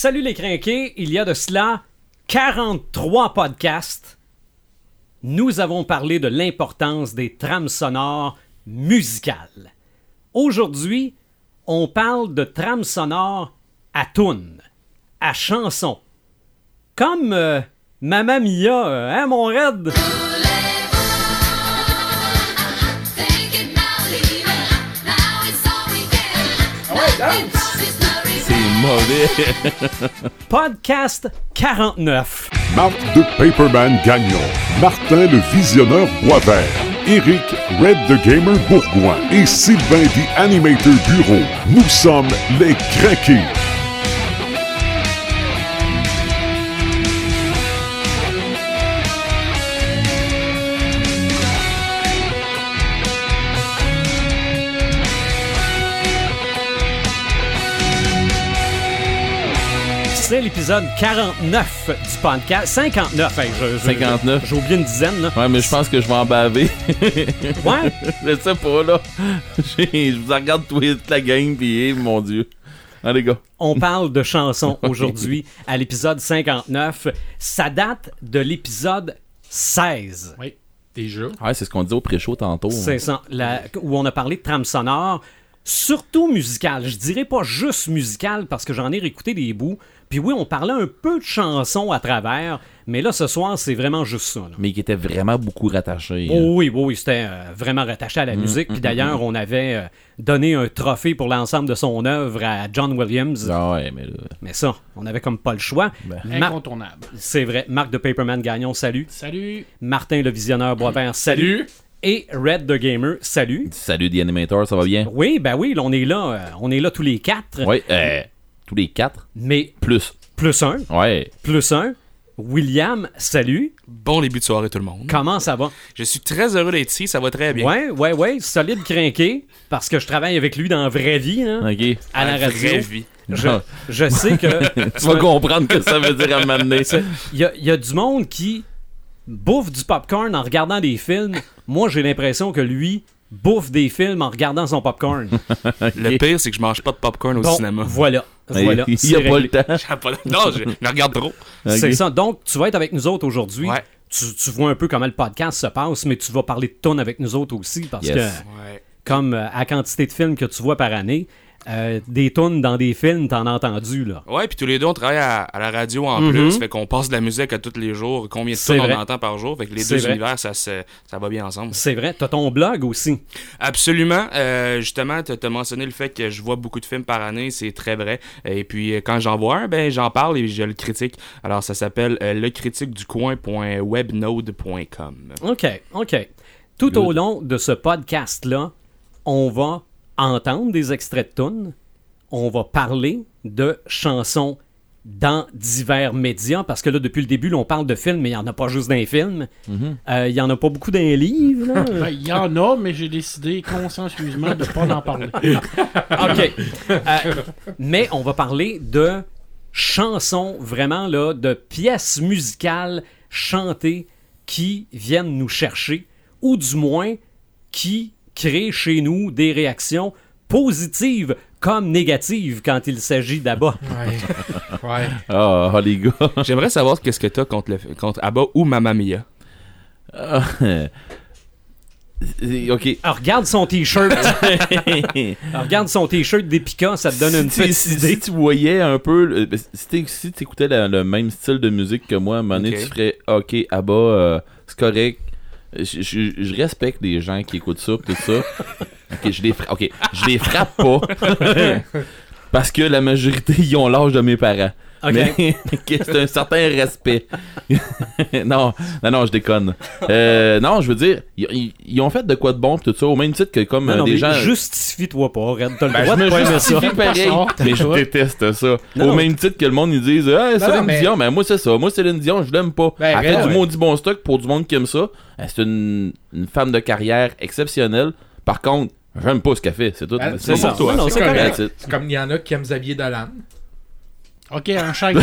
Salut les crinqués, il y a de cela 43 podcasts. Nous avons parlé de l'importance des trames sonores musicales. Aujourd'hui, on parle de trames sonores à tune, à chanson. Comme euh, Mamma Mia, euh, hein mon raid? Mauvais. Podcast 49. Marc de Paperman Gagnon, Martin le Visionneur Boisvert, Eric Red the Gamer Bourgoin et Sylvain the Animator Bureau. Nous sommes les craqués. C'est l'épisode 49 du podcast. 59, hey, je- je- 59. J'ai oublié une dizaine, là. Ouais, mais je pense que je vais en baver. Ouais? je sais pas, là. Je vous regarde toute la pis eh, mon Dieu. Allez, gars. On parle de chansons aujourd'hui à l'épisode 59. Ça date de l'épisode 16. Oui, déjà. Ouais, c'est ce qu'on dit au pré-show tantôt. C'est ça, la- où on a parlé de trame sonore, surtout musicale. Je dirais pas juste musicale parce que j'en ai réécouté des bouts. Puis oui, on parlait un peu de chansons à travers, mais là ce soir, c'est vraiment juste ça. là. Mais qui était vraiment beaucoup rattaché. Oh oui, oui, oui, c'était euh, vraiment rattaché à la musique. Puis d'ailleurs, on avait euh, donné un trophée pour l'ensemble de son œuvre à John Williams. Ah ouais, mais là. Mais ça, on avait comme pas le choix. Mar- Incontournable. c'est vrai. Marc de Paperman Gagnon, salut. Salut. Martin le Visionneur Boisvert, salut. Et Red the Gamer, salut. Salut, The Animator, ça va bien? Oui, ben oui, on est là. euh, on est là tous les quatre. Ouais, euh, tous les quatre. Mais Plus. plus un, Ouais. plus un. William, salut. Bon début de soirée tout le monde. Comment ça va? Je suis très heureux d'être ici, ça va très bien. Ouais, ouais, ouais. Solide crinqué. Parce que je travaille avec lui dans la vraie vie, hein, Ok. à la vraie radio. vie. Je, je sais que. tu vas comprendre que ça veut dire à m'amener. Il y a, il y a du monde qui bouffe du popcorn en regardant des films. Moi, j'ai l'impression que lui bouffe des films en regardant son popcorn. Le pire, c'est que je mange pas de popcorn au Bon, cinéma. voilà. Voilà. Il c'est y a pas le temps. Non, je, je regarde trop. C'est ça. Donc, tu vas être avec nous autres aujourd'hui. Ouais. Tu, tu vois un peu comment le podcast se passe, mais tu vas parler de tonnes avec nous autres aussi parce Yes. que, Ouais. comme euh, à la quantité de films que tu vois par année, euh, des tonnes dans des films, t'en as entendu, là. Ouais, puis tous les deux, on travaille à, à la radio en Mhm. plus. Fait qu'on passe de la musique à tous les jours. Combien de temps on entend par jour? Fait que les deux vrai. univers, ça, se, ça va bien ensemble. C'est vrai. T'as ton blog aussi. Absolument. Euh, justement, tu as mentionné le fait que je vois beaucoup de films par année, c'est très vrai. Et puis, euh, quand j'en vois un, ben, j'en parle et je le critique. Alors, ça s'appelle euh, lecritiqueducoin.webnode.com. OK, OK. Tout Good. au long de ce podcast-là, on va entendre des extraits de tunes, on va parler de chansons dans divers médias, parce que là, depuis le début, là, on parle de films, mais il n'y en a pas juste dans les films. Euh, Il n'y en a pas beaucoup dans les livres. là. Ben, Il y en a, mais j'ai décidé consciencieusement de pas en parler. OK. Euh, mais on va parler de chansons, vraiment, là, de pièces musicales chantées qui viennent nous chercher, ou du moins qui créent chez nous des réactions positives comme négatives quand il s'agit d'ABBA. Ouais. Ouais. Ah, ah, les gars. J'aimerais savoir qu'est-ce que t'as contre, le, contre ABBA ou Mamma Mia. Ah, ok. Alors, regarde son t-shirt. Alors, regarde son t-shirt d'Epica, ça te donne une si, petite si- idée. si tu voyais un peu, ben, si si tu écoutais le même style de musique que moi, à un moment donné, Ok. tu ferais OK, ah bah, euh, c'est correct. Je, respecte les gens qui écoutent ça, tout ça. ok, je les, je les frappe pas. Parce que la majorité, ils ont l'âge de mes parents. OK. Mais c'est un certain respect. non, non, non, je déconne. Euh, non, je veux dire, ils, ont fait de quoi de bon pis tout ça, au même titre que comme Non, euh, non, des mais gens. justifie-toi pas, Red. T'as le Ben, droit je de me pas aimer ça. justifie pareil, mais je déteste ça. Non, Au même titre que le monde, ils disent Ah, Céline mais- Dion, ben moi c'est ça. Moi, Céline Dion, je l'aime pas. Ben, Elle fait ben, du ouais. maudit bon stock pour du monde qui aime ça. Euh, C'est une, une femme de carrière exceptionnelle. Par contre, j'aime pas ce qu'elle fait. C'est tout. Ben, C'est pour toi. C'est comme il y en a qui aiment Xavier Dolan. Ok, enchaîne.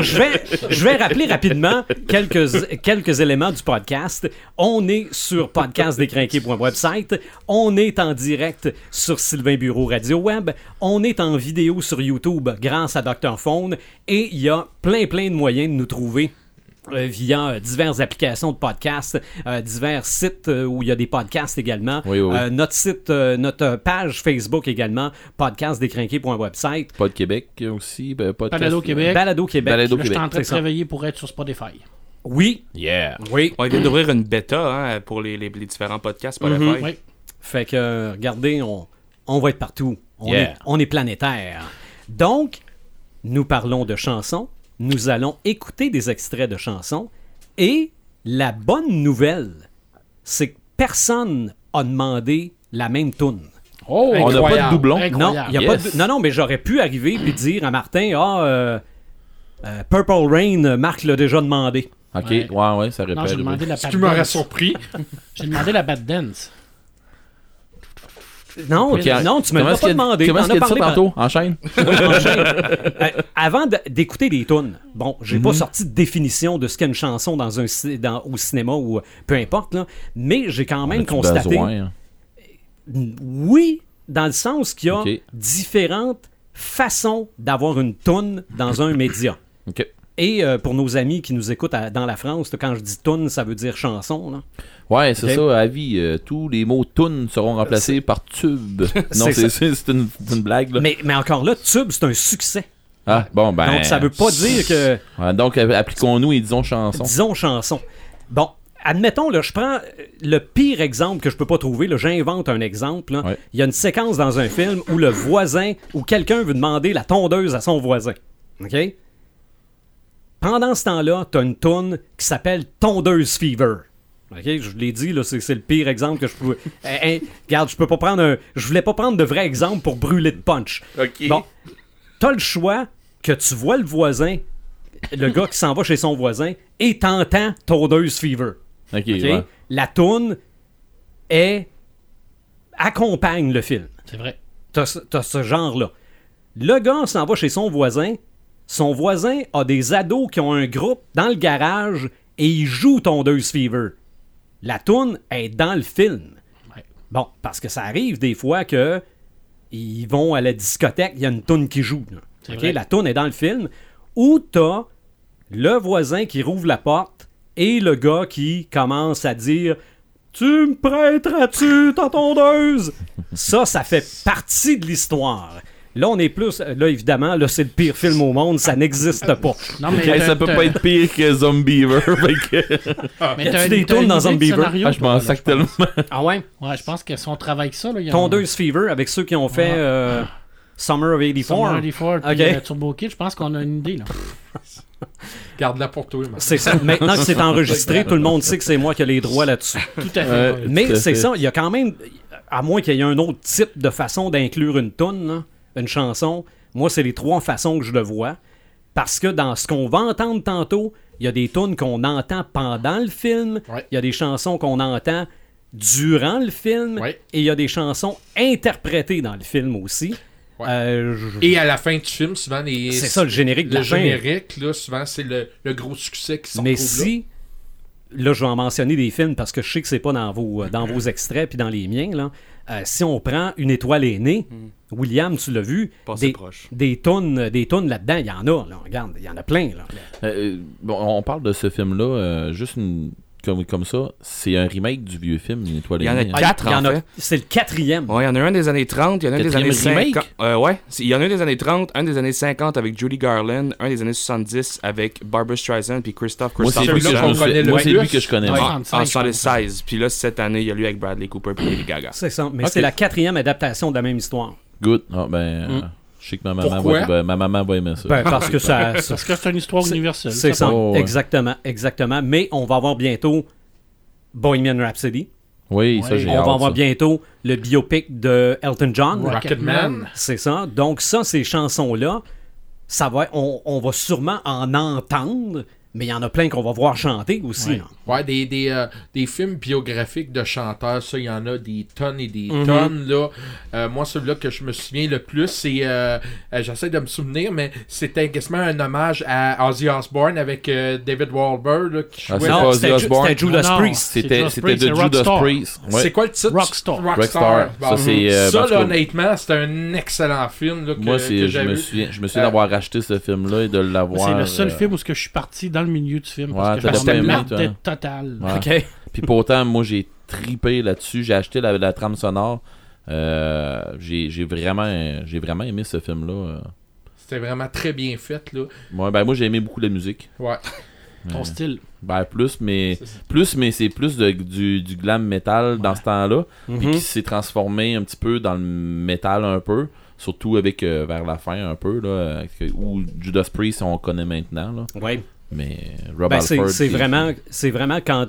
Je vais, je vais rappeler rapidement quelques, quelques éléments du podcast. On est sur podcastdécrinqué.website. On est en direct sur Sylvain Bureau Radio Web. On est en vidéo sur YouTube grâce à Dr. Phone. Et il y a plein, plein de moyens de nous trouver via euh, diverses applications de podcasts, euh, divers sites euh, où il y a des podcasts également. Oui, oui, oui. Euh, notre site, euh, notre page Facebook également, podcastdécrinqué.website. De Québec aussi. Ben, podcast- Balado Québec. Balado Québec. Balado Là, je suis en train de travailler pour être sur Spotify. Oui, Yeah. oui. On vient d'ouvrir une bêta hein, pour les, les- les différents podcasts Spotify. Mhm. Oui. Fait que, euh, regardez, on, on va être partout. On, Yeah. est, on est planétaire. Donc, nous parlons de chansons. Nous allons écouter des extraits de chansons. Et la bonne nouvelle, c'est que personne a demandé la même tune. Oh, On n'a pas de doublon. Non, Incroyable. y a Yes. pas de- non, non, mais j'aurais pu arriver et dire à Martin, ah, euh, euh, Purple Rain, Marc l'a déjà demandé. Ok, Ouais. ouais, ouais, ça Non, répète. j'ai demandé la Ce bad qui m'aurait surpris. J'ai demandé la bad dance. Non, non, tu me l'as pas demandé. Comment est-ce qu'il a dit ça parlé tantôt? Enchaîne. Oui, enchaîne. Euh, avant d'écouter des tunes, bon, j'ai pas sorti de définition de ce qu'est une chanson dans un dans, au cinéma ou euh, peu importe, là, mais j'ai quand même constaté, besoin, hein? oui, dans le sens qu'il y a différentes façons d'avoir une tune dans un média. Et euh, pour nos amis qui nous écoutent à- dans la France, quand je dis tune, ça veut dire chanson. là. Ouais, c'est ça, avis. euh, tous les mots tune seront remplacés par tube. non, C'est une, une blague, là. Mais, mais encore là, tube, c'est un succès. Ah, bon, ben. Donc ça veut pas dire que Ouais, donc, euh, appliquons-nous et disons chanson. disons chanson. Bon, admettons, là, je prends euh, le pire exemple que je peux pas trouver. J'invente un exemple. là. Ouais. Il y a une séquence dans un film où le voisin, ou quelqu'un veut demander la tondeuse à son voisin. OK? Pendant ce temps-là, tu as une toune qui s'appelle Tondeuse Fever. OK? Je l'ai dit, là, c'est, c'est le pire exemple que je pouvais. Hein, hein, regarde, je peux pas prendre un. Je voulais pas prendre de vrai exemple pour brûler de punch. Ok. Bon, t'as le choix que tu vois le voisin, le gars qui s'en va chez son voisin, et t'entends Tondeuse Fever. Ok, ouais. La toune est accompagne le film. C'est vrai. T'as ce- t'as ce genre-là. Le gars s'en va chez son voisin. Son voisin a des ados qui ont un groupe dans le garage et ils jouent Tondeuse Fever. La toune est dans le film. Ouais. Bon, parce que ça arrive des fois que ils vont à la discothèque, il y a une toune qui joue. là. La toune est dans le film. Ou t'as le voisin qui rouvre la porte et le gars qui commence à dire Tu me prêteras-tu ta tondeuse Ça, ça fait partie de l'histoire. Là, on est plus. Là, évidemment, là, c'est le pire film au monde, ça n'existe pas. Non, mais ça peut pas être pire que Zombiever. que- mais Y a-tu t'as- des t'as tunes une dans idée de Zombie Beaver? scénario, Ah, je m'en sac tellement. Ah ouais? Ouais, je pense que si on travaille ça, là, il y a Tondeuse Fever avec ceux qui ont fait euh, Summer of 84. Summer 84 puis Ok. euh, Turbo Kid, je pense qu'on a une idée, là. Garde-la pour toi. C'est ça. Maintenant que c'est enregistré, tout le monde sait que c'est moi qui ai les droits là-dessus. Tout à fait. Mais c'est ça, il y a quand même, à moins qu'il y ait un autre type de façon d'inclure une tune, là, une chanson, moi, c'est les trois façons que je le vois. Parce que dans ce qu'on va entendre tantôt, il y a des tunes qu'on entend pendant le film, il Ouais. y a des chansons qu'on entend durant le film, Ouais. et il y a des chansons interprétées dans le film aussi. Ouais. Euh, je- Et à la fin du film, souvent, les... C'est ça, le générique de le la fin. générique, là, souvent, c'est le, le gros succès qui s'en Mais là. si, là. je vais en mentionner des films parce que je sais que c'est pas dans vos, dans vos extraits puis dans les miens, là. Euh, si on prend Une étoile aînée, William, tu l'as vu, des, proche. des tonnes des tonnes là-dedans, il y en a, là. Regarde, il y en a plein, là. Euh, bon, on parle de ce film-là, euh, juste une- comme, comme ça. C'est un remake du vieux film, Une étoile Il y en a hein. quatre, Il y en en a- fait. C'est le quatrième. Ouais, il y en a un des années 30, il y en a un des années Quatrième 50. remake? Euh, ouais, il y en a un des années 30, un des années 50 avec Judy Garland, un des années 70 avec Barbara Streisand puis Christophe Moi, c'est lui, que que je connais. Ouais. Ah, En, en 35, 76. Puis là, cette année, il y a lui avec Bradley Cooper puis Lady Gaga. C'est ça. Mais Ok. c'est la quatrième adaptation de la même histoire. Good. Ah, ben, euh, je sais que ma maman, Pourquoi? va, ben, ma maman va aimer ça. Ben, parce que ça. ça- Parce que c'est une histoire universelle. c'est ça. Oh, ouais. Exactement. Exactement. Mais on va avoir bientôt Bohemian Rhapsody. oui, ça, j'ai On va avoir ça. bientôt le biopic de Elton John. Rocketman. C'est ça. Donc ça, ces chansons-là, ça va, on, on va sûrement en entendre, mais il y en a plein qu'on va voir chanter aussi. Ouais. des, des, euh, des films biographiques de chanteurs, ça, il y en a des tonnes et des Mhm. tonnes, là. Euh, moi, celui-là que je me souviens le plus, c'est... euh, euh, J'essaie de me souvenir, mais c'était quasiment un hommage à Ozzy Osbourne avec euh, David Wahlberg, là, qui Ah, jouait... c'était Ozzy Ju- Osbourne. c'était Judas. Priest. C'était Judas c'était Priest, de c'est Judas. Priest. Ouais. C'est quoi le titre? Rockstar. Rockstar. Ça, euh, là, honnêtement, c'est un excellent film là, que, Moi, que c'est, je me souviens, je me souviens Euh, d'avoir acheté ce film-là et de l'avoir. C'est le seul euh, film où ce que je suis parti dans le milieu du film. Ouais, parce que t'as je me aimé, martais toi. total. Ouais. OK. Puis pourtant, moi, j'ai tripé là-dessus. J'ai acheté la, la trame sonore. Euh, j'ai, j'ai vraiment, j'ai vraiment aimé ce film-là. euh. C'était vraiment très bien fait. Là. Moi, ben, moi, j'ai aimé beaucoup la musique. Ouais. Ton style. Ben, plus, mais, plus, mais c'est plus de, du, du glam metal dans ce temps-là. Puis Mhm. qui s'est transformé un petit peu dans le métal un peu. Surtout avec euh, vers la fin un peu. Là, avec- où Judas Priest, on connaît maintenant. Là. Ouais. Mais Rob Ben, c'est Halford, c'est vraiment, c'est vraiment quand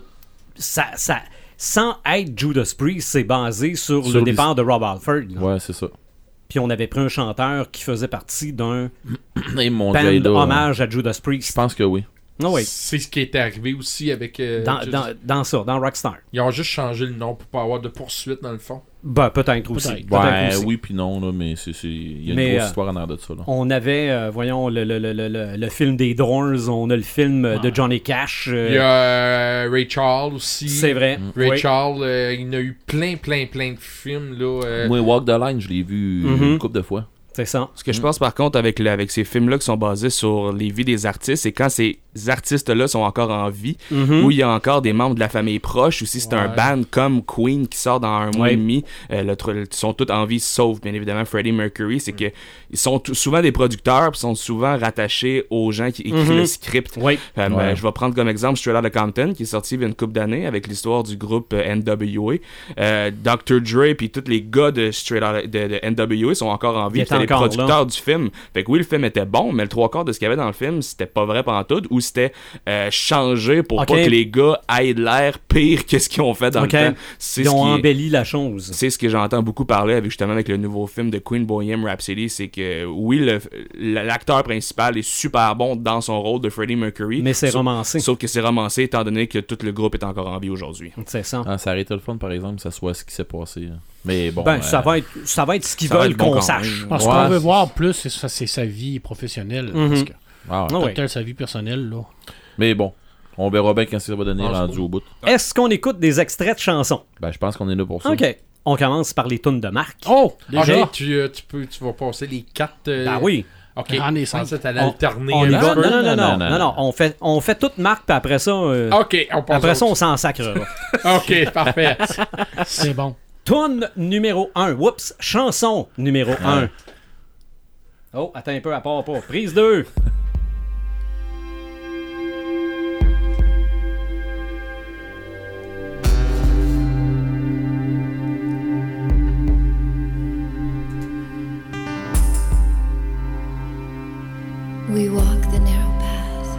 ça, ça, sans être Judas Priest, c'est basé sur, Sur le départ de Rob Halford. là. Ouais, c'est ça. Puis on avait pris un chanteur qui faisait partie d'un là, hommage à Judas Je Priest. pense que oui. Ah oui, C'est ce qui est arrivé aussi avec. euh, dans, dans ça, dans Rockstar. Ils ont juste changé le nom pour pas avoir de poursuite dans le fond. Ben, peut-être aussi. Peut-être. Peut-être Ouais, aussi. oui puis non, là, mais c'est, c'est- il y a une grosse euh, histoire en arrière de ça. Là. On avait, euh, voyons, le, le, le, le, le- le film des Doors, on a le film euh, de. Johnny Cash. euh, Il y a euh, Ray Charles aussi. c'est vrai. Ray Oui. Charles, euh, il y en a eu plein, plein, plein de films. Là, euh, Moi, Walk the Line, je l'ai vu Mhm. une couple de fois. C'est ça. Ce que je pense par contre avec, le- avec ces films-là qui sont basés sur les vies des artistes, c'est quand ces artistes-là sont encore en vie, Mhm. où il y a encore des membres de la famille proche, ou si c'est un band comme Queen qui sort dans un mois Ouais. et demi, euh, le sont tous en vie, sauf bien évidemment Freddie Mercury, c'est que ils sont souvent des producteurs, puis sont souvent rattachés aux gens qui écrivent Mhm. le script. Euh, ben, je vais prendre comme exemple Straight Outta Compton qui est sorti il y a une couple d'années avec l'histoire du groupe euh, NWA. Euh, Dr. Dre puis tous les gars de Straight Outta de, de NWA sont encore en vie. Les producteurs du film. Fait que oui, le film était bon, mais le trois quarts de ce qu'il y avait dans le film, c'était pas vrai pantoute ou c'était euh, changé pour pas que les gars aient de l'air pire que ce qu'ils ont fait dans le film. Ils ce ont est- embelli la chose. c'est ce que j'entends beaucoup parler avec justement avec le nouveau film de Queen Bohemian Rhapsody, c'est que oui, le- l'acteur principal est super bon dans son rôle de Freddie Mercury. Mais c'est Sauf- romancé. Sauf que c'est romancé étant donné que tout le groupe est encore en vie aujourd'hui. C'est ça. Ah, ça aurait été le fun, par exemple, que ça soit ce qui s'est passé. hein. Mais bon. ben, euh, ça, va être, ça va être ce qu'ils veulent qu'on sache. ce Ouais. qu'on veut voir plus, c'est sa, vie professionnelle. Mhm. Parce que ah ouais. Ah sa vie personnelle, là. Mais bon, on verra bien quand ça va donner Ah, rendu au bout. Est-ce qu'on écoute des extraits de chansons? Ben, je pense qu'on est là pour ça. OK. On commence par les tunes de Marc. Oh! Déjà! Tu, euh, tu, peux, tu vas passer les quatre. euh, Ben oui. Ok. Ah, les Je cinq. pensais que t'allais On- alterner On peu. Non, non, non, non, Non, non, non, non. On fait, on fait toute Marc, puis après ça, euh, Ok, on passe après ça, on s'en sacrera. Ok, parfait. C'est bon. Tune numéro 1. Oups, chanson numéro 1. Oh, attends un peu, à part pas. Prise 2. We walk the narrow path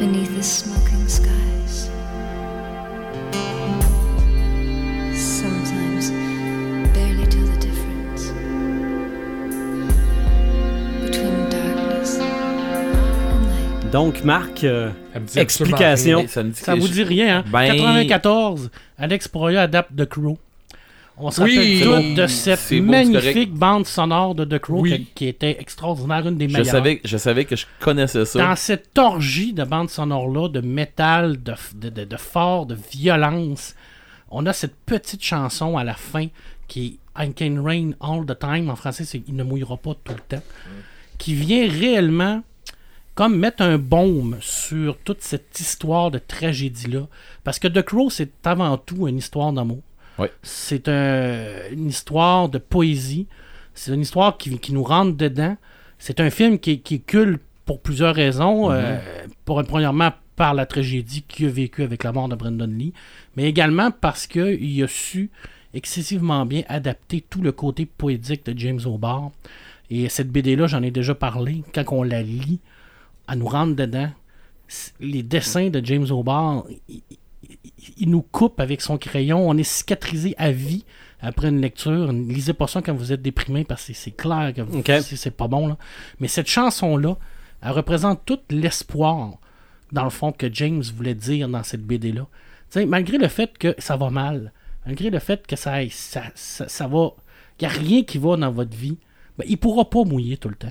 beneath the smoking Donc, Marc, euh, Ça me explication. Ça me dit Ça que vous je- dit rien, hein? Ben- 94, Alex Proya adapte The Crow. On se Oui, rappelle de cette beau, magnifique bande sonore de The Crow Oui. qui, qui était extraordinaire, une des Je meilleures. savais, je savais que je connaissais ça. Dans cette orgie de bande sonore-là, de métal, de, de, de, de fort, de violence, on a cette petite chanson à la fin qui est I can rain all the time. En français, c'est Il ne mouillera pas tout le temps. Qui vient réellement comme mettre un baume sur toute cette histoire de tragédie-là. Parce que The Crow, c'est avant tout une histoire d'amour. C'est un- une histoire de poésie. C'est une histoire qui, qui nous rentre dedans. C'est un film qui, qui est culte pour plusieurs raisons. Euh, pour, premièrement, par la tragédie qu'il a vécue avec la mort de Brandon Lee, mais également parce qu'il a su excessivement bien adapter tout le côté poétique de James O'Barr. Et cette BD-là, j'en ai déjà parlé. Quand on la lit, elle nous rentre dedans. Les dessins de James O'Barr, il, nous coupe avec son crayon. On est cicatrisé à vie après une lecture. Lisez pas ça quand vous êtes déprimé parce que c'est clair que vous- Ok. c'est pas bon. Là. Mais cette chanson-là, elle représente tout l'espoir, dans le fond, que James voulait dire dans cette BD-là. Malgré le fait que ça va mal, malgré le fait que ça, ça, ça, ça va. Il n'y a rien qui va dans votre vie, ben, il pourra pas mouiller tout le temps.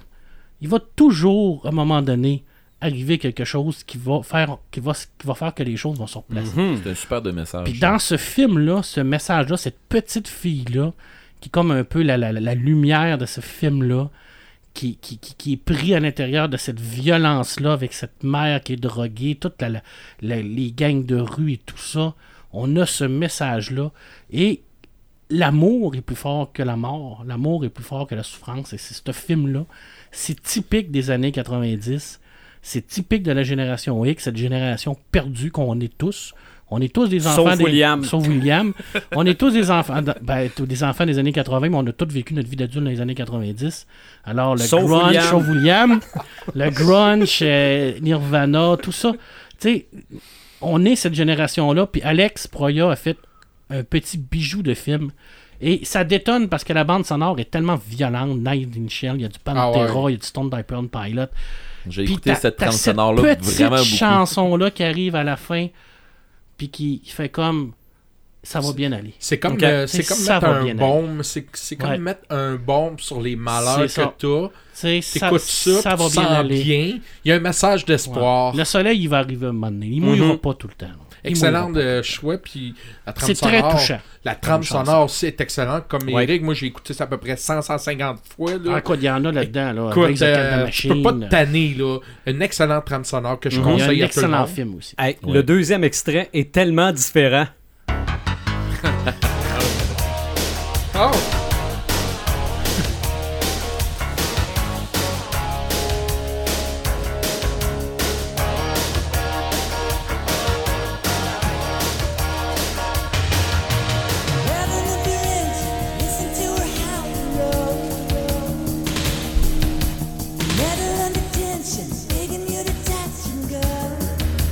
Il va toujours, à un moment donné, arriver quelque chose qui va faire, qui va, qui va faire que les choses vont se replacer. C'est un super de message. Puis dans ce film-là, ce message-là, cette petite fille-là, qui est comme un peu la, la- la lumière de ce film-là, qui, qui, qui- qui est pris à l'intérieur de cette violence-là, avec cette mère qui est droguée, toutes la- les gangs de rue et tout ça, on a ce message-là. Et l'amour est plus fort que la mort. L'amour est plus fort que la souffrance. Et c'est ce film-là. C'est typique des années 90. C'est typique de la génération X, cette génération perdue qu'on est tous. On est tous des Sauf enfants des- William. Sauf William. on est tous des enfants, ben, tous des enfants des années 80, mais on a tous vécu notre vie d'adulte dans les années 90. Alors, le Sauf grunge, William. sauf William, le grunge, euh, Nirvana, tout ça. Tu sais, on est cette génération-là, puis Alex Proya a fait un petit bijou de film. Et ça détonne parce que la bande sonore est tellement violente. Night in Shell, il y a du Pantera, Ah ouais. il y a du Stone Temple Pilot. J'ai écouté cette trame sonore-là petite vraiment beaucoup. chanson-là qui arrive à la fin, puis qui fait comme ça va bien aller. C'est comme, mettre va un bien aller. baume. C'est comme Ouais. mettre un baume sur les malheurs que t'as. Tu sais, ça, T'écoutes ça, ça va tu bien sens aller. bien. Il y a un message d'espoir. Le soleil, il va arriver à un moment donné. Il mouillera Mhm. pas tout le temps. Excellent de choix. Puis la trame C'est très sonore. touchant. La trame sonore aussi est excellente. Comme Ouais. Eric, moi j'ai écouté ça à peu près 100-150 fois. Là. Ah, quoi, il y en a là-dedans. Là, Écoute, euh, peux pas te tanner. Là. Une excellente trame sonore que je Il y a un conseille à tout le excellent film aussi. Hey, Ouais. Le deuxième extrait est tellement différent. Oh!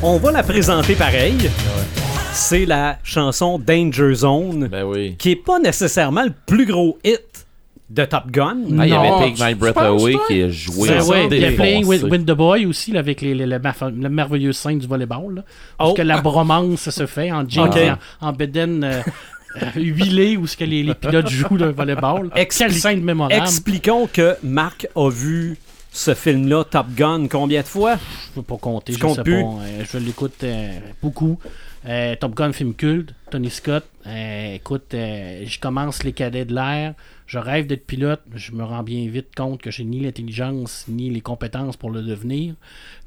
On va la présenter pareil. C'est la chanson Danger Zone, Ben oui. qui est pas nécessairement le plus gros hit de Top Gun. Ah, il y avait Take My Breath Away qui est joué. Ben ouais, il y a défoncé. Playing with, with the Boy aussi, là, avec les, les- la, ma- la merveilleuse scène du volleyball. Là, parce Oh. que la bromance se fait en jeans, en, en bedaine euh, euh, huilée, où ce que les, les pilotes jouent le volleyball. Expli- Quelle scène mémorable. Expliquons que Marc a vu ce film-là, Top Gun, combien de fois? Je peux pas compter, Tu je sais plus? pas. Euh, je l'écoute euh, beaucoup. Euh, Top Gun, film culte. Tony Scott. Euh, écoute, euh, je commence les cadets de l'air. Je rêve d'être pilote. Je me rends bien vite compte que j'ai ni l'intelligence ni les compétences pour le devenir.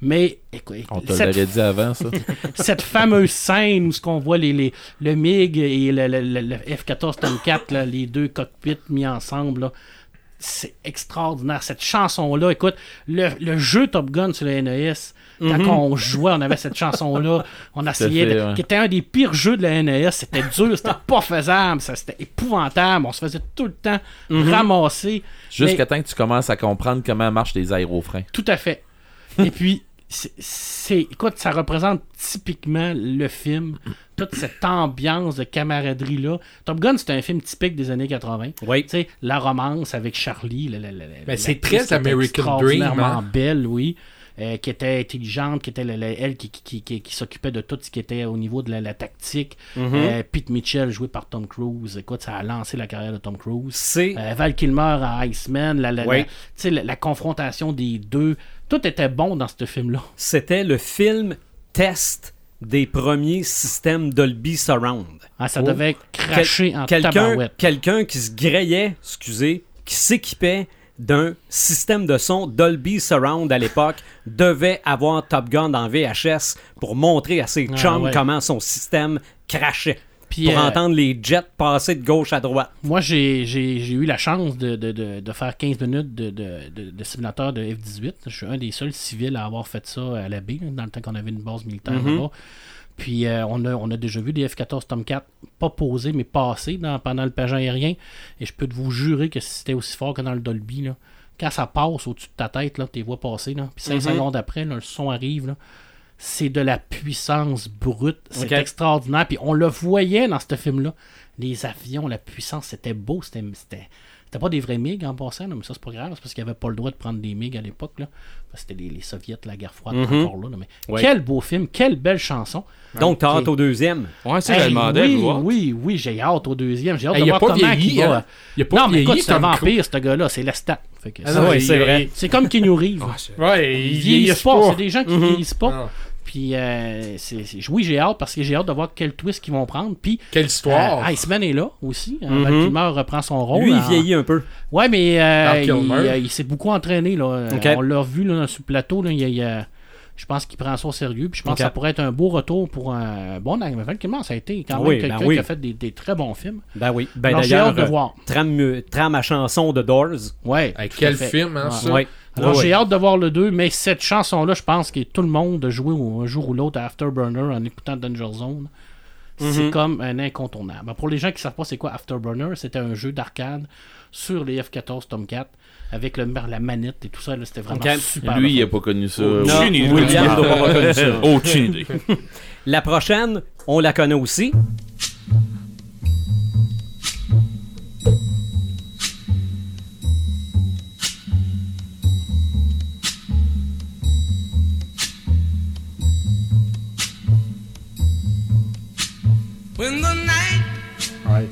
Mais écoute, On te cette, l'aurait dit avant, ça. cette fameuse scène où ce qu'on voit les, les- le MiG et le, le- le- le F-14 Tomcat, là, les deux cockpits mis ensemble, là, c'est extraordinaire. Cette chanson-là, écoute, le, le jeu Top Gun sur le NES, quand on jouait, on avait cette chanson-là, on essayait, fait, de- ouais. qui était un des pires jeux de la NES, c'était dur, c'était pas faisable, c'était épouvantable, on se faisait tout le temps ramasser. Jusqu'à temps que tu commences à comprendre comment marchent les aérofreins. tout à fait. Et puis, c'est-. Écoute, ça représente typiquement le film. Toute cette ambiance de camaraderie-là. Top Gun, c'est un film typique des années 80. Oui. Tu sais, la romance avec Charlie. la- la- la- Ben, c'est très American Dream, hein. belle, oui. euh, qui était intelligente, qui était elle qui, qui, qui- qui- s'occupait de tout ce qui était au niveau de la, la tactique. Mhm. Euh, Pete Mitchell, joué par Tom Cruise. Écoute, ça a lancé la carrière de Tom Cruise. C'est Euh, Val Kilmer à Iceman, la, la, Oui. la confrontation des deux, tout était bon dans ce film-là. c'était le film test des premiers systèmes Dolby Surround. Ah, ça Oh. devait cracher en Quelqu'un qui se grayait, excusez, qui s'équipait d'un système de son Dolby Surround à l'époque devait avoir Top Gun en VHS pour montrer à ses Ah, chums ouais. comment son système crachait. Puis, pour euh, entendre les jets passer de gauche à droite. Moi, j'ai j'ai- j'ai eu la chance de, de- de- de faire 15 minutes de, de- de- simulateur de F-18. Je suis un des seuls civils à avoir fait ça à la baie, dans le temps qu'on avait une base militaire Mhm. là-bas. Puis euh, on, a, on a déjà vu des F-14 Tomcat, pas posés, mais passés dans- pendant le pageant aérien. Et je peux vous jurer que c'était aussi fort que dans le Dolby. Là. Quand ça passe au-dessus de ta tête, là, tes voix passer, là, puis 5 Mhm. secondes après, là, le son arrive. Là, c'est de la puissance brute. C'est extraordinaire. Puis on le voyait dans ce film-là. Les avions, la puissance, c'était beau. C'était. c'était- c'était pas des vrais MiG en passant, là, mais ça c'est pas grave, c'est parce qu'il n'y avait pas le droit de prendre des MiG à l'époque. là. Parce que C'était les, les soviets, la guerre froide, Mhm. encore là. là, mais Ouais. Quel beau film, quelle belle chanson. Donc, t'as hâte au deuxième. Ouais, ça, je Hey, demandais. oui, voir. oui, oui, j'ai hâte au deuxième. J'ai hâte Hey, de voir pas comment vieilli, il va. hein. Il a pas non, mais vieilli, écoute, c'est un vampire, ce gars-là. C'est Lestat. Ah il- c'est vrai. C'est comme Keanu Reeves. Ah, c'est- Ouais, Ils il vieillissent pas. C'est des gens qui Mhm. vieillissent pas. Puis, euh, c'est- oui, j'ai hâte parce que j'ai hâte de voir quel twist qu'ils vont prendre. Puis, Quelle histoire. euh, Iceman est là aussi. Euh, Mhm. Val Kilmer reprend son rôle. Lui, il en- vieillit un peu. Ouais, mais euh, Val il, euh, il s'est beaucoup entraîné. Là. Euh. On l'a vu là, sur le plateau. Là, il je pense qu'il prend ça au sérieux. Puis je pense que ça pourrait être un beau retour pour un bon acteur. Val Kilmer, ça a été? Quand même quelqu'un ben oui. qui a fait des, des très bons films. Ben oui. Ben d'ailleurs, hâte de euh, voir. trame, euh, trame à chanson de Doors. Ouais, tout quel film, hein, Ouais. ça? Ouais. Alors Ouais, j'ai ouais. hâte de voir le 2, mais cette chanson-là, je pense que tout le monde a joué un jour ou l'autre à Afterburner en écoutant Danger Zone. C'est Mhm. comme un incontournable. Pour les gens qui ne savent pas c'est quoi Afterburner, c'était un jeu d'arcade sur les F-14 Tomcat avec le, la manette et tout ça. C'était vraiment super. Lui, il le a pas connu ça. Non. William pas. Aucune idée. La prochaine, on la connaît aussi. When the night Ouais.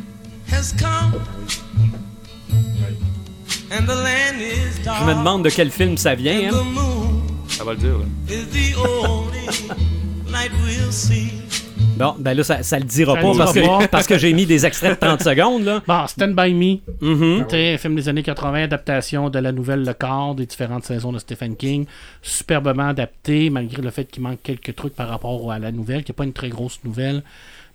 has come and the land is dark, Je me demande de quel film ça vient. hein. the moon Ça va le dire, là. is the only light we'll see. Bon, ben là, ça, ça le dira Ça pas dira parce que, pas. parce que j'ai mis des extraits de 30 secondes. Là. Bon, Stand By Me, sais, un film des années 80, adaptation de la nouvelle Le Corps, des différentes saisons de Stephen King. Superbement adapté, malgré le fait qu'il manque quelques trucs par rapport à la nouvelle, qui n'est pas une très grosse nouvelle.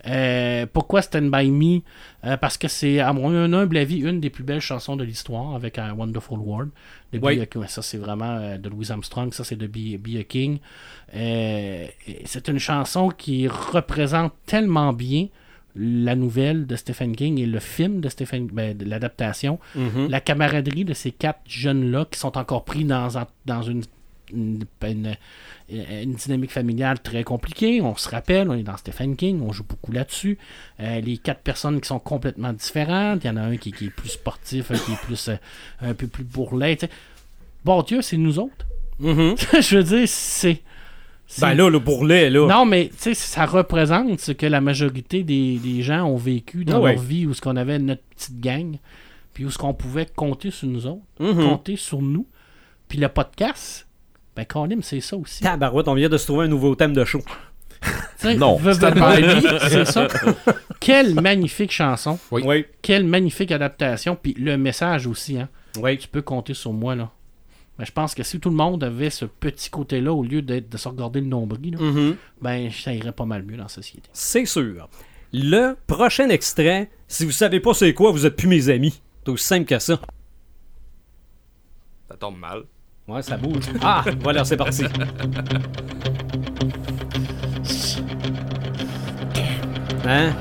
Euh, pourquoi Stand By Me? Euh, Parce que c'est, à mon humble avis, une des plus belles chansons de l'histoire avec un Wonderful World. De Oui. a- ça, c'est vraiment euh, de Louis Armstrong, ça, c'est de Be, Be a King. C'est une chanson qui représente tellement bien la nouvelle de Stephen King et le film de Stephen ben, l'adaptation, Mhm. la camaraderie de ces quatre jeunes-là qui sont encore pris dans une, une, une- une dynamique familiale très compliquée. On se rappelle, on est dans Stephen King, on joue beaucoup là-dessus. Euh, les quatre personnes qui sont complètement différentes. Il y en a un qui, qui est plus sportif, un qui est plus euh, un peu plus bourrelet. Bon Dieu, c'est nous autres. Mhm. Je veux dire, c'est. Ben là, le bourrelet, là. non, mais tu sais, ça représente ce que la majorité des, des gens ont vécu dans Ah ouais. leur vie, où ce qu'on avait notre petite gang, puis où ce qu'on pouvait compter sur nous autres, Mhm. compter sur nous. Puis le podcast, ben Colin, c'est ça aussi. Tabarouette, on vient de se trouver un nouveau thème de show. Non, veux, veux c'est ça. Quelle magnifique chanson, Oui. Oui. quelle magnifique adaptation, puis le message aussi, hein. Oui. Tu peux compter sur moi, là. Ben, je pense que si tout le monde avait ce petit côté-là, au lieu d'être de se regarder le nombril, là, Mhm. ben ça irait pas mal mieux dans la société. C'est sûr. Le prochain extrait, si vous savez pas c'est quoi, vous êtes plus mes amis. C'est aussi simple que ça. Ça tombe mal. Ouais, ça bouge. Ah, voilà, c'est parti. Hein?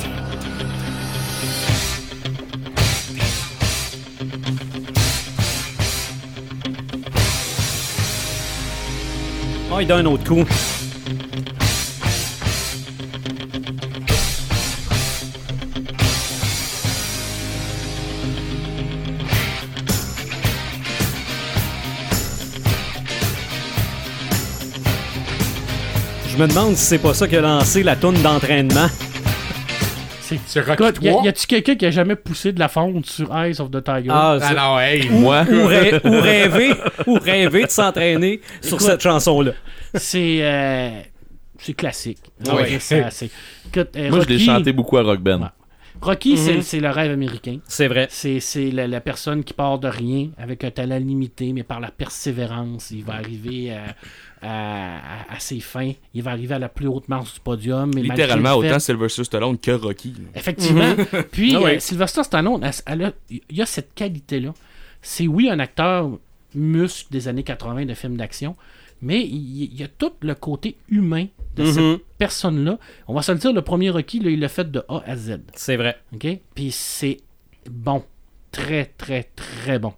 Oh, il donne un autre coup. Me demande si c'est pas ça qui a lancé la toune d'entraînement. C'est Rocky Écoute, y, a- 3. y a-tu quelqu'un qui a jamais poussé de la fonte sur Eyes of the Tiger? Ah, Ah c'est- non, hey. Moi, ou, rê- ou rêver, ou rêver de s'entraîner sur Écoute. cette chanson-là. C'est euh, c'est classique. Ah ouais. Ouais, ça, c'est- écoute, euh, moi je l'ai chanté beaucoup à Rock Band. Ouais. Rocky, c'est- Mhm. c'est le rêve américain. C'est vrai. C'est c'est la, la personne qui part de rien avec un talent limité, mais par la persévérance, il va arriver à, à- à- à ses fins. Il va arriver à la plus haute marche du podium. mais Littéralement, fait- autant Sylvester Stallone que Rocky. Effectivement. Puis, Ah ouais. euh, Sylvester Stallone, elle- elle a- il y a cette qualité-là. C'est oui un acteur muscle des années 80 de films d'action, mais il y a tout le côté humain de Mhm. cette personne-là. On va se le dire, le premier Rocky, là, il l'a fait de A à Z. C'est vrai. OK? Puis c'est bon. Très, très, très bon.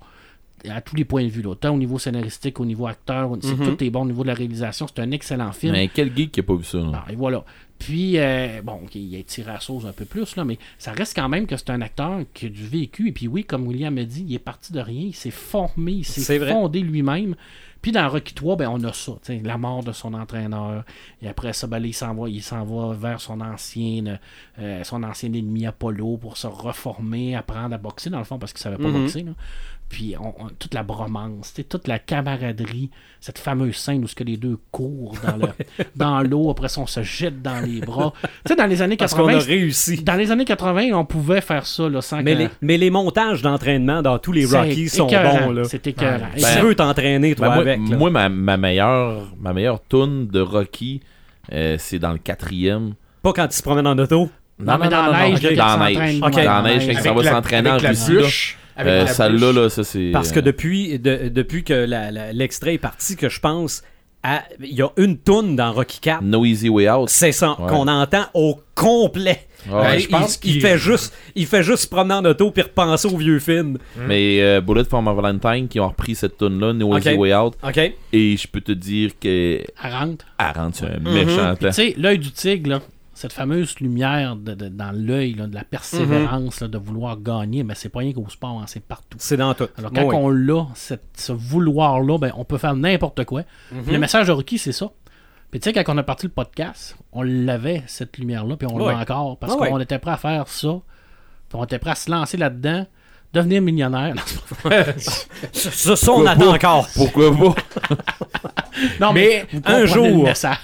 à tous les points de vue, là. autant au niveau scénaristique, au niveau acteur, c'est Mhm. tout est bon au niveau de la réalisation. C'est un excellent film. Mais quel geek qui a pas vu ça? là? Ah, et voilà. Puis, euh, bon, il a tiré à la sauce un peu plus, là, mais ça reste quand même que c'est un acteur qui a du vécu. Et puis, oui, comme William a dit, il est parti de rien, il s'est formé, il s'est fondé lui-même. Puis, dans Rocky 3, ben, on a ça, tu sais, la mort de son entraîneur. Et après ça, ben, là, il s'en va, il s'en va vers son ancien, euh, son ancien ennemi Apollo pour se reformer, apprendre à boxer, dans le fond, parce qu'il savait pas Mhm. boxer. là. Puis on- on- toute la bromance, toute la camaraderie, cette fameuse scène où ce que les deux courent dans le- dans l'eau, après ça on se jette dans les bras. Tu sais, dans les années Parce qu'on 80, a réussi. dans les années 80, on pouvait faire ça là, sans Mais que- les, mais les montages d'entraînement dans tous les C'est Rockies sont écœurant, bons. Là. C'est écœurant. Tu Ben, veux t'entraîner, toi, Ben, moi, avec. là. moi, ma, ma meilleure ma meilleure tune de Rocky, euh, c'est dans le quatrième. Pas quand tu se promènes en auto? Non, mais dans neige, Dans la il neige. ouais, Dans la neige, ouais. Avec ça va s'entraîner en Russie. Avec Euh, la Celle-là, là, ça c'est. Parce que euh, depuis, de- depuis que la- la- l'extrait est parti, que je pense, à- il y a une toune dans Rocky 4. No Easy Way Out. C'est ça, Ouais. qu'on entend au complet. Ouais, Euh, je pense il, il qu'il- fait juste, il fait juste se promener en auto puis repenser au vieux film. Mais euh, Bullet for My Valentine qui ont repris cette tune là No. Easy Way Out. OK? Et je peux te dire que. Elle rentre. Elle rentre sur un Mhm. méchant Puis, temps. tu sais, l'œil du tigre, là, cette fameuse lumière de- de- dans l'œil, de la persévérance, là, de vouloir gagner, mais c'est pas rien qu'au sport, hein, c'est partout. C'est dans tout. Alors, quand Oui. on l'a, cette- ce vouloir-là, ben, on peut faire n'importe quoi. Puis le message de Rocky, c'est ça. Puis tu sais, quand on a parti le podcast, on l'avait, cette lumière-là, puis on l'a encore, parce Ah qu'on était prêt à faire ça, puis on était prêt à se lancer là-dedans, devenir millionnaire. Ça, ça, on attend encore. Pourquoi pas? non, mais, Mais un jour- le message.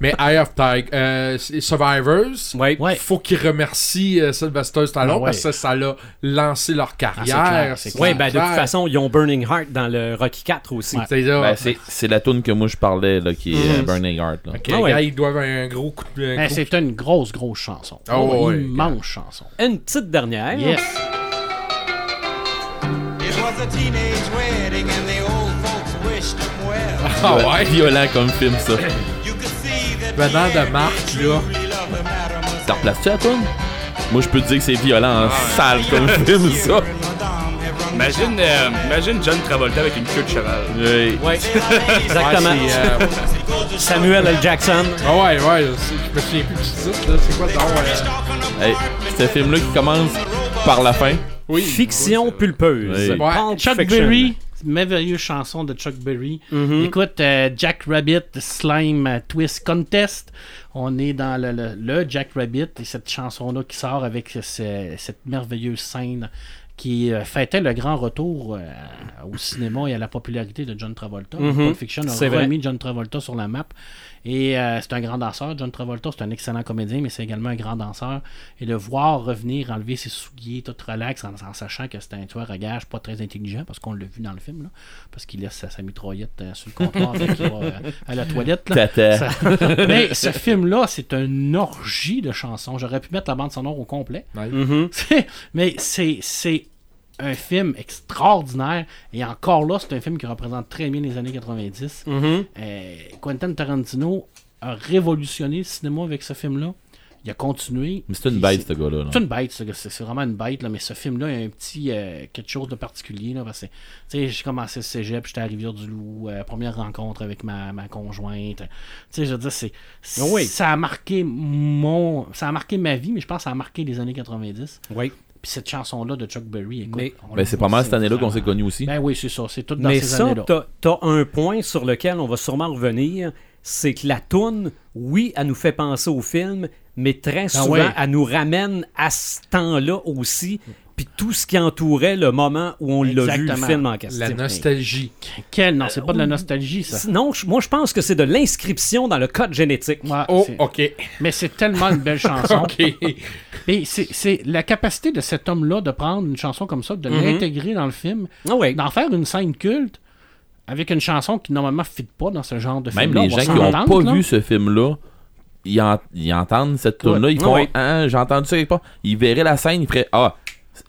Mais Eye of Tiger, euh, Survivors, Ouais. Ouais. faut qu'ils remercient euh, Sylvester Stallone Ah ouais. parce que ça l'a lancé leur c'est carrière. clair, c'est Ouais, ben de toute façon, ils ont Burning Heart dans le Rocky 4 aussi. C'est. Ben, c'est- la tune que moi je parlais, là, qui est euh, Mhm. Burning Heart. Là. Ok, Ah ouais. gars, ils doivent un gros coup de. Ben, c'est une grosse, grosse chanson. Ah ouais, Une immense chanson. Une petite dernière. Yes. It was a teenage wedding and the old folks wished him well. Ah ouais. Violent comme film, ça. Venant de Marc, là. T'en replaces-tu la tune? Moi, je peux te dire que c'est violent en Ah. sale comme film, ça. Imagine, euh, imagine John Travolta avec une queue de cheval. Ouais. Ouais, Ouais, exactement. c'est, euh, Samuel L. Jackson. Ah ouais, ouais, c'est- je me souviens plus du titre, là. C'est quoi le nom? euh, Hey, ce film-là qui commence par la fin. Oui. Fiction pulpeuse. Oui. Ouais. Chuck. Berry, merveilleuse chanson de Chuck Berry. Mhm. Écoute, euh, Jack Rabbit Slime Twist Contest. On est dans le, le- le Jack Rabbit et cette chanson-là qui sort avec ce- cette merveilleuse scène qui euh, fêtait le grand retour euh, au cinéma et à la popularité de John Travolta. Mhm. Pulp Fiction C'est a vrai. remis John Travolta sur la map. Et euh, c'est un grand danseur. John Travolta, c'est un excellent comédien, mais c'est également un grand danseur. Et le voir revenir, enlever ses souliers, tout relax, en, en sachant que c'est un tueur à gage pas très intelligent, parce qu'on l'a vu dans le film, là, parce qu'il laisse sa, sa mitraillette euh, sur le comptoir dès qu'il va euh, à la toilette. là. Ça- mais ce film-là, c'est une orgie de chansons. J'aurais pu mettre la bande sonore au complet. Mhm. C'est- mais c'est c'est un film extraordinaire. Et encore là, c'est un film qui représente très bien les années 90. Mhm. Euh, Quentin Tarantino a révolutionné le cinéma avec ce film-là. Il a continué. Mais c'est une bête, ce gars-là. là. C'est une bête, ce gars. c'est vraiment une bête, là, mais ce film-là, il y a un petit euh, quelque chose de particulier. Là, parce que, tu sais, j'ai commencé le cégep, j'étais à Rivière-du-Loup, euh, première rencontre avec ma, ma conjointe. Tu sais, je veux dire, c'est, c'est- Oui. ça a marqué mon, ça a marqué ma vie, mais je pense que ça a marqué les années 90. Oui. Puis cette chanson-là de Chuck Berry, écoute, Mais- on Ben, c'est pas mal cette année-là qu'on s'est connus aussi. Ben oui, c'est ça, c'est tout dans Mais ces ça, années-là. t'as t'as un point sur lequel on va sûrement revenir, c'est que la toune, oui, elle nous fait penser au film, mais très souvent, Ah ouais. elle nous ramène à ce temps-là aussi, puis tout ce qui entourait le moment où on l'a vu, le film en La question. nostalgie. Quel, non, c'est pas de la nostalgie, ça. Non, moi je pense que c'est de l'inscription dans le code génétique. Ouais, Oh, ok. Mais c'est tellement une belle chanson. Ok. Et c'est c'est la capacité de cet homme-là de prendre une chanson comme ça, de Mhm. l'intégrer dans le film, Ah ouais. d'en faire une scène culte avec une chanson qui normalement ne fit pas dans ce genre de Même film. les gens qui n'ont pas vu ce film-là, ils, en- ils entendent cette tune-là, ils Ah font. Ah, j'ai entendu ça quelque part. Ils verraient la scène, ils feraient Ah,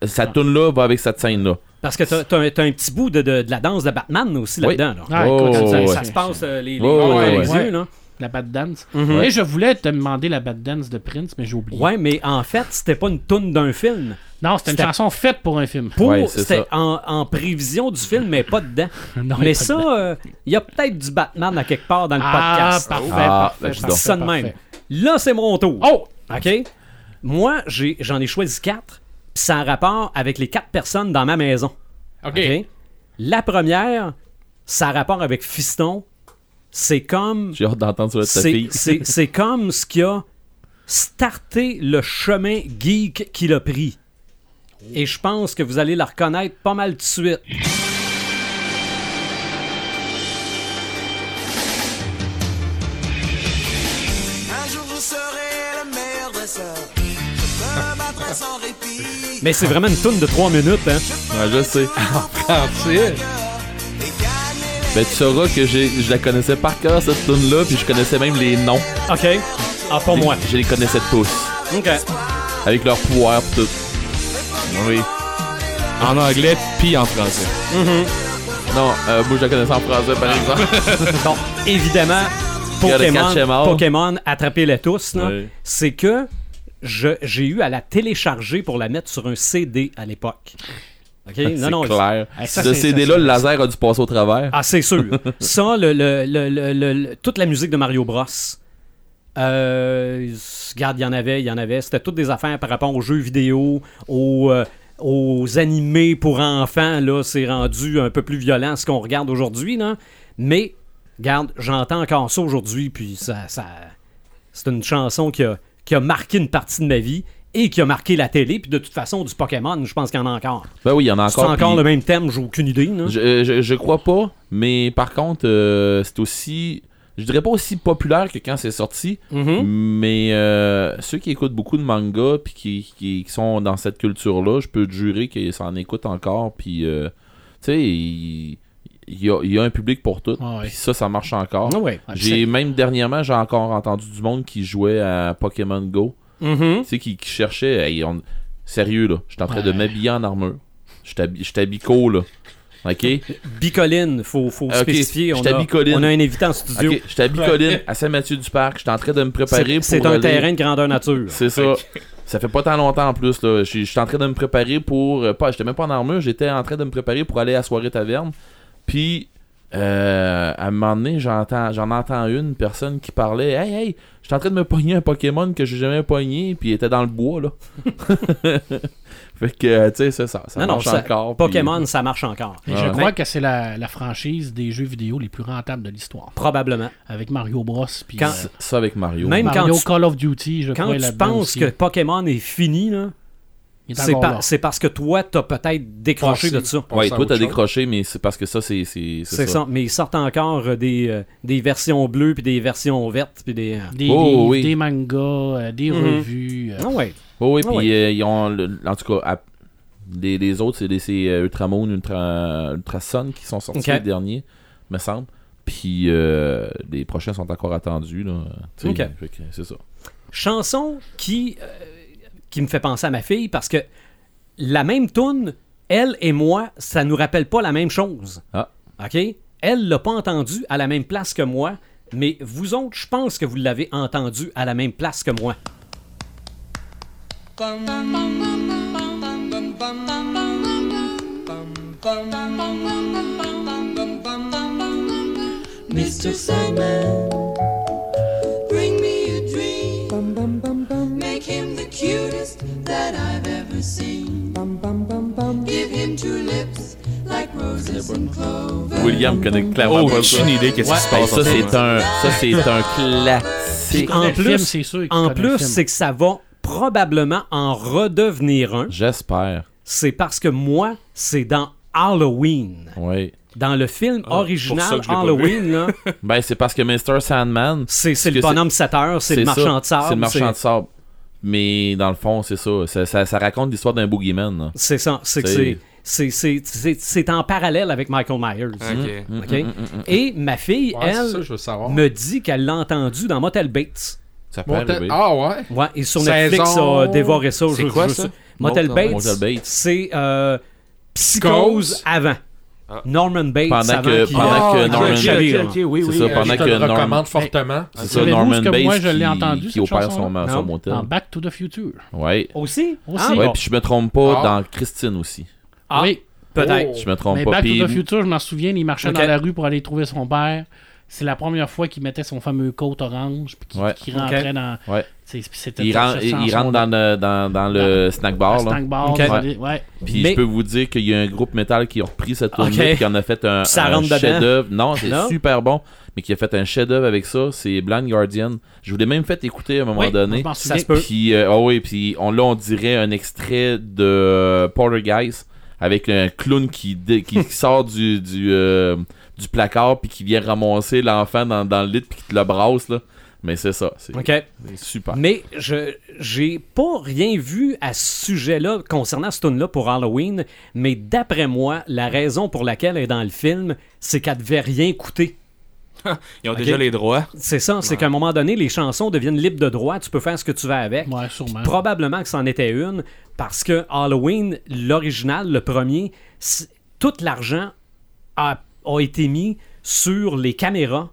cette tune-là va avec cette scène-là. Parce que t'as t'as un, petit bout de, de- de la danse de Batman aussi Oui. là-dedans. là. Ah, Oh, écoute, ça, ouais. Ça se passe euh, les, les ouais, dans les ouais. yeux. Là. la bad dance. Mhm. Et je voulais te demander la bad dance de Prince, mais j'ai oublié. Ouais, mais en fait, c'était pas une toune d'un film. Non, c'était une chanson faite pour un film. Pour, Ouais, c'était en, en prévision du film, mais pas dedans. Non, mais pas ça, euh, il y a peut-être du Batman à quelque part dans le Ah, podcast. parfait, Ah, parfait, dis parfait, donc. Ça de même. parfait. Là, c'est mon tour. Oh! OK? Moi, j'ai- j'en ai, choisi quatre. Puis c'est en rapport avec les quatre personnes dans ma maison. OK. La première, ça a rapport avec Fiston. C'est comme. J'ai hâte d'entendre sur ta C'est fille. c'est- c'est comme ce qui a starté le chemin geek qu'il a pris. Et je pense que vous allez la reconnaître pas mal de suite. Un jour je serai le meilleur dresseur. Je me battrai sans répit. Mais c'est vraiment une toune de 3 minutes, hein? Ouais, je sais. Français. Ben, tu sauras que j'ai- je la connaissais par cœur, cette tune là puis je connaissais même les noms. OK. Ah, pas moi. Je les connaissais tous. OK. Avec leur pouvoir pis tout. Oui. En anglais puis en français. Non, euh, moi je la connaissais en français par exemple. Bon, évidemment, Pokémon. Pokémon attrapez-les tous, là, Ouais. c'est que j'ai eu à la télécharger pour la mettre sur un CD à l'époque. OK? C'est clair. Ah, ça, Ce CD-là, le laser a dû passer au travers. Ah, c'est sûr. Ça, le, le- le- le- le- le- toute la musique de Mario Bros. Euh, regarde, il y en avait, il y en avait. C'était toutes des affaires par rapport aux jeux vidéo, aux, euh, aux animés pour enfants. Là, c'est rendu un peu plus violent ce qu'on regarde aujourd'hui. Mais, regarde, j'entends encore ça aujourd'hui, puis ça, ça c'est une chanson qui a, qui a marqué une partie de ma vie et qui a marqué la télé. Puis de toute façon, du Pokémon, je pense qu'il y en a encore. Ben oui, il y en a C'est encore. encore puis- le même thème, j'ai aucune idée. là. Je, je, je crois pas, mais par contre, euh, c'est aussi. Je dirais pas aussi populaire que quand c'est sorti, Mhm. mais euh, ceux qui écoutent beaucoup de manga puis qui, qui, qui sont dans cette culture-là, je peux te jurer qu'ils s'en écoutent encore. Puis, euh, tu sais, il, il y, a, il y a un public pour tout. Ah ouais. Puis ça, ça marche encore. Ah ouais. J'ai même dernièrement, j'ai encore entendu du monde qui jouait à Pokémon Go. Mhm. Tu sais, qui, qui cherchait. hey, on- Sérieux, là. J'étais en train de m'habiller en armure. Habi- j'étais bico, là. OK? Bicoline, faut, faut spécifier. On a, on a un invité en studio. Ok, j'étais à Bicoline, à Saint-Mathieu-du-Parc. J'étais en train de me préparer pour. c'est un aller- terrain de grandeur nature. C'est ça. Ça fait pas tant longtemps en plus. là. Je J'étais en train de me préparer pour. euh, Pas, j'étais même pas en armure, j'étais en train de me préparer pour aller à soirée taverne. Puis, euh, à un moment donné, j'entends, j'en entends une personne qui parlait Hey, hey, j'étais en train de me pogner un Pokémon que j'ai jamais pogné, puis il était dans le bois, là. fait que, tu sais, c'est ça. Ça non, non, marche ça- encore. puis- Pokémon, ça marche encore. Et Ouais. je Mais- crois que c'est la, la franchise des jeux vidéo les plus rentables de l'histoire. Probablement. Avec Mario Bros. Puis Quand- euh, Ça avec Mario. Même quand Mario tu- Call of Duty, je Quand crois. tu penses aussi. que Pokémon est fini, là, c'est, par- parce que toi, t'as peut-être décroché de ça. À toi, t'as décroché, mais c'est parce que ça, c'est. C'est C'est ça. Mais ils sortent encore euh, des, euh, des versions bleues, puis des versions vertes, puis des... euh, Des Oh, oui. des mangas, euh, des Mhm. revues. euh, Ah ouais. Oh, oui, Ah puis ouais. euh, ils ont. le- en tout cas, à- les, les autres, c'est des- c'est euh, Ultramoon, Ultra, Ultra Sun qui sont sortis Ok. les derniers, me semble. Puis euh, les prochains sont encore attendus. Là. C'est ça. Chanson qui, euh, qui me fait penser à ma fille, parce que la même tune, elle et moi, ça nous rappelle pas la même chose. Ah. OK? Elle l'a pas entendu à la même place que moi, mais vous autres, je pense que vous l'avez entendu à la même place que moi. Mr. Sandman, William connaît clairement Oh, pas ça. aucune idée qu'est-ce qui se passe. ça, c'est un, ça, c'est un classique. En plus- film, c'est sûr En plus, c'est que ça va probablement en redevenir un. J'espère. C'est parce que moi, c'est dans Halloween. Oui. Dans le film Ah, original Halloween, là, Ben, c'est parce que Mr. Sandman. c'est le bonhomme 7 heures, c'est le ça. marchand de sable. C'est le marchand de sable. Mais dans le fond, c'est ça. Ça, ça- ça raconte l'histoire d'un boogeyman. C'est ça. C'est que C'est- c'est- c'est- c'est- c'est c'est en parallèle avec Michael Myers. Ok. Mm, OK? Et ma fille, Ouais, ça, elle, savoir. me dit qu'elle l'a entendu dans Motel Bates. Ça peut arriver. ah ouais? Ouais, et sur Saison- Netflix, a dévoré ça. C'est quoi, je- ça? Motel Motel Bates, Motel Bates. c'est euh, Psychose avant. Norman Bates Pendant avant que- qu'il- pendant Ah, que ok, Norman- ok, ok, ok, oui, C'est oui. ça, euh, pendant je te que le recommande fortement. C'est ça, Norman Bates moi, je l'ai qui, entendu, qui opère son, son motel. Dans Back to the Future. Ouais. Aussi? Aussi. Ah, Ouais, bon. puis je me trompe pas Ah. dans Christine aussi. Ah, Oui. peut-être. Je me trompe Mais pas. Back Puis- to the Future, je m'en souviens, il marchait dans la rue pour aller trouver son père. C'est la première fois qu'il mettait son fameux coat orange, puis qu'il Ouais. rentrait dans. Ouais. il, il- rentre dans le, dans, dans le snack bar. Snack Ouais. ouais. Puis Mais- je peux vous dire qu'il y a un groupe métal qui a repris cette Ok. là qui en a fait un, chef-d'œuvre. Non, c'est super bon, mais qui a fait un chef-d'œuvre avec ça. C'est Blind Guardian. Je vous l'ai même fait écouter à un moment Oui, donné. Ça se peut. Puis, euh, oh oui, puis on, là, on dirait un extrait de euh, Poltergeist avec un clown qui, qui, sort du, du, euh, du placard puis qui vient ramasser l'enfant dans, dans le lit puis qui te le brasse, là. Mais c'est ça, c'est super. Mais je j'ai pas rien vu à ce sujet-là concernant ce tune-là pour Halloween, mais d'après moi, la raison pour laquelle elle est dans le film, c'est qu'elle devait rien coûter. Ils ont déjà les droits. C'est ça, c'est qu'à un moment donné, les chansons deviennent libres de droit, tu peux faire ce que tu veux avec. Ouais, sûrement. Probablement que c'en était une, parce que Halloween, l'original, le premier, tout l'argent a, a été mis sur les caméras,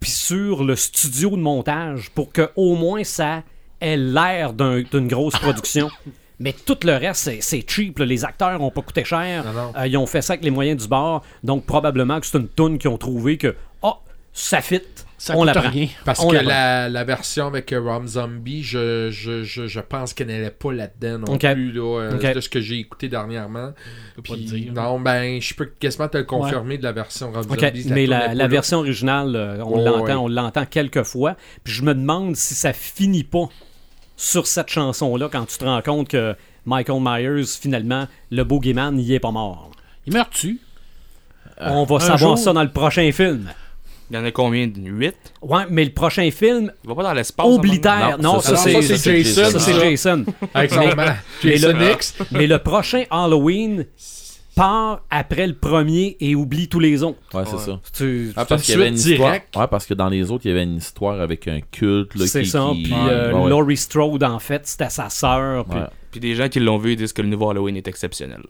puis sur le studio de montage, pour que au moins ça ait l'air d'un- d'une grosse production. Mais tout le reste, c'est- cheap. là. Les acteurs ont pas coûté cher. Euh, ils ont fait ça avec les moyens du bord. Donc, probablement que c'est une toune qu'ils ont trouvé que, oh, ça fit. Ça on la rien. Parce On que la version avec euh, Rob Zombie, je, je, je, je pense qu'elle n'allait pas là-dedans non Ok. plus, là, euh, de ce que j'ai écouté dernièrement. Puis, dire. non, ben, je peux quasiment te le confirmer de la version OK, Zombie. mais la, version originale, on l'entend, ouais. on l'entend quelques fois. Puis je me demande si ça finit pas sur cette chanson-là quand tu te rends compte que Michael Myers, finalement, le boogeyman, il est pas mort. Il meurt-tu? on va savoir jour- ça dans le prochain film. Il y en a combien? 8 Ouais, mais le prochain film, Il va pas dans l'espace. oblitère. Non, Non, ça, ça, ça, c'est Jason. Ça, c'est. Jason. Avec son Mais- man, mais Jason le-. Mais le prochain Halloween part après le premier et oublie tous les autres. Ouais, c'est ça. Tu- Ah, parce qu'il y avait une histoire. Ouais, parce que dans les autres, il y avait une histoire avec un culte. C'est ça. qui- Puis Ouais, euh, ouais. Laurie Strode, en fait, c'était sa sœur. Puis Ouais. Puis des gens qui l'ont vu ils disent que le nouveau Halloween est exceptionnel.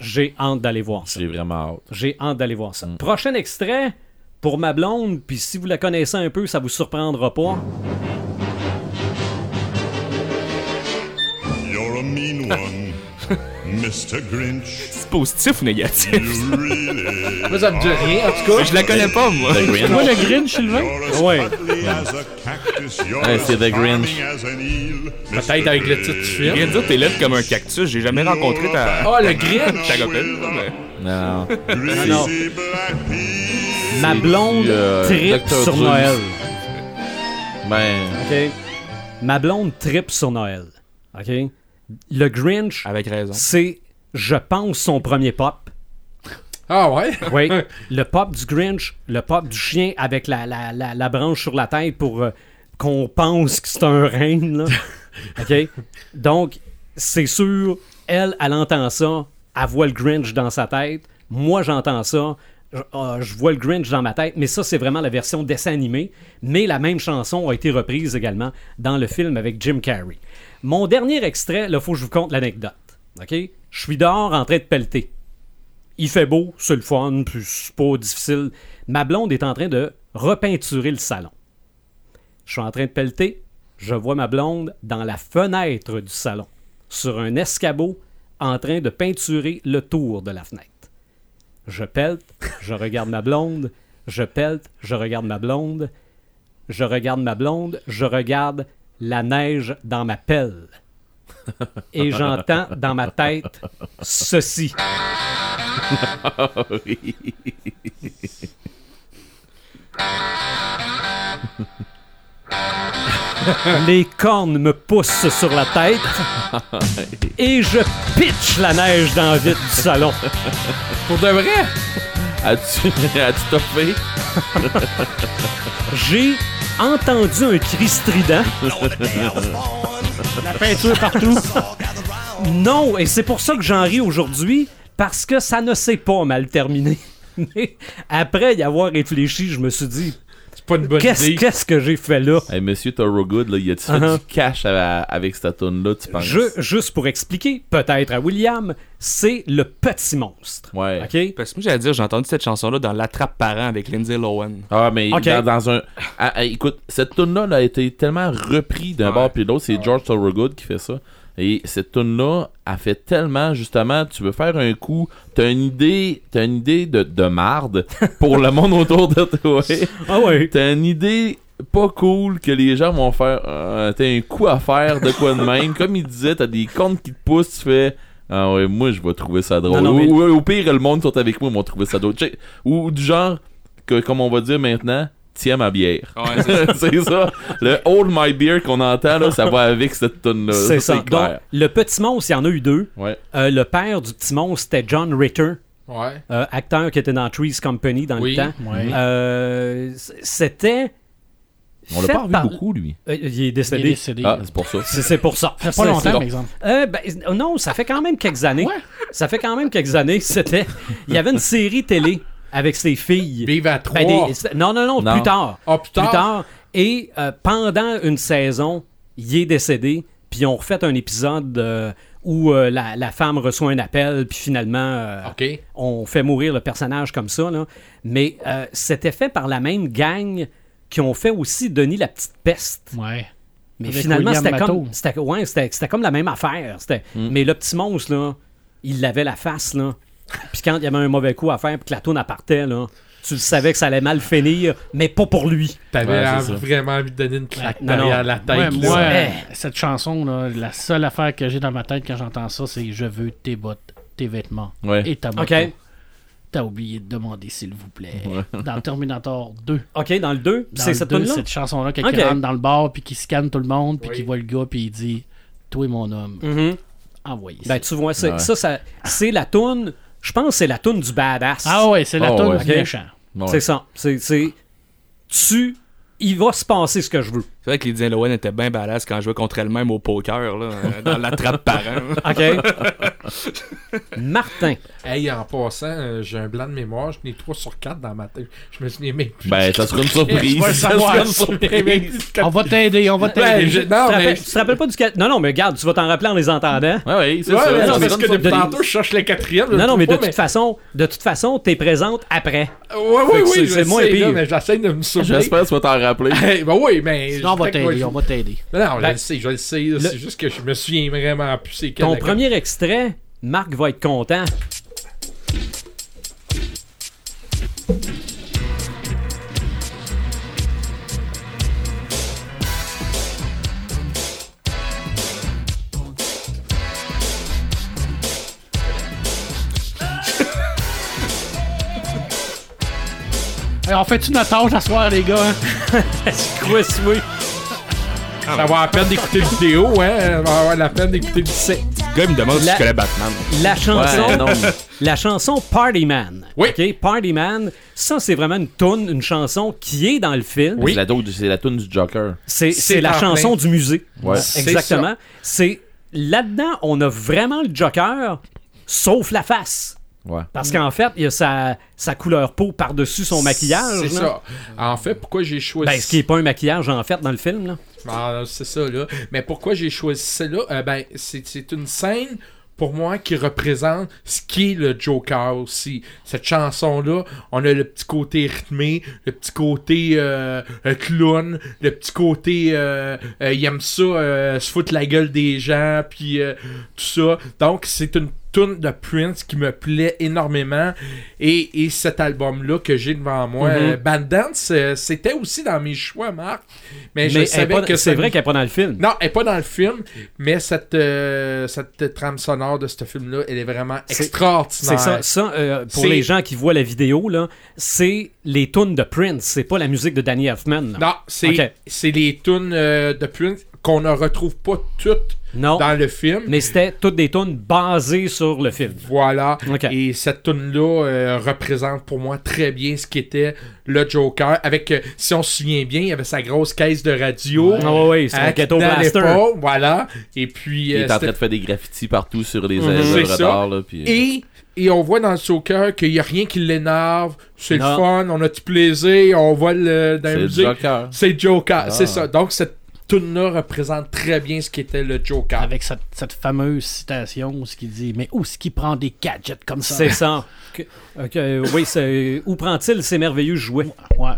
J'ai hâte d'aller voir ça. J'ai vraiment hâte. J'ai hâte d'aller voir Mm. ça. Prochain extrait pour ma blonde, puis si vous la connaissez un peu, ça vous surprendra pas. You're a mean one. C'est positif ou négatif? Moi, ça me dit rien, en tout cas. Je la connais pas, moi. The Grinch. Moi, le Grinch, Sylvain? Ouais. Ouais, c'est The Grinch. Peut-être avec le titre du Je film. viens de dire, t'es laide comme un cactus. J'ai jamais rencontré ta, Oh, le Grinch! ta copine. mais- Non. Pea. Ma blonde euh, tripe sur. Noël. Ben. OK? Ma blonde tripe sur Noël. OK? Le Grinch, Avec raison. c'est, je pense, son premier pop. Ah ouais? Oui, le pop du Grinch, le pop du chien avec la, la, la, la branche sur la tête pour euh, qu'on pense que c'est un renne. Là. OK? Donc, c'est sûr, elle, elle entend ça, elle voit le Grinch dans sa tête. Moi, j'entends ça. Je, ah, je vois le Grinch dans ma tête, mais ça, c'est vraiment la version dessin animé. Mais la même chanson a été reprise également dans le film avec Jim Carrey. Mon dernier extrait, là, faut que je vous conte l'anecdote. Je suis dehors en train de pelleter il fait beau, c'est le fun, puis c'est pas difficile. Ma blonde est en train de repeinturer le salon. Je suis en train de pelleter, je vois ma blonde dans la fenêtre du salon, sur un escabeau, en train de peinturer le tour de la fenêtre. Je pelte, je regarde ma blonde, je pelte, je regarde ma blonde, je regarde ma blonde, je regarde la neige dans ma pelle. Et j'entends dans ma tête ceci. Les cornes me poussent sur la tête et je pitch la neige dans le vide du salon. Pour de vrai? As-tu toffé? J'ai entendu un cri strident. La peinture partout. Non, et c'est pour ça que j'en ris aujourd'hui, parce que ça ne s'est pas mal terminé. Mais après y avoir réfléchi, je me suis dit, C'est pas une bonne Qu'est-ce idée. qu'est-ce que j'ai fait là? Hey, monsieur Thorogood, là, il a-tu fait Uh-huh. du cash à- avec cette tune-là, tu penses? Je- juste pour expliquer, peut-être à William, c'est le petit monstre. Ouais. OK? Parce que moi, j'allais dire, j'ai entendu cette chanson-là dans L'Attrape Parent avec Lindsay Lohan. Ah, mais Ok. dans, dans un. Ah, ah, écoute, cette tune-là a été tellement repris d'un Ouais. bord puis de l'autre. C'est George Thorogood qui fait ça. Et cette tune-là a fait tellement, justement, tu veux faire un coup, t'as une idée, t'as une idée de, de marde pour le monde autour de toi. Ah ouais. T'as une idée pas cool que les gens vont faire. euh, t'as un coup à faire de quoi de même. Comme il disait, t'as des comptes qui te poussent, tu fais. Ah ouais, moi je vais trouver ça drôle. Non, non, mais- ou, ou- au pire, le monde qui sont avec moi vont trouver ça drôle. Ou, ou du genre, que, comme on va dire maintenant, tiens ma bière. Ouais, c'est ça. Le Hold My Beer qu'on entend, là, ça va avec cette tonne-là. C'est ça. Donc, clair. le petit monstre, il y en a eu deux. Ouais. Euh, le père du petit monstre, c'était John Ritter, Ouais. euh, acteur qui était dans Trees Company dans Oui. le temps. Ouais. Euh, c'était. On l'a pas revu par- beaucoup, lui. Euh, il est Il est décédé. décédé. Ah, c'est pour ça. C'est c'est pour ça. Ça fait pas longtemps, c'est- par exemple. Euh, ben, non, ça fait quand même quelques années. Ouais. Ça fait quand même quelques années. C'était. Il y avait une série télé avec ses filles. Vive à trois. Ben, des- c'était- non, non, non, Non. plus tard. Ah, plus tard? Et euh, pendant une saison, il est décédé. Puis on refait un épisode euh, où euh, la, la femme reçoit un appel. Puis finalement, euh, on fait mourir le personnage comme ça. Là. Mais euh, c'était fait par la même gang qui ont fait aussi Denis la petite peste. Ouais. Mais Avec finalement, c'était comme, c'était, ouais, c'était, c'était comme la même affaire. C'était, Mm. Mais le petit monstre, là, il avait la face. Là. Puis quand il y avait un mauvais coup à faire, puis que la tourne appartait, là, tu le savais que ça allait mal finir, mais pas pour lui. T'avais Ouais, ça. vraiment envie de donner une claque non, non. derrière la tête. Ouais, moi, euh, cette chanson, là, la seule affaire que j'ai dans ma tête quand j'entends ça, c'est Je veux tes bottes, tes vêtements Ouais. et ta moto. T'as oublié de demander, s'il vous plaît. Dans Terminator 2. OK, dans le 2, Dans c'est cette 2, tune-là? cette chanson-là, il rentre dans le bar, puis qu'il scanne tout le monde, puis Oui. qu'il voit le gars, puis il dit Toi, mon homme, Mhm. envoyez Ben, ça. tu vois, c'est- Ouais. ça, ça, c'est la toune. Je pense que c'est la toune du badass. Ah ouais, c'est la Oh, toune ouais. du méchant. Ouais. C'est ça. C'est, c'est. Tu. Il va se passer ce que je veux. C'est vrai que Lindsay Lohan était bien badass quand elle jouait contre elle-même au poker, là, euh, dans L'Attrape Parent. OK? Martin. Hey, en passant, euh, j'ai un blanc de mémoire. Je n'ai 3 sur 4 dans ma tête. Je me souviens même plus. Ben, ça sera une surprise. Je Ça sera une Je. On va t'aider, on va Ben, t'aider. je- Tu non, te mais. rappelles- tu te rappelles pas du. ca- Non, non, mais regarde, tu vas t'en rappeler en les entendant. Ouais, ouais, c'est Ouais, ça. mais Ça non, sera parce que depuis tantôt, je cherche le quatrième. je Non, non, mais de toute façon, de toute façon, t'es présente après. Ouais, que oui, c'est- je moins pire. mais j'essaie de me souvenir. J'espère que tu vas t'en rappeler. Ben oui, mais. On va t'aider, on va t'aider. Non, non, je Ben, le sais, je le sais. C'est juste que je me souviens vraiment plus c'est quel. Ton premier extrait, Marc va être content. On fait-tu notre tâche à soir, les gars? hein? Quoi, oui? Ça va avoir la peine d'écouter le vidéo, hein. Ça va avoir la peine d'écouter le C'est Le gars, il me demande si La- je connais Batman. la chanson. Ouais, non. La chanson Party Man. Oui. OK? Party Man, ça, c'est vraiment une tune, une chanson qui est dans le film. Oui. C'est la, do- c'est la tune du Joker. C'est, la chanson plein. du musée. Ouais. C'est Exactement. C'est là-dedans, on a vraiment le Joker, sauf la face. Ouais. Parce qu'en fait, il y a sa, sa couleur peau par-dessus son maquillage. C'est ça. En fait, pourquoi j'ai choisi. Ben, ce qui n'est pas un maquillage, en fait, dans le film. Là. Ah, c'est ça, là. Mais pourquoi j'ai choisi celle-là? Euh, ben, c'est une scène, pour moi, qui représente ce qu'est le Joker aussi. Cette chanson-là, on a le petit côté rythmé, le petit côté euh, euh, clown, le petit côté... Euh, il aime ça, se foutre la gueule des gens, puis tout ça. Donc, c'est une tune de Prince qui me plaît énormément. Et, et cet album-là que j'ai devant moi, Mhm. euh, Band Dance, euh, c'était aussi dans mes choix, Marc. Mais, je Mais savais pas- que c'est vrai qu'elle n'est pas dans le film. non, elle est pas dans le film, mais cette, euh, cette trame sonore de ce film-là, elle est vraiment extraordinaire. C'est ça, ça euh, pour les gens qui voient la vidéo, là, c'est les tunes de Prince, c'est pas la musique de Danny Elfman. là. Non, c'est Ok. c'est les tunes euh, de Prince qu'on ne retrouve pas toutes Non, dans le film. mais c'était toutes des tunes basées sur le film. Voilà. Ok. Et cette tune-là euh, représente pour moi très bien ce qu'était le Joker. Avec, euh, si on se souvient bien, il y avait sa grosse caisse de radio. Ah ouais, ouais, c'est hein, un ghetto blaster. Voilà. Et puis. Il euh, est en train c'était- de faire des graffitis partout sur les Mhm. là, puis- Et Et on voit dans le Joker qu'il n'y a rien qui l'énerve. C'est le fun, on a du plaisir, on voit le, dans la musique. Joker. C'est Joker, Ah. c'est ça. Donc cette tune-là représente très bien ce qu'était le Joker. Avec cette, cette fameuse citation où ce qui dit Mais où est-ce qu'il prend des gadgets comme ça C'est ça. Que- euh, que- oui, c'est- où prend-il ces merveilleux jouets? Ouais.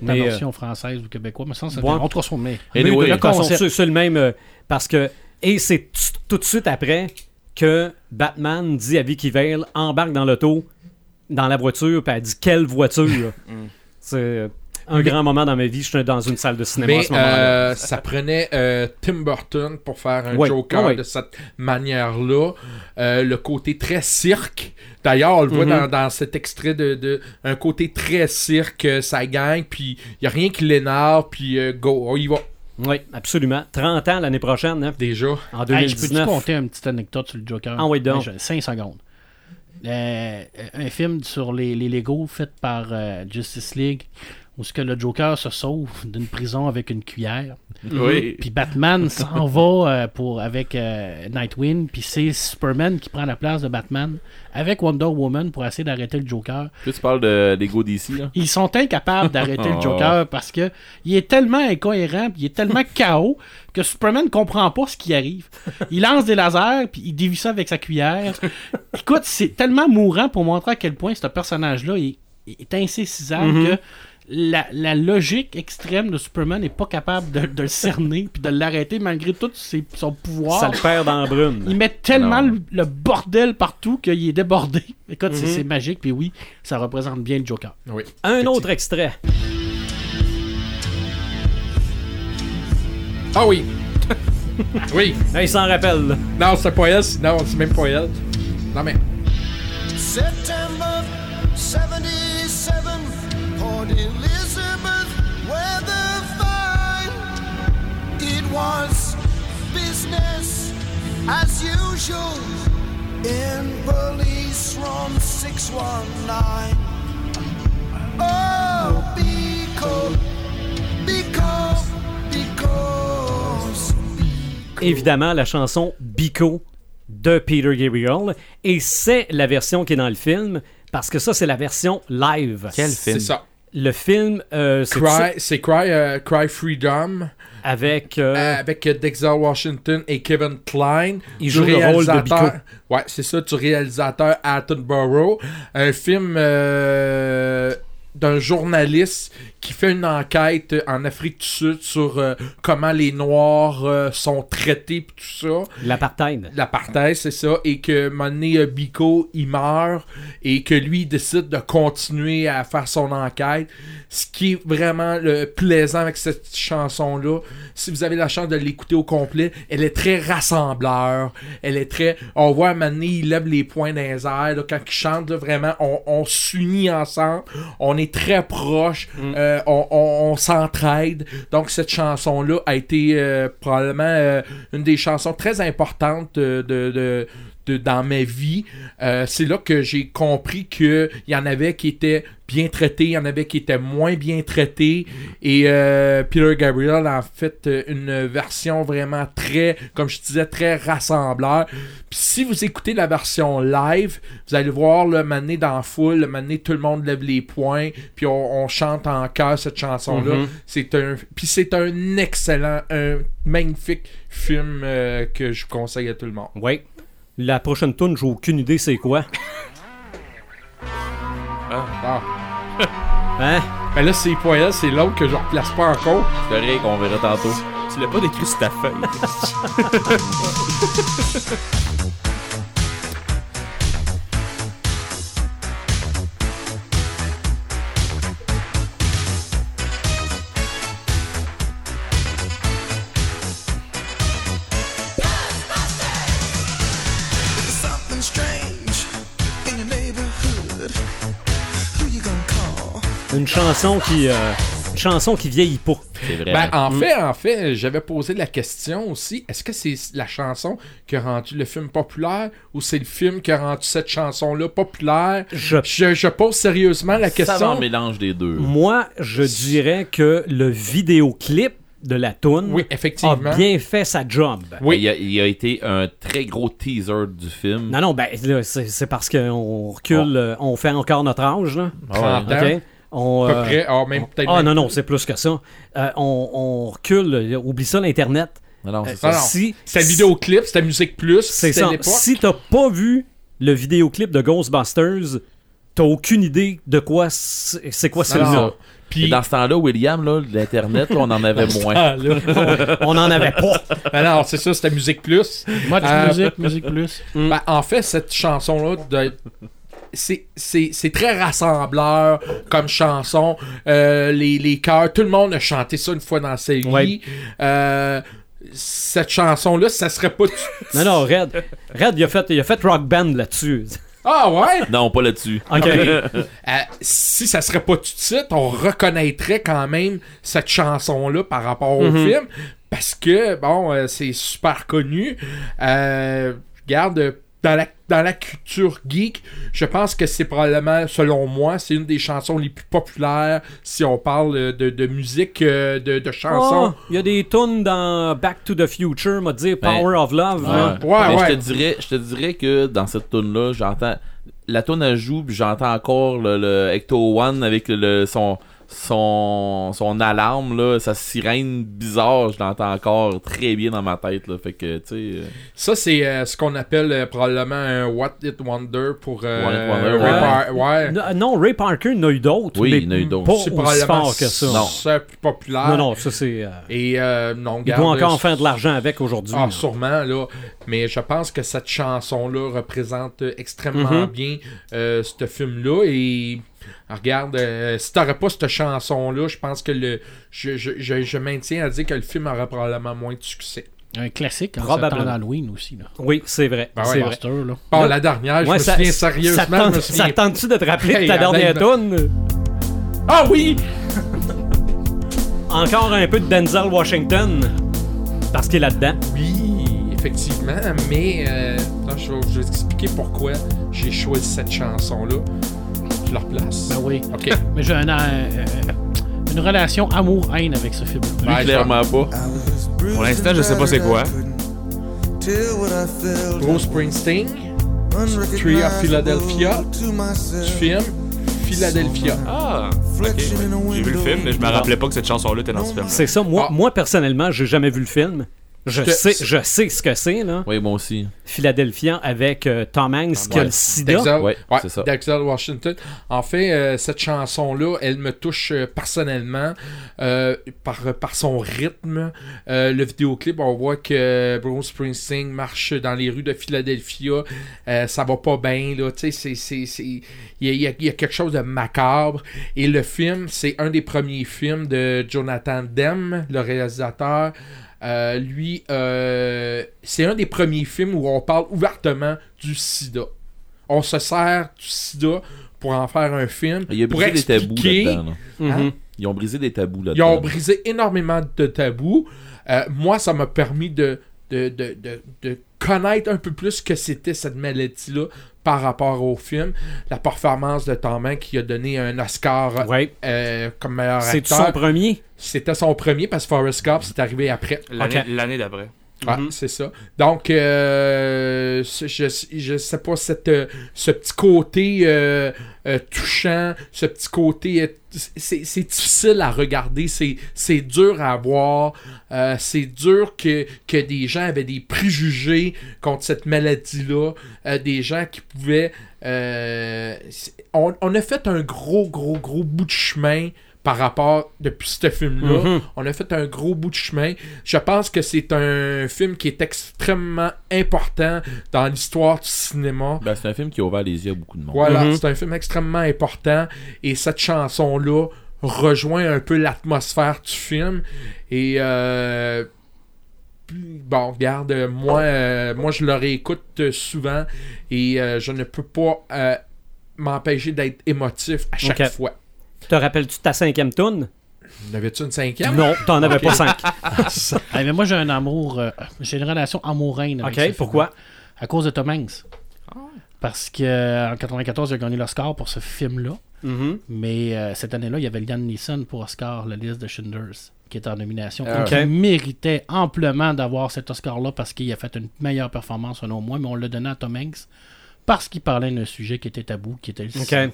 La Mais, euh, version française ou québécois, mais ça, c'est un autre son. Mais Mais Anyway, de toute façon, concept. c'est c'est le même. euh, parce que. Et c'est tout de suite après que Batman dit à Vicky Vale embarque dans l'auto, dans la voiture, puis elle dit quelle voiture? C'est euh, un grand moment dans ma vie. Je suis dans une salle de cinéma à ce moment-là. euh, ça prenait euh, Tim Burton pour faire un Ouais, Joker ouais. de cette manière-là. Euh, le côté très cirque. D'ailleurs, on le voit Mhm. dans, dans cet extrait de, de un côté très cirque, ça gagne, puis il n'y a rien qui l'énerve, puis euh, go, y va. Oui, absolument. 30 ans l'année prochaine, hein, Déjà. en Hey, je peux-tu 2019. compter une petite anecdote sur le Joker? Ah oui, donc. 5 secondes. Euh, un film sur les, les Lego fait par euh, Justice League où ce que le Joker se sauve d'une prison avec une cuillère. Oui. Puis Batman s'en va euh, pour, avec euh, Nightwing, puis c'est Superman qui prend la place de Batman avec Wonder Woman pour essayer d'arrêter le Joker. Puis tu parles de Lego DC, là. Ils sont incapables d'arrêter le Oh. Joker parce que il est tellement incohérent, puis il est tellement chaos que Superman comprend pas ce qui arrive. Il lance des lasers, puis il dévie ça avec sa cuillère. Écoute, c'est tellement mourant pour montrer à quel point ce personnage-là est, est insaisissable Mhm. que la, la logique extrême de Superman n'est pas capable de, de le cerner puis de l'arrêter malgré tout ses- son pouvoir. Ça le perd dans la brume. Il met tellement le, le bordel partout qu'il est débordé. Écoute, c'est- Mhm. c'est magique, puis oui, ça représente bien le Joker. Oui. Un autre extrait. Ah oui. oui. Là, il s'en rappelle. Non, c'est pas elle. Non, c'est même pas elle. Non, mais. September 77, Port Elizabeth, weather fine. It was business as usual in police room 619. Oh, because, because, because. Évidemment, la chanson Bico de Peter Gabriel. Et c'est la version qui est dans le film. Parce que ça, c'est la version live. Quel C'est film ça. Le film, euh, c'est Cry, c'est Cry, euh, Cry Freedom avec. euh, euh, avec Dexter Washington et Kevin Klein. Il du joue le rôle de Bico. Ouais, c'est ça, du réalisateur Attenborough. Un film d'un journaliste qui fait une enquête en Afrique du Sud sur euh, comment les Noirs euh, sont traités pis tout ça. L'apartheid. L'apartheid, c'est ça. Et que Mané euh, Biko, il meurt. Et que lui, il décide de continuer à faire son enquête. Ce qui est vraiment le plaisant avec cette chanson-là, si vous avez la chance de l'écouter au complet, elle est très rassembleur. Elle est très. On voit Mané, il lève les poings dans les airs. là, quand il chante, là, vraiment, on, on s'unit ensemble. On est très proches. Euh, on on- s'entraide. Donc, cette chanson-là a été euh, probablement euh, une des chansons très importantes de- de- dans ma vie. Euh, c'est là que j'ai compris qu'il y en avait qui étaient bien traités, il y en avait qui étaient moins bien traités. Et euh, Peter Gabriel a fait euh, une version vraiment très, comme je disais, très rassembleur. Puis si vous écoutez la version live, vous allez voir le mané dans la foule, le mané tout le monde lève les poings, puis on, on chante en chœur cette chanson-là. Mhm. C'est un, puis c'est un excellent, un magnifique film euh, que je conseille à tout le monde. Oui. La prochaine tune, j'ai aucune idée c'est quoi. Ah. Hein? Ben là, c'est elle, c'est l'autre que je replace pas encore. C'est correct, on verra tantôt. Tu l'as pas décrit sur ta feuille. Une chanson qui. euh, une chanson qui vieillit pas. C'est vrai. Ben, en fait, en fait, j'avais posé la question aussi, est-ce que c'est la chanson qui a rendu le film populaire ou c'est le film qui a rendu cette chanson-là populaire? Je Je, je pose sérieusement la question. en mélange des deux. Moi, je dirais que le vidéoclip de la toune Oui, a bien fait sa job. Oui. Il, a, il a été un très gros teaser du film. Non, non, ben, c'est c'est parce qu'on recule, euh, on fait encore notre âge, là. 30 ans. OK? On, À peu euh, près. Ah, même peut-être. Ah même non, non, c'est plus que ça. Euh, on, on recule, euh, oublie ça, l'Internet. Non, c'est Euh, ça. Si, C'était le vidéoclip, c'était Musique Plus. C'est ça. Si t'as pas vu le vidéoclip de Ghostbusters, t'as aucune idée de quoi c'est c'est quoi ce Non, film-là. non. Et Puis, dans ce temps-là, William, là, l'Internet, on en avait moins. On en avait pas. Ben non, c'est ça, c'était Musique Plus. Moi, Euh, musique, musique plus. Ben, en fait, cette chanson-là, de- c'est- c'est c'est très rassembleur comme chanson. Euh, les, les chœurs, tout le monde a chanté ça une fois dans sa vie. Ouais. Euh, cette chanson-là, ça serait pas. Non, non, Red. Red, il a fait, il a fait rock band là-dessus. Ah ouais? Non, pas là-dessus. OK. Euh, si ça serait pas tout de suite, on reconnaîtrait quand même cette chanson-là par rapport au Mhm. film. Parce que, bon, euh, c'est super connu. Euh, regarde, dans la, dans la culture geek, je pense que c'est probablement, selon moi, c'est une des chansons les plus populaires si on parle de, de musique, euh, de, de chansons. Oh, Il y a des tunes dans Back to the Future, m'a dit Power of Love. Ouais, Mais ouais. Je, te dirais, je te dirais que dans cette tune là j'entends. La tune elle joue, puis j'entends encore le, le Ecto One avec le- son, son, son alarme, là, sa sirène bizarre, je l'entends encore très bien dans ma tête. Là, fait que, tu sais. euh, Ça, c'est euh, ce qu'on appelle euh, probablement un What It Wonder pour. euh, What It Wonder, Ray ouais. Non, Non, Ray Parker, il y en a eu d'autres. Oui, mais il y en a eu d'autres. Pas C'est aussi probablement fort que ça. Non. ça plus populaire. Non, non, ça c'est. euh, Et euh, non, il garde, doit encore en faire de l'argent avec aujourd'hui. Ah, là. sûrement, là. Mais je pense que cette chanson-là représente extrêmement Mhm. bien euh, ce film-là. Et regarde, euh, si t'aurais pas cette chanson-là, je pense que le. Je, je, je, je maintiens à dire que le film aurait probablement moins de succès. Un classique en Probablement. ce temps d'Halloween aussi. Là. Oui, c'est vrai. Ben c'est vrai. Là. Bon, Là- la dernière, je Ouais, me ça- souviens ça sérieusement. Ça souviens- tente-tu de te rappeler Hey, de ta dernière tune Ah oui! Encore un peu de Denzel Washington. Parce qu'il est là-dedans. Oui, effectivement, mais euh, attends, je, vais, je vais expliquer pourquoi j'ai choisi cette chanson-là. Je la replace. Ben oui. Ok. Mais j'ai un, euh, une relation amour-haine avec ce film. Lui, je clairement pas. Pour l'instant, je sais pas c'est quoi. Bruce Springsteen, Tree of Philadelphia, du film Philadelphia. Ah, ok. J'ai vu le film, mais je me rappelais pas que cette chanson-là était dans ce film. C'est ça. Moi, Ah. moi personnellement, j'ai jamais vu le film. Je sais, je sais ce que c'est, là. Oui, moi aussi. Philadelphia avec euh, Tom Hanks qui a le sida. Denzel, Ouais, ouais, c'est ça. Denzel Washington. En fait, euh, cette chanson-là, elle me touche euh, personnellement euh, par, par son rythme. Euh, le vidéoclip, on voit que Bruce Springsteen marche dans les rues de Philadelphia. Euh, ça va pas bien, là. Tu sais, c'est- c'est- c'est- il y y a quelque chose de macabre. Et le film, c'est un des premiers films de Jonathan Demme, le réalisateur. Euh, lui, euh, c'est un des premiers films où on parle ouvertement du sida. On se sert du sida pour en faire un film. Il y a pour brisé des tabous là-dedans. là. Mhm. Hein? Ils ont brisé des tabous Ils là-dedans. ont brisé énormément de tabous. Euh, moi, ça m'a permis de, de, de, de, de connaître un peu plus ce que c'était cette maladie-là par rapport au film. La performance de Tom Hanks qui a donné un Oscar Ouais. euh, comme meilleur C'est acteur. son premier? C'était son premier parce que Forrest Gump, c'est arrivé après. L'année l'année Mhm. c'est ça. Donc, euh, je, je sais pas, cette, euh, ce petit côté euh, euh, touchant, ce petit côté. euh, c'est c'est difficile à regarder, c'est c'est dur à voir, euh, c'est dur que, que des gens avaient des préjugés contre cette maladie-là, euh, des gens qui pouvaient. euh, on, on a fait un gros, gros, gros bout de chemin par rapport depuis ce film-là. Mhm. On a fait un gros bout de chemin. Je pense que c'est un film qui est extrêmement important dans l'histoire du cinéma. Ben, c'est un film qui a ouvert les yeux à beaucoup de monde. Voilà, Mhm. c'est un film extrêmement important et cette chanson-là rejoint un peu l'atmosphère du film et euh, bon, regarde, moi, euh, moi je le réécoute souvent et euh, je ne peux pas euh, m'empêcher d'être émotif à chaque fois. Te rappelles-tu ta cinquième tune? N'avais-tu une cinquième? Non, t'en avais pas cinq. Ah, mais moi, j'ai un amour. euh, j'ai une relation avec ce OK, film. pourquoi? À cause de Tom Hanks. Parce que euh, en 94, il a gagné l'Oscar pour ce film-là. Mhm. Mais euh, cette année-là, il y avait Liam Neeson pour Oscar, la liste de Schindlers, qui est en nomination. Ah, ok. méritait amplement d'avoir cet Oscar-là parce qu'il a fait une meilleure performance, selon moi. Mais on l'a donné à Tom Hanks parce qu'il parlait d'un sujet qui était tabou, qui était le Ok.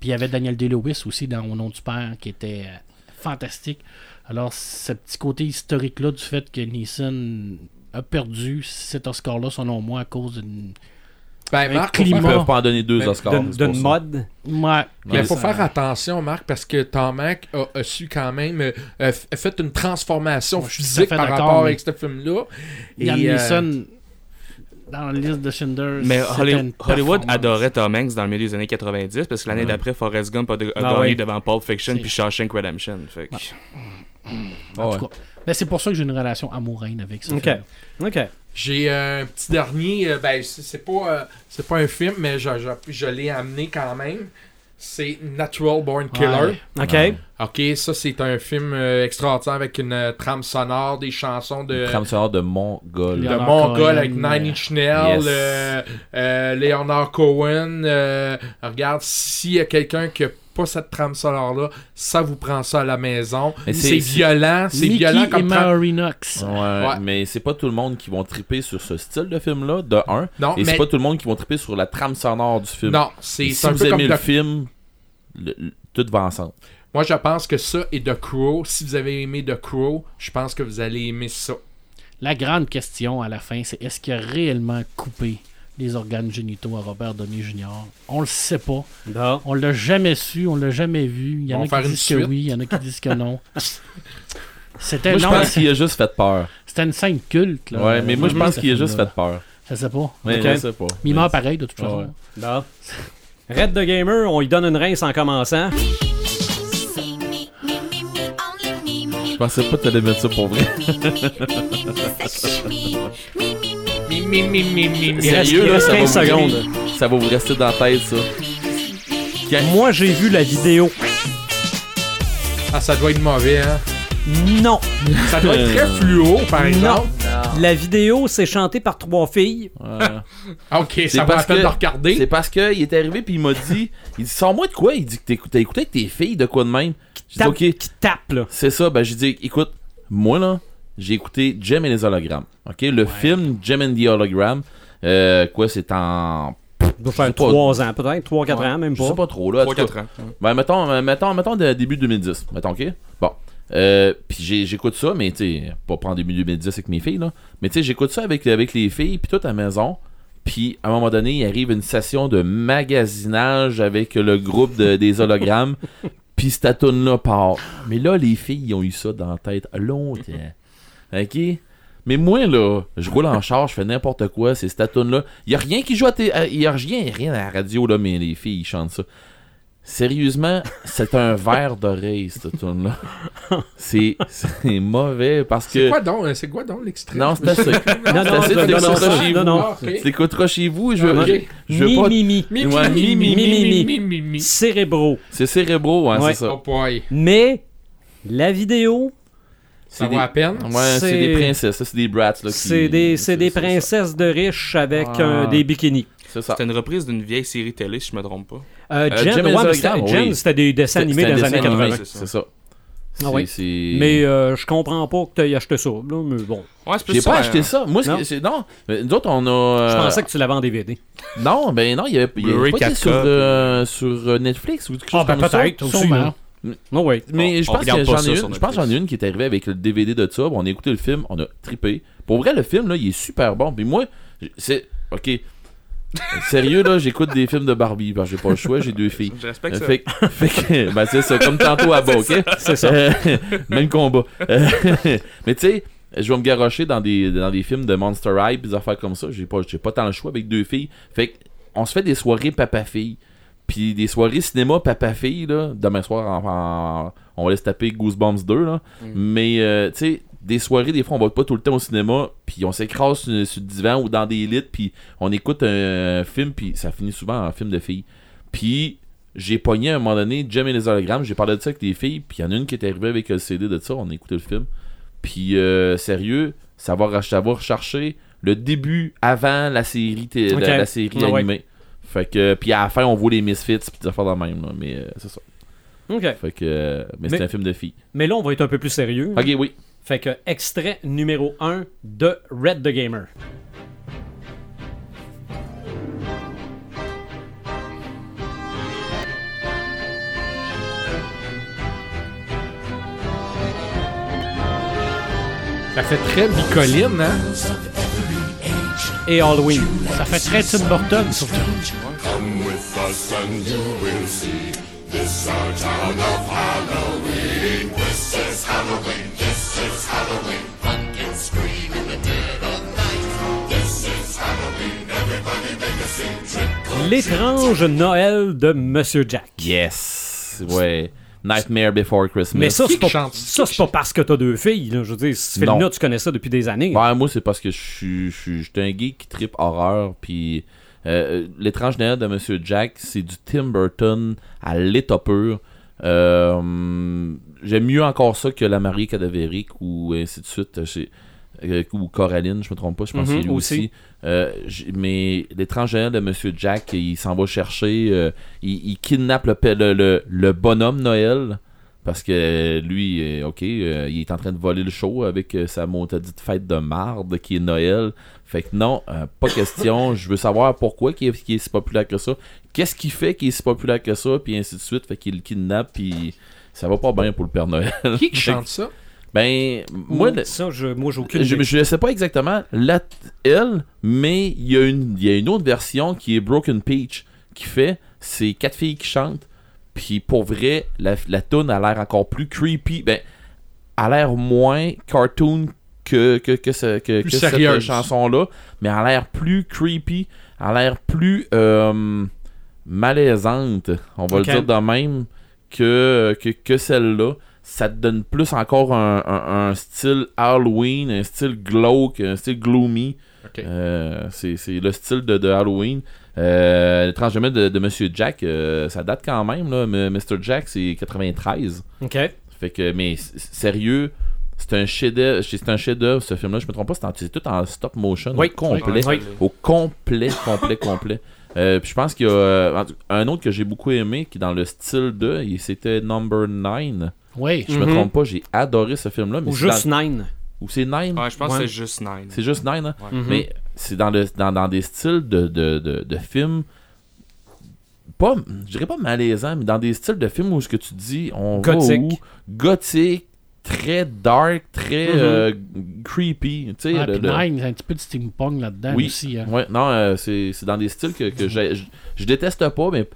Puis il y avait Daniel Day-Lewis aussi dans Au nom du père, qui était euh, fantastique. Alors, ce petit côté historique-là du fait que Neeson a perdu cet Oscar-là, selon moi, à cause d'une. Ben, Marc, Ils peuvent pas en donner deux Mais Oscars. D'une mode. Ouais. Il faut Ça- faire attention, Marc, parce que Tom Hanks a, a su quand même euh, f- fait une transformation à physique par rapport mais- avec ce film-là. Et, euh, Neeson, dans la liste de Schindler, Mais Hollywood adorait Tom Hanks dans le milieu des années 90 parce que l'année Ouais. d'après, Forrest Gump a, de- a Ah gagné ouais. devant Pulp Fiction puis Shawshank Redemption. Fait que- En Ouais. tout cas. Ben, c'est pour ça que j'ai une relation amoureuse avec ce Ok. film. Ok. J'ai euh, un petit dernier, euh, ben c'est pas, euh, c'est pas un film, mais je, je- je l'ai amené quand même. C'est Natural Born Killer. Ouais. Ok. Ouais. Ok, ça c'est un film euh, extraordinaire avec une euh, trame sonore, des chansons de, Trame sonore de Mongol. de Mongol avec Nine euh, Inch Nails, yes. euh, euh, Leonard Cohen. euh, regarde, s'il y a quelqu'un qui a pas cette trame sonore-là, ça vous prend ça à la maison. Mais C'est c'est- violent, c'est Mickey violent et comme. Mary Knox. Ouais, Ouais. mais c'est pas tout le monde qui vont triper sur ce style de film-là, de un. Non, Et mais c'est pas tout le monde qui vont triper sur la trame sonore du film. non, c'est Et c'est si un vous peu comme aimez le film, le- le- tout va ensemble. Moi, je pense que ça et The Crow, si vous avez aimé The Crow, je pense que vous allez aimer ça. La grande question à la fin, c'est est-ce qu'il a réellement coupé les organes génitaux à Robert Downey Jr. On le sait pas. Non. On l'a jamais su, on l'a jamais vu. Il y en On a qui disent que oui, il y en a qui disent que non. C'était Moi, je pense qu'il a juste fait peur. c'était une scène culte. Là, Ouais, mais moi, je pense qu'il a juste fait peur. Je sais pas. Mais Ok. je sais pas. Mais il meurt pareil de toute Ouais. façon. Non. Red the Gamer, on lui donne une rince en commençant. Je pensais pas que t'allais mettre ça pour vrai. Sérieux, il là, reste ça va 15 vous- secondes? Ça va vous rester dans la tête, ça. Quand- Moi, j'ai vu la vidéo. Ah, ça doit être mauvais, hein? Non. Ça doit être très fluo, par exemple. La vidéo, c'est chanté par trois filles. Ouais. Ah, Ok, C'est ça va parce la peine que- de regarder. C'est parce qu'il est arrivé puis il m'a dit il dit sors-moi de quoi? Il dit que t'écoutes- t'as écouté avec tes filles de quoi de même? J'ai dit Tape- OK, Qui tape, là. c'est ça. Ben j'ai dit écoute, moi là, j'ai écouté Gem et les hologrammes. OK, le film Gem and the Hologram euh, quoi c'est en Il doit faire Je sais pas. 3 ans, peut-être. 3-4 ans, même je sais pas. pas trop là. en tout 3-4 cas. ans. Ben, mettons, euh, mettons, mettons de début 2010. Mettons, ok? Bon. Euh, puis j'écoute ça, mais tu sais, pas prendre début 2010 avec mes filles, là. Mais tu sais, j'écoute ça avec, avec les filles, puis tout à la maison. Puis à un moment donné, il arrive une session de magasinage avec le groupe de- des hologrammes. puis cette tune là part. Mais là, les filles, ils ont eu ça dans la tête longtemps. Ok? Mais moi, là, je roule en char, je fais n'importe quoi, c'est cette tune là Il y a rien qui joue à Il y a rien, rien à la radio, là, mais les filles, ils chantent ça. Sérieusement, c'est un verre d'oreille, cette tune là C'est c'est mauvais parce C'est que. quoi donc? C'est quoi donc l'extrait? Non, c'est assez. Non, non, C'est non, chez non, vous. non. Ah, l'écouteras chez vous, je veux, je veux Mi, pas. mi, mi. Mi, Ouais, mi, mi, mi, mi, mi. mi, mi, mi. Cérébraux. C'est cérébro, ouais, Ouais. c'est ça. Oh. Mais, la vidéo, Ça C'est vaut la peine? Ouais, c'est C'est- des princesses, ça, c'est des brats. là, qui- c'est des, c'est des ça. princesses de riches avec Ah. euh, des bikinis. C'est ça. C'était une reprise d'une vieille série télé, si je me trompe pas. Euh, Euh, Jen, les ouais, mais c'était- oui. des dessins animés un des années dessin 80. animé, c'est ça. C'est ça. Ah oui. C'est- c'est- Mais euh, je comprends pas que tu aies acheté ça. Là, mais bon, Ouais, c'est plus J'ai ça, pas hein. acheté ça. Moi, Non. non. Mais Nous autres, on a. je euh, pensais que tu l'avais en DVD. Non, ben non, il y avait, il y avait pas été 4K, sur, euh, sur euh, Netflix ou quelque chose Ah, ben comme ça. peut-être aussi. Sûrement. Oh, oui. Mais On- je pense que j'en ai une. Je pense que j'en ai une qui est arrivée avec le DVD de ça. On a écouté le film, on a trippé. Pour vrai, le film là, il est super bon. Puis moi, c'est ok. Sérieux là, j'écoute des films de Barbie. parce que j'ai pas le choix, j'ai deux filles. Je respecte Euh, ça. fait, que- fait que, ben c'est ça, comme tantôt à bas, ok? C'est ça. Euh, même combat. Euh, mais tu sais, je vais me garrocher dans des, dans des films de Monster High, des affaires comme ça. J'ai pas, j'ai pas tant le choix avec deux filles. Fait que, on se fait des soirées papa-fille. Puis des soirées cinéma papa-fille, là. Demain soir, en- en- on va laisser taper Goosebumps 2, là. Mais, euh, tu sais, des soirées, des fois, on va pas tout le temps au cinéma, puis on s'écrase sur, sur le divan ou dans des lits, puis on écoute un film, puis ça finit souvent en film de filles. Puis j'ai pogné à un moment donné Jem et les hologrammes, j'ai parlé de ça avec des filles, puis il y en a une qui est arrivée avec le CD de ça, on a écouté le film. Puis euh, sérieux, ça va, ça va rechercher le début avant la série, té- Ok. la, la série Ah ouais. animée. Fait que, puis à la fin, on voit les Misfits, puis des affaires de même, là, mais euh, c'est ça. OK. Fait que, euh, mais c'est Mais- un film de filles. Mais là, on va être un peu plus sérieux. Ok, oui. Fait que extrait numéro 1 de Red the Gamer. Ça fait très bicoline, hein? Et Halloween. Ça fait très Tim Burton, L'étrange Noël de Monsieur Jack. Yes. Ouais. Nightmare Before Christmas. Mais ça, c'est pas, chante? ça, c'est pas parce que t'as deux filles. là. Je veux dire, ce Non. film-là, tu connais ça depuis des années. Ben, moi, c'est parce que je suis, je suis, j'étais un geek qui tripe horreur, puis euh, l'étrange Noël de Monsieur Jack, c'est du Tim Burton à l'état pur. Euh, j'aime mieux encore ça que La Mariée cadavérique ou ainsi de suite. Euh, ou Coraline, je me trompe pas, je pense que c'est lui aussi. aussi. Euh, mais l'étrange Noël de Monsieur Jack, il s'en va chercher, euh, il, il kidnappe le, pe- le, le, le bonhomme Noël. Parce que lui, ok, il est en train de voler le show avec sa montadite fête de marde qui est Noël. Fait que non, pas question. Je veux savoir pourquoi il est, si populaire que ça. Qu'est-ce qui fait qu'il est si populaire que ça, puis ainsi de suite. Fait qu'il le kidnappe, puis ça va pas bien pour le Père Noël. Qui qui chante ça? Ben, moi, le- ça, je, moi, j'ai aucune je, idée. je ne sais pas exactement la elle, mais il y, a une, y a une autre version qui est Broken Peach qui fait c'est quatre filles qui chantent. Puis pour vrai, la, la tune a l'air encore plus creepy. Ben, a l'air moins cartoon que, que, que, ce- que, Plus que cette chanson-là. Mais elle a l'air plus creepy. Elle a l'air plus euh, malaisante. On va le dire de même que, que, que celle-là. Ça te donne plus encore un, un- un style Halloween, un style glauque, un style gloomy. Euh, c'est le style de, de Halloween. Euh, Noël de, de Monsieur Jack, euh, ça date quand même. Là. Mr. Jack, c'est 93. OK. Fait que, mais sérieux, c'est un chef-d'œuvre. C'est un chef-d'œuvre ce film-là. Je me trompe pas, c'est tout en stop motion, Oui, au complet, oui, oui. au complet, complet, complet. Euh, puis je pense qu'il y a un autre que j'ai beaucoup aimé qui est dans le style de, c'était Number 9. Oui. Je me Mhm. trompe pas, j'ai adoré ce film-là. mais Ou c'est juste dans- Nine. Ou c'est 9 Ouais, je pense Ouais. que c'est juste Nine. C'est juste 9, hein? Ouais. Mhm. Mais c'est dans, le, dans, dans des styles de, de, de, de films. Pas, je dirais pas malaisant, mais dans des styles de films où ce que tu dis, on Gothique. va où? Gothique, très dark, très Mhm. euh, creepy. Tu sais, Ah, le- puis le- Nine, il y a un petit peu de steampunk là-dedans Oui. aussi. hein. Ouais, non, euh, c'est c'est dans des styles que, que j'ai- je, je déteste pas, mais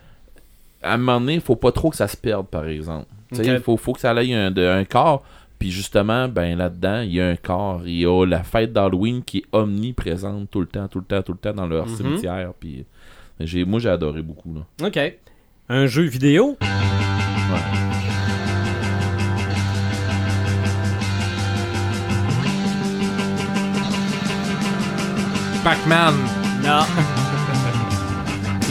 à un moment donné, il faut pas trop que ça se perde, par exemple. Tu sais, Ok. Il faut, faut que ça aille un, de- un corps. Puis justement, ben là-dedans, il y a un corps. Il y a la fête d'Halloween qui est omniprésente tout le temps, tout le temps, tout le temps dans leur Mhm. cimetière. Puis j'ai, moi, j'ai adoré beaucoup. Là. OK. Un jeu vidéo? Pac-Man. Non.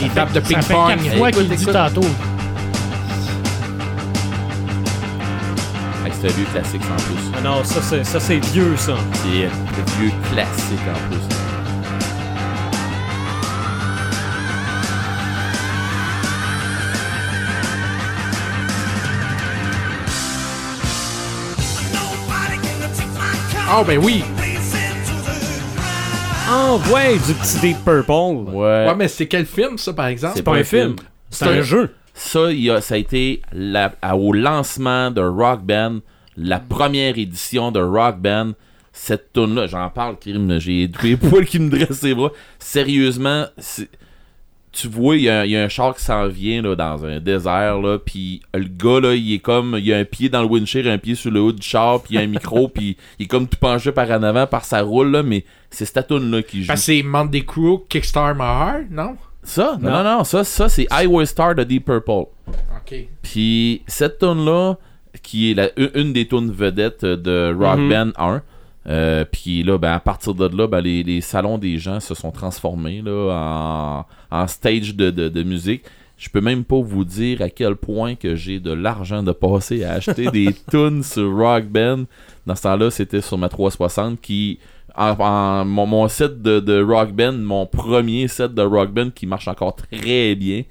Il tape de Ça fait ping-pong. quatre fois qu'il dit tantôt. Hey, c'est un vieux classique en plus. Ah non, ça, c'est, ça, c'est vieux, ça. C'est un vieux classique en plus. Ah, ben oui. Ah, ouais, du petit Deep Purple. Ouais. Ouais, mais c'est quel film, ça, par exemple? C'est pas un film. C'est un jeu. Ça, il a- ça a été la- à- au lancement de Rock Band, la première édition de Rock Band. Cette tune là j'en parle, j'ai tous les poils qui me dressent les bras. Sérieusement, tu vois, il y, a- il y a un char qui s'en vient là, dans un désert, là, puis le gars, là, il est comme, il a un pied dans le windshield, un pied sur le haut du char, puis il y a un micro, puis il est comme tout penché par en avant, par sa roule, là, mais c'est cette tune là qui joue. Parce que c'est Monday Crew, Kickstarter My Heart, non? Ça? Non, Non. non, ça, ça c'est Highway Star de Deep Purple. Ok. Puis cette tune là qui est la, une des tunes vedettes de Rock Mhm. Band 1. Euh, puis là, ben, à partir de là, ben, les, les salons des gens se sont transformés là, en, en stage de, de, de musique. Je peux même pas vous dire à quel point que j'ai de l'argent de passer à acheter des tunes sur Rock Band. Dans ce temps-là, c'était sur ma 360 qui en- en- mon, mon set de, de Rock Band, mon premier set de Rock Band qui marche encore très bien.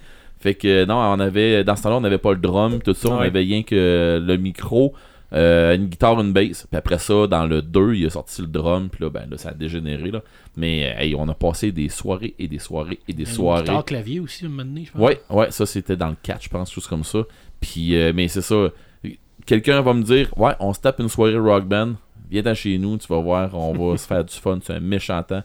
Fait que non, on avait dans ce temps-là, on n'avait pas le drum, tout ça, on Ouais. avait rien que le micro, euh, une guitare, une bass. Puis après ça, dans le 2, il a sorti le drum, puis là, ben là, ça a dégénéré là. Mais hey, on a passé des soirées et des soirées et des soirées. Guitare clavier aussi, un moment donné, je pense. Ouais, ouais, ça c'était dans le catch, je pense, chose comme ça. Puis, euh, mais c'est ça. Quelqu'un va me dire, ouais, on se tape une soirée rock band, viens chez nous, tu vas voir, on va se faire du fun, c'est un méchant temps.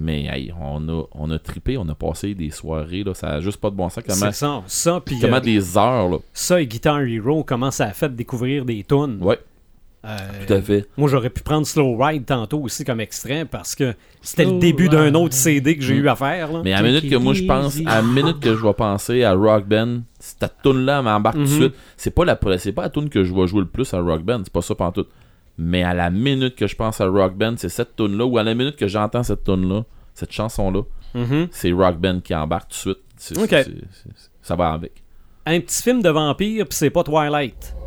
Mais hey, on a, on a trippé, on a passé des soirées, là, ça a juste pas de bon sens. Comment, C'est ça. Ça, puis comment euh, des heures, là. ça et Guitar Hero, comment ça a fait découvrir des tunes. Ouais, Euh, tout à fait. Moi, j'aurais pu prendre Slow Ride tantôt aussi comme extrait parce que c'était le début d'un autre CD que j'ai eu à faire. là. Mais à la minute que moi je pense, à la minute que je vais penser à Rock Band, cette tune là m'embarque tout de Mhm. suite. C'est pas la c'est pas la tune que je vais jouer le plus à Rock Band, c'est pas ça tout. Mais à la minute que je pense à Rock Band, c'est cette tune là ou à la minute que j'entends cette tune là, cette chanson là, Mhm. c'est Rock Band qui embarque tout de suite. Ça va avec. Un petit film de vampire, puis c'est pas Twilight.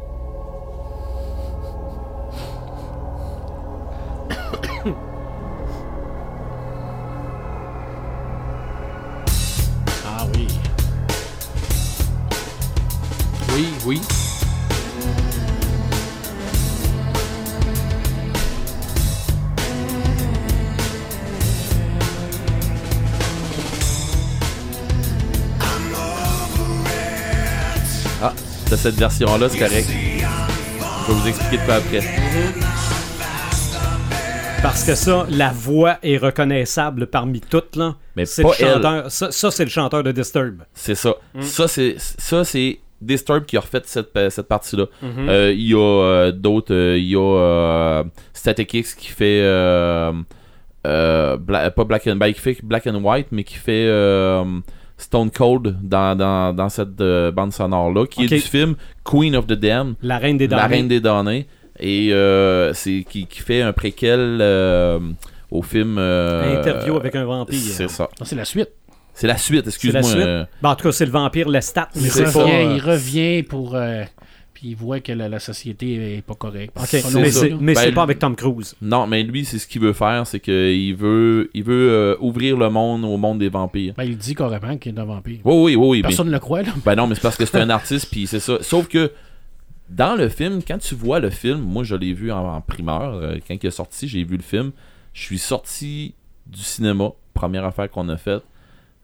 Ah oui. Oui, oui. Cette version là, c'est correct. Je vais vous expliquer de quoi après. Parce que ça, la voix est reconnaissable parmi toutes. Là. Mais c'est pas le chanteur. Ça, ça, c'est le chanteur de Disturb. C'est ça. Ça, c'est ça c'est Disturb qui a refait cette, pa- cette partie-là. Mhm. Euh, Il y a euh, d'autres. euh, Il y a euh, Static X qui fait. euh, euh, Bla- pas Black and, ben, qui fait Black and White, mais qui fait euh, Stone Cold dans, dans, dans cette euh, bande sonore-là, qui est du film Queen of the Damned. La Reine des La Damnés. Reine des Damnés. Et euh, c'est qui, qui fait un préquel euh, au film. euh, Interview avec un vampire. C'est ça. Non, c'est la suite. C'est la suite, C'est la excuse-moi. suite. euh, Ben, en tout cas, c'est le vampire Lestat. mais Il revient, il revient pour. Puis il voit que la, la société est pas correcte. Mais c'est Ben, c'est pas avec Tom Cruise. Non, mais lui, c'est ce qu'il veut faire, c'est qu'il veut, il veut euh, ouvrir le monde au monde des vampires. Ben, il dit carrément qu'il est un vampire. Oui, oui, oui, Personne ne le croit, là. ben non, mais c'est parce que c'est un artiste, puis c'est ça. Sauf que dans le film, quand tu vois le film, moi je l'ai vu en, en primeur, euh, quand il est sorti, j'ai vu le film. Je suis sorti du cinéma, première affaire qu'on a faite.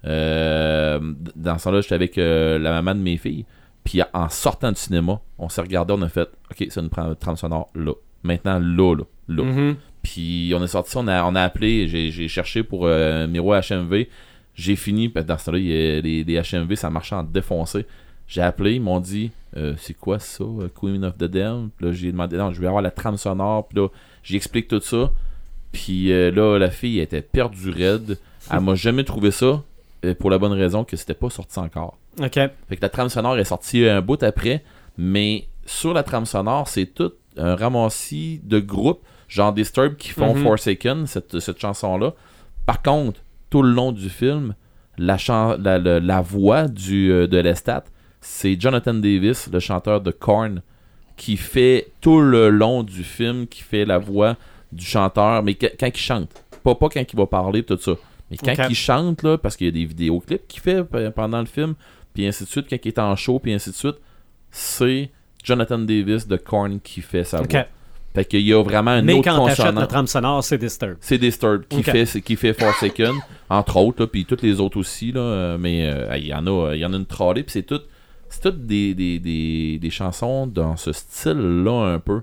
Euh, dans ce temps-là, j'étais avec euh, la maman de mes filles. Puis en sortant du cinéma, on s'est regardé, on a fait Ok, c'est une tra- trame sonore là. Maintenant, là, là, là. Mhm. Puis on est sorti, on a, on a appelé, j'ai, cherché pour euh, miroir HMV. J'ai fini, parce que dans ce temps-là, il y a les, les HMV, ça marchait en défoncé. J'ai appelé, ils m'ont dit euh, c'est quoi ça, euh, Queen of the Damned? Puis là, j'ai demandé non, je vais avoir la trame sonore. Puis là, j'explique tout ça. Puis euh, là, la fille était perdue raide. Elle m'a jamais trouvé ça pour la bonne raison que c'était pas sorti encore. OK. Fait que la trame sonore est sortie un bout après, mais sur la trame sonore, c'est tout un ramassis de groupes, genre Disturb qui font Mhm. Forsaken, cette, cette chanson-là. Par contre, tout le long du film, la, la, la- la voix du, euh, de Lestat, c'est Jonathan Davis, le chanteur de Korn, qui fait tout le long du film, qui fait la voix du chanteur, mais que- quand il chante. Pas, pas quand il va parler, tout ça. Mais quand il chante, là, parce qu'il y a des vidéoclips qu'il fait pendant le film, puis ainsi de suite, quand il est en show, puis ainsi de suite, c'est Jonathan Davis de Korn qui fait sa voix. Fait qu'il y a vraiment un Mais autre quand t'achètes la trame sonore, c'est Disturb. C'est Disturbed qui fait qui fait Forsaken entre autres puis toutes les autres aussi là, euh, mais euh, il y en a il y en a une trolley puis c'est tout c'est toutes des, des, des, des chansons dans ce style là un peu.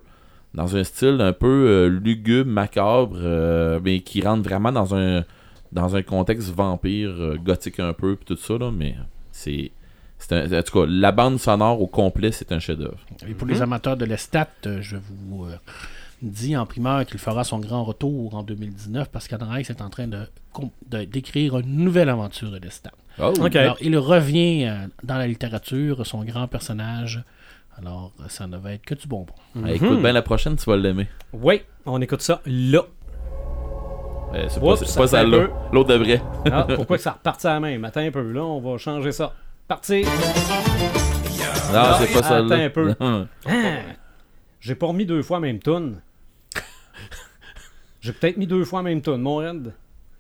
Dans un style un peu euh, lugubre macabre euh, mais qui rentre vraiment dans un dans un contexte vampire euh, gothique un peu puis tout ça là mais c'est c'est un- en tout cas la bande sonore au complet c'est un chef-d'œuvre Et pour les amateurs de l'estat, euh, je vous euh, dis en primeur qu'il fera son grand retour en 2019 parce qu'Anne Rice est en train de, d'écrire une nouvelle aventure de l'estat. oh, Ok. Alors, il revient euh, dans la littérature, son grand personnage. Alors, ça ne va être que du bonbon. Ah, écoute bien la prochaine tu vas l'aimer Oui, on écoute ça là. Euh, c'est pas, c'est ça pas peu. l'autre de vrai Ah, pourquoi que ça reparte à la main? Attends un peu, là, on va changer ça. Parti! Non, c'est pas attends celle-là. un peu. Ah, J'ai pas remis deux fois la même tune. J'ai peut-être mis deux fois la même tune, mon Red.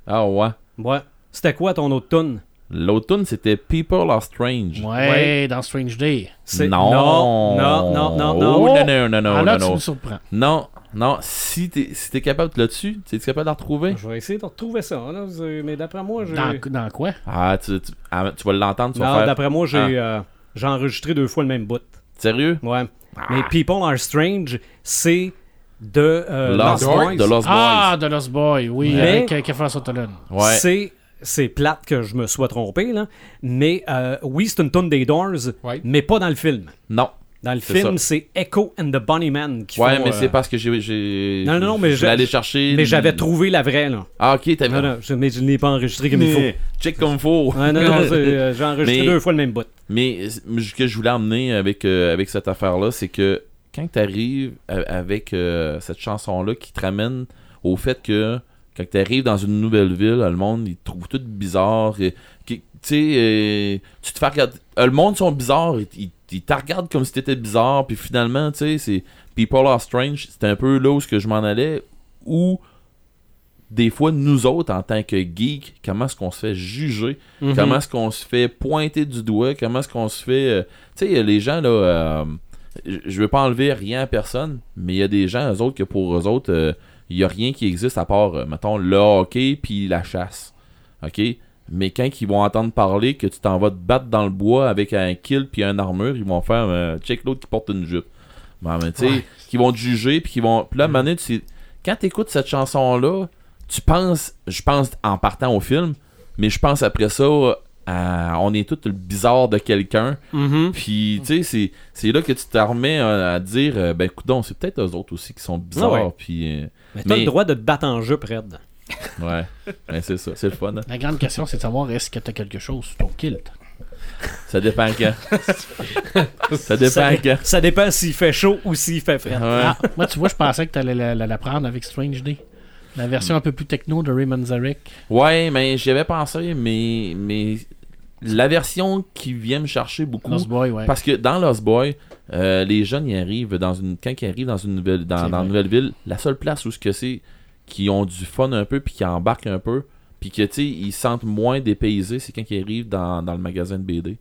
Ah ouais. Ouais. C'était quoi ton autre tune? L'autre tune, c'était People Are Strange. Ouais, Ouais. dans Strange Day. C'est- Non. Non, non, non, non, non. Oh, non, non, non, non, ah là, non, tu non. me surprends. Non, non, si t'es si t'es capable là-dessus, tu es capable d'en retrouver? Je vais essayer de retrouver ça, là, mais d'après moi, j'ai... Dans, dans quoi? Ah, tu, tu, ah, tu vas l'entendre, tu vas Non, faire... d'après moi, j'ai Ah. euh, j'ai enregistré deux fois le même bout. Sérieux? Ouais. Ah. Mais People Are Strange, c'est de euh, Lost, Lost Boys. de Lost Ah, The Lost Boy, oui, Mais- avec euh, Sutherland. Boys. Ouais. C'est c'est plate que je me sois trompé, là. Mais euh, oui, c'est une tonne des Doors, Ouais. mais pas dans le film. Non. Dans le film, c'est Echo and the Bunnyman qui Ouais, font, mais euh, c'est parce que j'ai... j'ai- Non, non, non, mais je aller chercher... Mais j'avais trouvé la vraie, là. Ah, ok, t'avais... Non, non, je, mais je ne l'ai pas enregistré comme il faut. Check comme faut. Ouais, non, non, euh, j'ai enregistré Mais- deux fois le même bout. Mais euh, ce que je voulais emmener avec, euh, avec cette affaire-là, c'est que quand tu arrives avec euh, cette chanson-là qui te ramène au fait que quand tu arrives dans une nouvelle ville, le monde, il te trouve tout bizarre. et- qui- Tu sais, euh, tu te fais regarder. euh, le monde sont bizarres, ils, ils- ils te regardent comme si t'étais bizarre, puis finalement, tu sais, c'est People Are Strange, c'était un peu là où je m'en allais, où des fois, nous autres, en tant que geeks, comment est-ce qu'on se fait juger? Mhm. Comment est-ce qu'on se fait pointer du doigt? Comment est-ce qu'on se fait... euh, Tu sais, les gens, là... euh, je- veux pas enlever rien à personne, mais il y a des gens, eux autres, que pour eux autres, euh, il y a rien qui existe à part, euh, mettons, le hockey puis la chasse. OK? Mais quand ils vont entendre parler que tu t'en vas te battre dans le bois avec un kill puis un armure, ils vont faire euh, check l'autre qui porte une jupe. Bon, mais tu sais, Ouais. qui vont te juger puis qui vont. Puis là, donné, tu- quand t'écoutes cette chanson-là, tu penses, je pense en partant au film, mais je pense après ça, à- on est tous le bizarre de quelqu'un. Mhm. Puis, tu sais, c'est- c'est là que tu te remets à, à dire, euh, ben, écoute, c'est peut-être eux autres aussi qui sont bizarres. Ah ouais. Puis, euh, Mais t'as Mais- le droit de te battre en jeu, Red. Ouais, Ben, c'est ça, c'est le fun. hein. La grande question, c'est de savoir est-ce que tu as quelque chose sur ton kilt? Ça dépend quand. ça dépend Ça, quand. ça dépend s'il fait chaud ou s'il fait frais. Ouais. Ah, moi, tu vois, je pensais que tu allais la, la- la prendre avec Strange Day. La version un peu plus techno de Raymond Zarek. Ouais, mais j'y avais pensé, mais, mais la version qui vient me chercher beaucoup. Lost Boy, ouais. Parce que dans Lost Boy, euh, les jeunes ils arrivent dans une quand ils arrivent dans une nouvelle dans, une nouvelle ville, la seule place où ce que c'est qui ont du fun un peu puis qui embarquent un peu puis que tu sais ils se sentent moins dépaysés, c'est quand ils arrivent dans, dans le magasin de BD.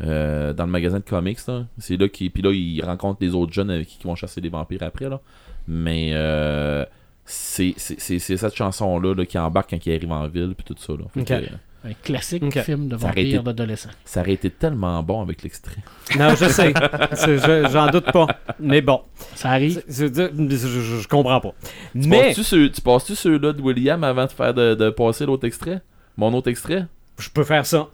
Euh, dans le magasin de comics là, c'est là qu'ils puis là ils rencontrent les autres jeunes avec qui ils vont chasser des vampires après là. Mais euh, c'est c'est- c'est c'est cette chanson là, qui embarque quand ils arrivent en ville puis tout ça là. Fait Ok. que, Un classique film de vampire d'adolescent. ça aurait été tellement bon avec l'extrait. Non, je sais. Je- J'en doute pas. Mais bon. Ça arrive. Je, je- je comprends pas. Tu Mais passes-tu ceux- tu passes-tu ceux-là de William avant de faire de, de passer l'autre extrait? Mon autre extrait? je peux faire ça.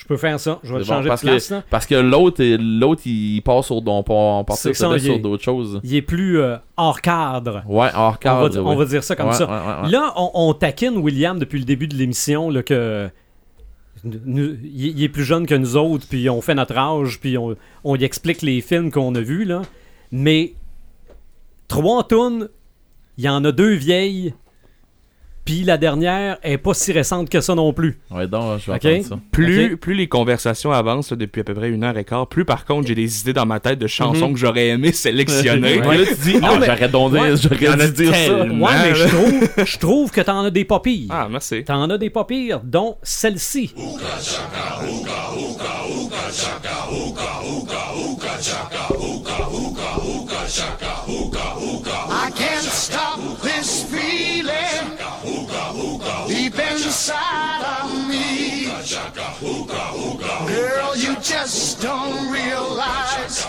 Je peux faire ça. Je vais bon, changer parce de place. là. Parce que l'autre, l'autre il passe sur, on, on part sur, ça, d'autres choses. Il est plus euh, hors cadre. Ouais, hors On va, cadre. ouais. on va dire ça comme Ouais, ça. ouais. Là, on, on taquine William depuis le début de l'émission là, que nous- il est plus jeune que nous autres, puis on fait notre âge, puis on, on y explique les films qu'on a vus là. Mais trois tonnes, il y en a deux vieilles, puis la dernière est pas si récente que ça non plus. Ouais, donc, je vais Ok? attendre ça. Plus, plus les conversations avancent là, depuis à peu près une heure et quart, plus par contre j'ai des idées dans ma tête de chansons Mhm. que j'aurais aimé sélectionner. Ouais, là, tu dis, Non, ah, mais- j'aurais dû dire ça. Ouais, mais je trouve, je trouve que t'en as des pas pires. Ah, merci. T'en as des pas pires, dont celle-ci. Just don't realize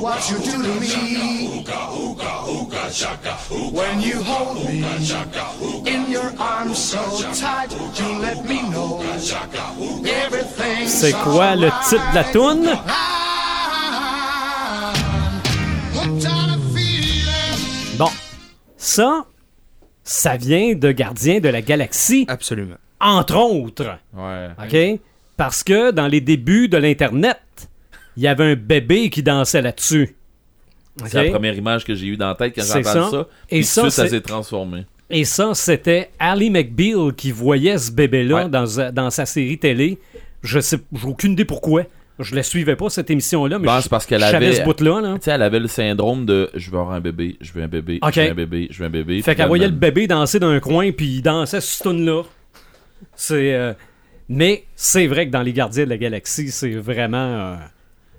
what you do to me. When you hold me in your arms so tight, you let me know everything. C'est quoi le titre de la toune? Bon, ça, ça vient de Gardien de la Galaxie, Absolument. entre autres. Ouais. OK? Parce que dans les débuts de l'Internet, il y avait un bébé qui dansait là-dessus. C'est la première image que j'ai eue dans la tête quand j'ai ça. ça. Et ça, ça, s'est transformé. Et ça, c'était Ali McBeal qui voyait ce bébé-là Ouais. dans, sa- dans sa série télé. Je sais, j'ai aucune idée pourquoi. Je la suivais pas, cette émission-là, mais Ben, je, parce qu'elle avait- ce bout-là. Là. Elle avait le syndrome de je veux avoir un bébé, je veux un bébé, Ok. je veux un bébé, je veux un bébé. Fait qu'elle voyait le bébé danser dans un coin, puis il dansait ce tune-là. C'est. euh, Mais c'est vrai que dans Les Gardiens de la Galaxie, c'est vraiment euh,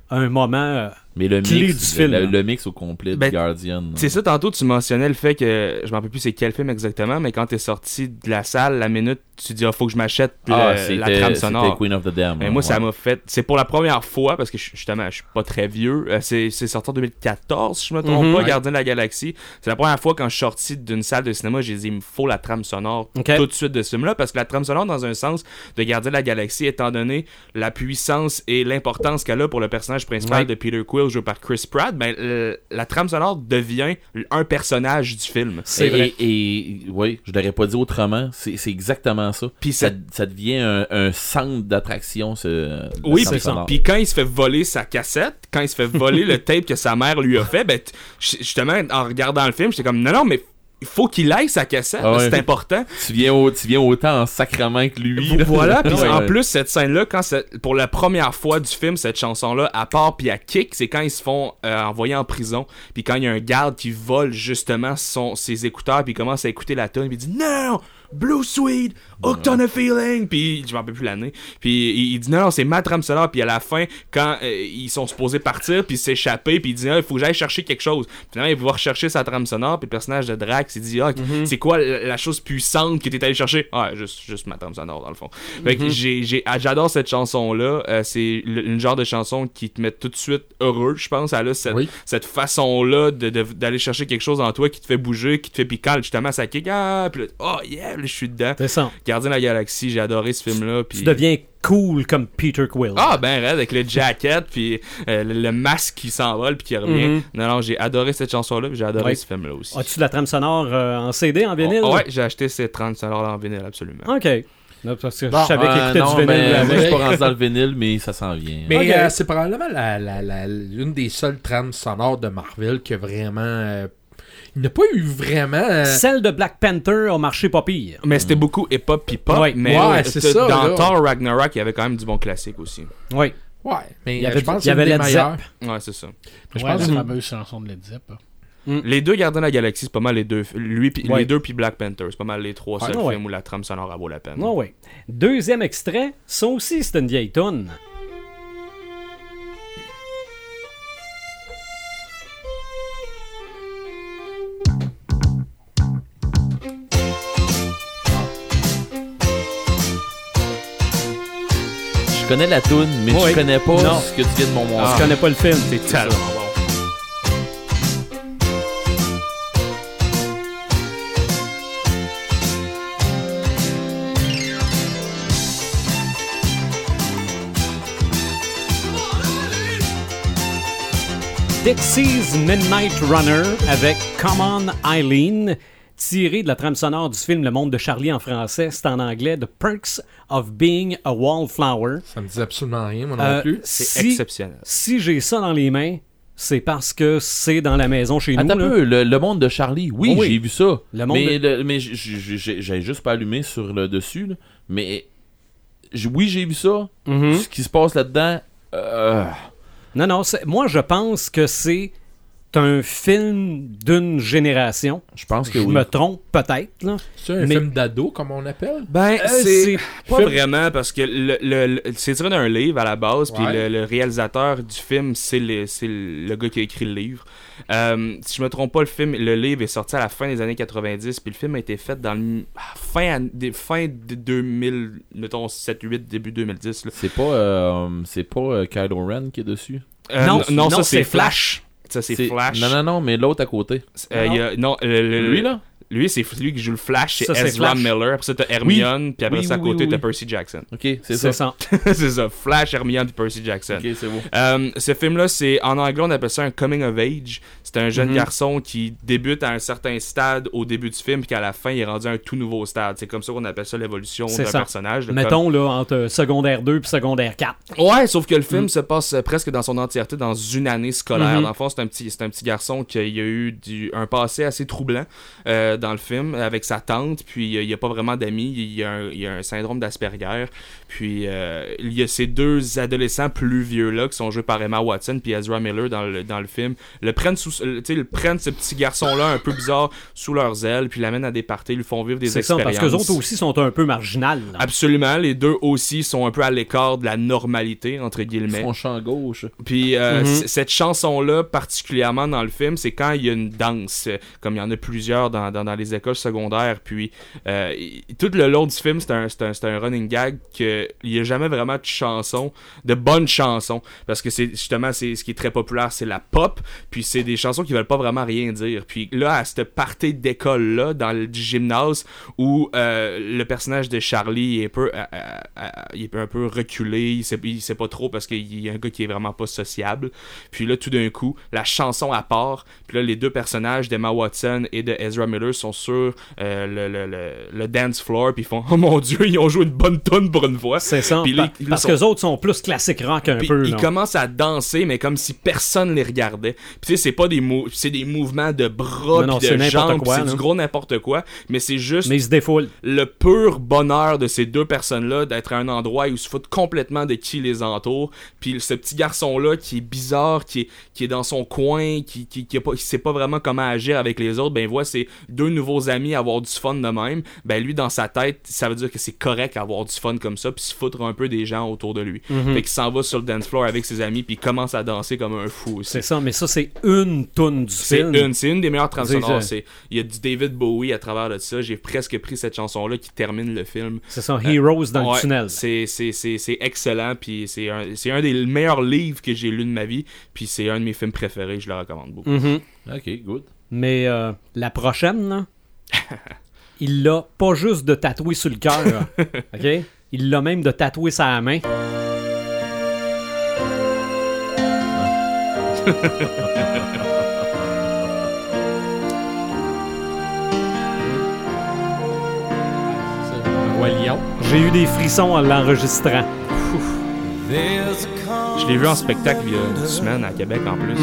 un moment. Mais le clé mix, du le, film, le- là. le mix au complet Ben, de Guardian. C'est ça, tantôt, tu mentionnais le fait que. Je m'en rappelle plus c'est quel film exactement, mais quand t'es sorti de la salle, la minute, tu dis, ah, faut que je m'achète Ah, la trame c'était sonore. Queen of the Dam. Mais moi, ça m'a fait. C'est pour la première fois, parce que je- justement, je suis pas très vieux. euh, c'est c'est sorti en 2014, si je me trompe Mhm. pas. Gardien de la Galaxie. C'est la première fois quand je suis sorti d'une salle de cinéma, j'ai dit, il me faut la trame sonore tout de suite de ce film-là, parce que la trame sonore, dans un sens, de Gardien de la Galaxie, étant donné la puissance et l'importance qu'elle a pour le personnage principal Ouais. de Peter Quill, joué par Chris Pratt, ben, la trame sonore devient un personnage du film. C'est et, vrai. Et, et- oui, je l'aurais pas dit autrement. C'est c'est exactement ça. Puis ça, devient un, un centre d'attraction, ce. Oui. Puis quand il se fait voler sa cassette, quand il se fait voler le tape que sa mère lui a fait, ben t- justement en regardant le film, j'étais comme non non mais il faut qu'il aille sa cassette, Ah ouais. c'est important. tu, viens au- tu viens autant en sacrement que lui. là. Voilà, puis en plus cette scène là quand c'est pour la première fois du film cette chanson là à part puis à kick, c'est quand ils se font euh, envoyer en prison, puis quand il y a un garde qui vole justement son ses écouteurs puis commence à écouter la tune, puis il dit non Blue Sweet, Hooked on a Feeling, puis je m'en rappelle plus l'année. Puis il, il dit non, non, c'est ma trame sonore. Puis à la fin, quand euh, ils sont supposés partir, puis s'échapper, puis il dit ah, il faut que j'aille chercher quelque chose. Finalement, il va rechercher sa trame sonore, puis le personnage de Drax, il dit ah, c'est quoi la, la chose puissante que t'es allé chercher? Ah, juste, juste ma trame sonore dans le fond. Fait j'ai- ah, j'adore cette chanson là. c'est le- une genre de chanson qui te met tout de suite heureux, je pense. Elle a cette, Oui. cette façon-là de- de- d'aller chercher quelque chose en toi qui te fait bouger, qui te fait piquant, justement, ça kick, ah, puis là, oh yeah, là, je suis dedans. Gardien de la Galaxie, j'ai adoré ce film-là. Puis... Tu deviens cool comme Peter Quill. Ah, ben raide, avec le jacket, puis euh, le, le masque qui s'envole, puis qui revient. Mhm. Non, non, j'ai adoré cette chanson-là, puis j'ai adoré Ouais. ce film-là aussi. As-tu de la trame sonore euh, en CD, en vinyle? Oh, ouais, j'ai acheté ces 30 sonores en vinyle, absolument. Ok. Non, parce que Bon, je savais qu'il Euh, non, du vinyle. ben, je suis pas rendu dans le vinyle, mais ça s'en vient. Mais euh, c'est probablement l'une des seules trames sonores de Marvel que vraiment. euh, il n'a pas eu vraiment. euh, Celle de Black Panther a marché pas pire. Mais c'était beaucoup hip-hop puis pop. Ouais. mais Ouais, c'est ça, Dans là. Thor Ragnarok, il y avait quand même du bon classique aussi. Oui. Ouais, mais Il y euh, avait- je pense il y avait que c'est une Led. Ouais, c'est ça. Je Ouais, pense la que- fameuse chanson de Led Zepp. Les deux Gardiens de la Galaxie, c'est pas mal les deux. Lui, Ouais. les deux, puis Black Panther. C'est pas mal les trois seuls ouais. films où la trame sonore vaut la peine. Ah oui. Deuxième extrait, ça aussi c'est une vieille toune. Connais la toune, mais Oui. je connais pas Non. ce que tu viens de m'en montrer. Tu connais pas le film. C'est tellement bon. Dixie's Midnight Runner avec Come On Eileen, tiré de la trame sonore du film Le Monde de Charlie en français, c'est en anglais The Perks of Being a Wallflower. Ça me dit absolument rien, moi non Euh, plus. C'est si exceptionnel. si j'ai ça dans les mains, c'est parce que c'est dans la maison chez nous. Attends un peu, le, le monde de Charlie, oui, Oh oui. j'ai vu ça. Le monde mais de- le- mais j'ai juste pas allumé sur le dessus. là. Mais oui, j'ai vu ça. Mhm. Ce qui se passe là-dedans. euh, Non, non, moi je pense que c'est un film d'une génération. je pense que Je oui. me trompe peut-être. là. C'est un mais- film d'ado, comme on appelle? Ben, Euh, c'est pas Film- vraiment parce que le, le- le- c'est tiré d'un livre à la base, puis le, le réalisateur du film, c'est le, c'est le gars qui a écrit le livre. Euh, si je me trompe pas, le film, le livre est sorti à la fin des années 90, puis le film a été fait dans le ah, fin, des, fin de 2000, mettons 7, 8, début 2010. là. C'est pas, euh, c'est pas euh, Kylo Ren qui est dessus? Euh, Non, non, non, ça c'est c'est Flash. Ça c'est Flash. Non, non, non, mais l'autre à côté. Euh, il y a- non, le- le- Lui, là? Lui, c'est lui qui joue le Flash, c'est Ezra. Miller. Après ça, t'as Hermione, puis après Oui, ça, à côté, t'as. Percy Jackson. Ok, c'est ça. ça. c'est ça, Flash, Hermione, puis Percy Jackson. Ok, c'est bon. Euh, ce film-là, c'est en anglais, on appelle ça un coming of age. C'est un jeune Mhm. garçon qui débute à un certain stade au début du film, puis qu'à la fin, il est rendu à un tout nouveau stade. C'est comme ça qu'on appelle ça l'évolution d'un personnage. Mettons, là, entre secondaire 2 puis secondaire 4. comme- Ouais, sauf que le film Mm. se passe euh, presque dans son entièreté dans une année scolaire. Mhm. Dans le fond, c'est un petit, un petit garçon qui a, eu du, un passé assez troublant euh, dans le film avec sa tante, puis euh, il n'y a pas vraiment d'amis. Il y a un, il y a un syndrome d'Asperger. Puis euh, il y a ces deux adolescents plus vieux-là qui sont joués par Emma Watson puis Ezra Miller dans le, dans le film. Le prennent, sous, le- tu sais, le prennent ce petit garçon-là un peu bizarre sous leurs ailes, puis l'amènent à des parties, lui font vivre des C'est ça, expériences. parce que les autres aussi sont un peu marginales. là. Absolument, les deux aussi sont un peu à l'écart de la normalité, entre Ils guillemets. font champ gauche. Puis euh, Mhm. c- cette chanson-là, particulièrement dans le film, c'est quand il y a une danse, euh, comme il y en a plusieurs dans, dans, dans les écoles secondaires. Puis euh, tout le long du film, c'est un, un, un running gag qu'il n'y a jamais vraiment de chansons, de bonnes chansons. Parce que c'est justement, c'est ce qui est très populaire, c'est la pop. Puis c'est des chansons qui veulent pas vraiment rien dire. Puis là, à cette partie d'école-là, dans le gymnase, où euh, le personnage de Charlie est un peu, euh, est un peu reculé, il sait, il sait pas trop parce qu'il y a un gars qui est vraiment pas sociable. Puis là, tout d'un coup, la chanson à part, puis là, les deux personnages d'Emma Watson et de Ezra Miller sont sur euh, le, le, le, le dance floor, puis ils font Oh mon dieu, ils ont joué une bonne tonne pour une fois. C'est ça. Pa- parce sont- que les autres sont plus classiques rock un peu. ils commencent à danser, mais comme si personne les regardait. Puis tu sais, c'est pas des mou- c'est des mouvements de bras Non, non, de jambes, c'est du gros n'importe quoi. Mais c'est juste Mais ils se défoulent. le pur bonheur de ces deux personnes-là d'être à un endroit où ils se foutent complètement de qui les entoure. Puis ce petit garçon-là qui est bizarre, qui est, qui est dans son coin, qui, qui, qui, a pas, qui sait pas vraiment comment agir avec les autres, ben voit ses deux nouveaux amis avoir du fun de même. Ben lui, dans sa tête, ça veut dire que c'est correct avoir du fun comme ça, puis se foutre un peu des gens autour de lui. Mhm. Fait qu'il s'en va sur le dance floor avec ses amis, puis il commence à danser comme un fou aussi. C'est ça, mais ça, c'est une toune du C'est film. une, c'est une des meilleures. C'est- Il y a du David Bowie à travers de ça. J'ai presque pris cette chanson-là qui termine le film. C'est ça, Heroes dans Ouais, le tunnel. C'est, c'est, c'est, c'est excellent, puis c'est un, c'est un des meilleurs livres que j'ai lu de ma vie, puis c'est un de mes films préférés, je le recommande beaucoup. Mhm. Ok, good. Mais euh, la prochaine, là, il l'a pas juste de tatouer sur le cœur. OK? Il l'a même de tatouer sa main. J'ai eu des frissons en l'enregistrant. Je l'ai vu en spectacle il y a une semaine à Québec en plus.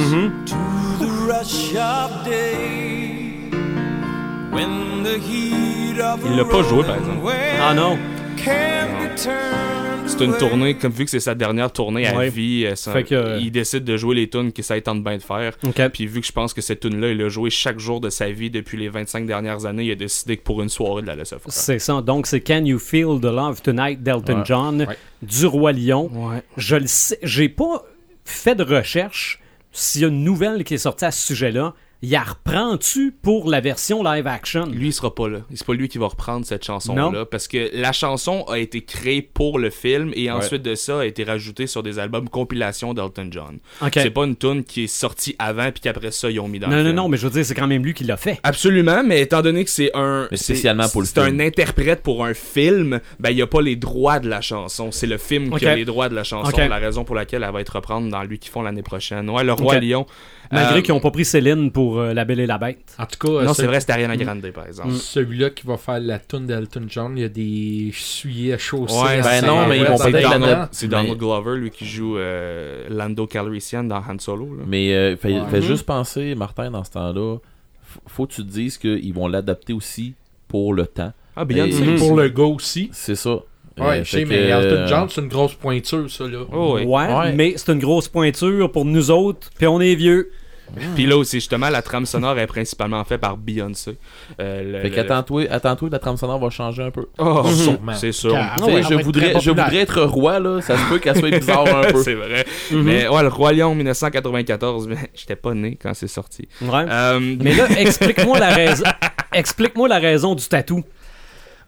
Il l'a pas joué par exemple. Ah non. C'est une tournée, comme vu que c'est sa dernière tournée à Ouais. vie, euh, ça- Fait que- il décide de jouer les tunes que ça tente bien de faire. Puis vu que je pense que cette tune là il l'a joué chaque jour de sa vie depuis les 25 dernières années, il a décidé que pour une soirée de la laisser faire. C'est ça. Donc, c'est Can You Feel the Love Tonight d'Elton Ouais. John Ouais. du Roi Lion. Ouais. Je le sais. J'ai pas fait de recherche s'il y a une nouvelle qui est sortie à ce sujet-là. Il la reprend-tu pour la version live action? Lui, il sera pas là. C'est pas lui qui va reprendre cette chanson-là. Non. Parce que la chanson a été créée pour le film et ensuite de ça a été rajoutée sur des albums compilation d'Elton John. OK. C'est pas une tune qui est sortie avant puis qu'après ça, ils ont mis dans Non, le non, film. non, mais je veux dire, c'est quand même lui qui l'a fait. Absolument, mais étant donné que c'est un. Mais spécialement pour le C'est un interprète pour un film, ben il n'y a pas les droits de la chanson. C'est le film qui a les droits de la chanson. Ok. La raison pour laquelle elle va être reprendre dans lui qui font l'année prochaine. Ouais, Le Roi. Lion. Malgré Euh, qu'ils n'ont pas pris Céline pour euh, La Belle et la Bête. En tout cas, euh, Non, ce- c'est vrai, c'était Ariana Grande, par exemple. celui-là qui va faire la tune d'Elton John, il y a des souliers à chausser. Ouais, ben non, mais ils vont Donald, c'est Mais- Donald Glover, lui, qui joue euh, Lando Calrissian dans Han Solo. là. Mais euh, fais, Ouais. fais juste penser, Martin, dans ce temps-là, faut que tu te dises qu'ils vont l'adapter aussi pour le temps. Ah, Beyoncé. Et- C'est pour le gars aussi. C'est ça. Ouais, Euh, je sais, mais Elton euh, John, c'est une grosse pointure, ça, là. Oh, oui. Ouais, Ouais. mais c'est une grosse pointure pour nous autres, puis on est vieux. Puis là aussi, justement, la trame sonore est principalement faite par Beyoncé. Euh, le- Fait le- qu'attends-toi, attends-toi, la trame sonore va changer un peu. Oh, Sûrement. c'est sûr. Car- Ah ouais, je, voudrais être roi, là. Ça se peut qu'elle soit bizarre un peu. c'est vrai. Mhm. Mais ouais, le Roi Lion 1994, mais j'étais pas né quand c'est sorti. Ouais. Euh, Mais là, explique-moi la raison. Explique-moi la raison du tatou.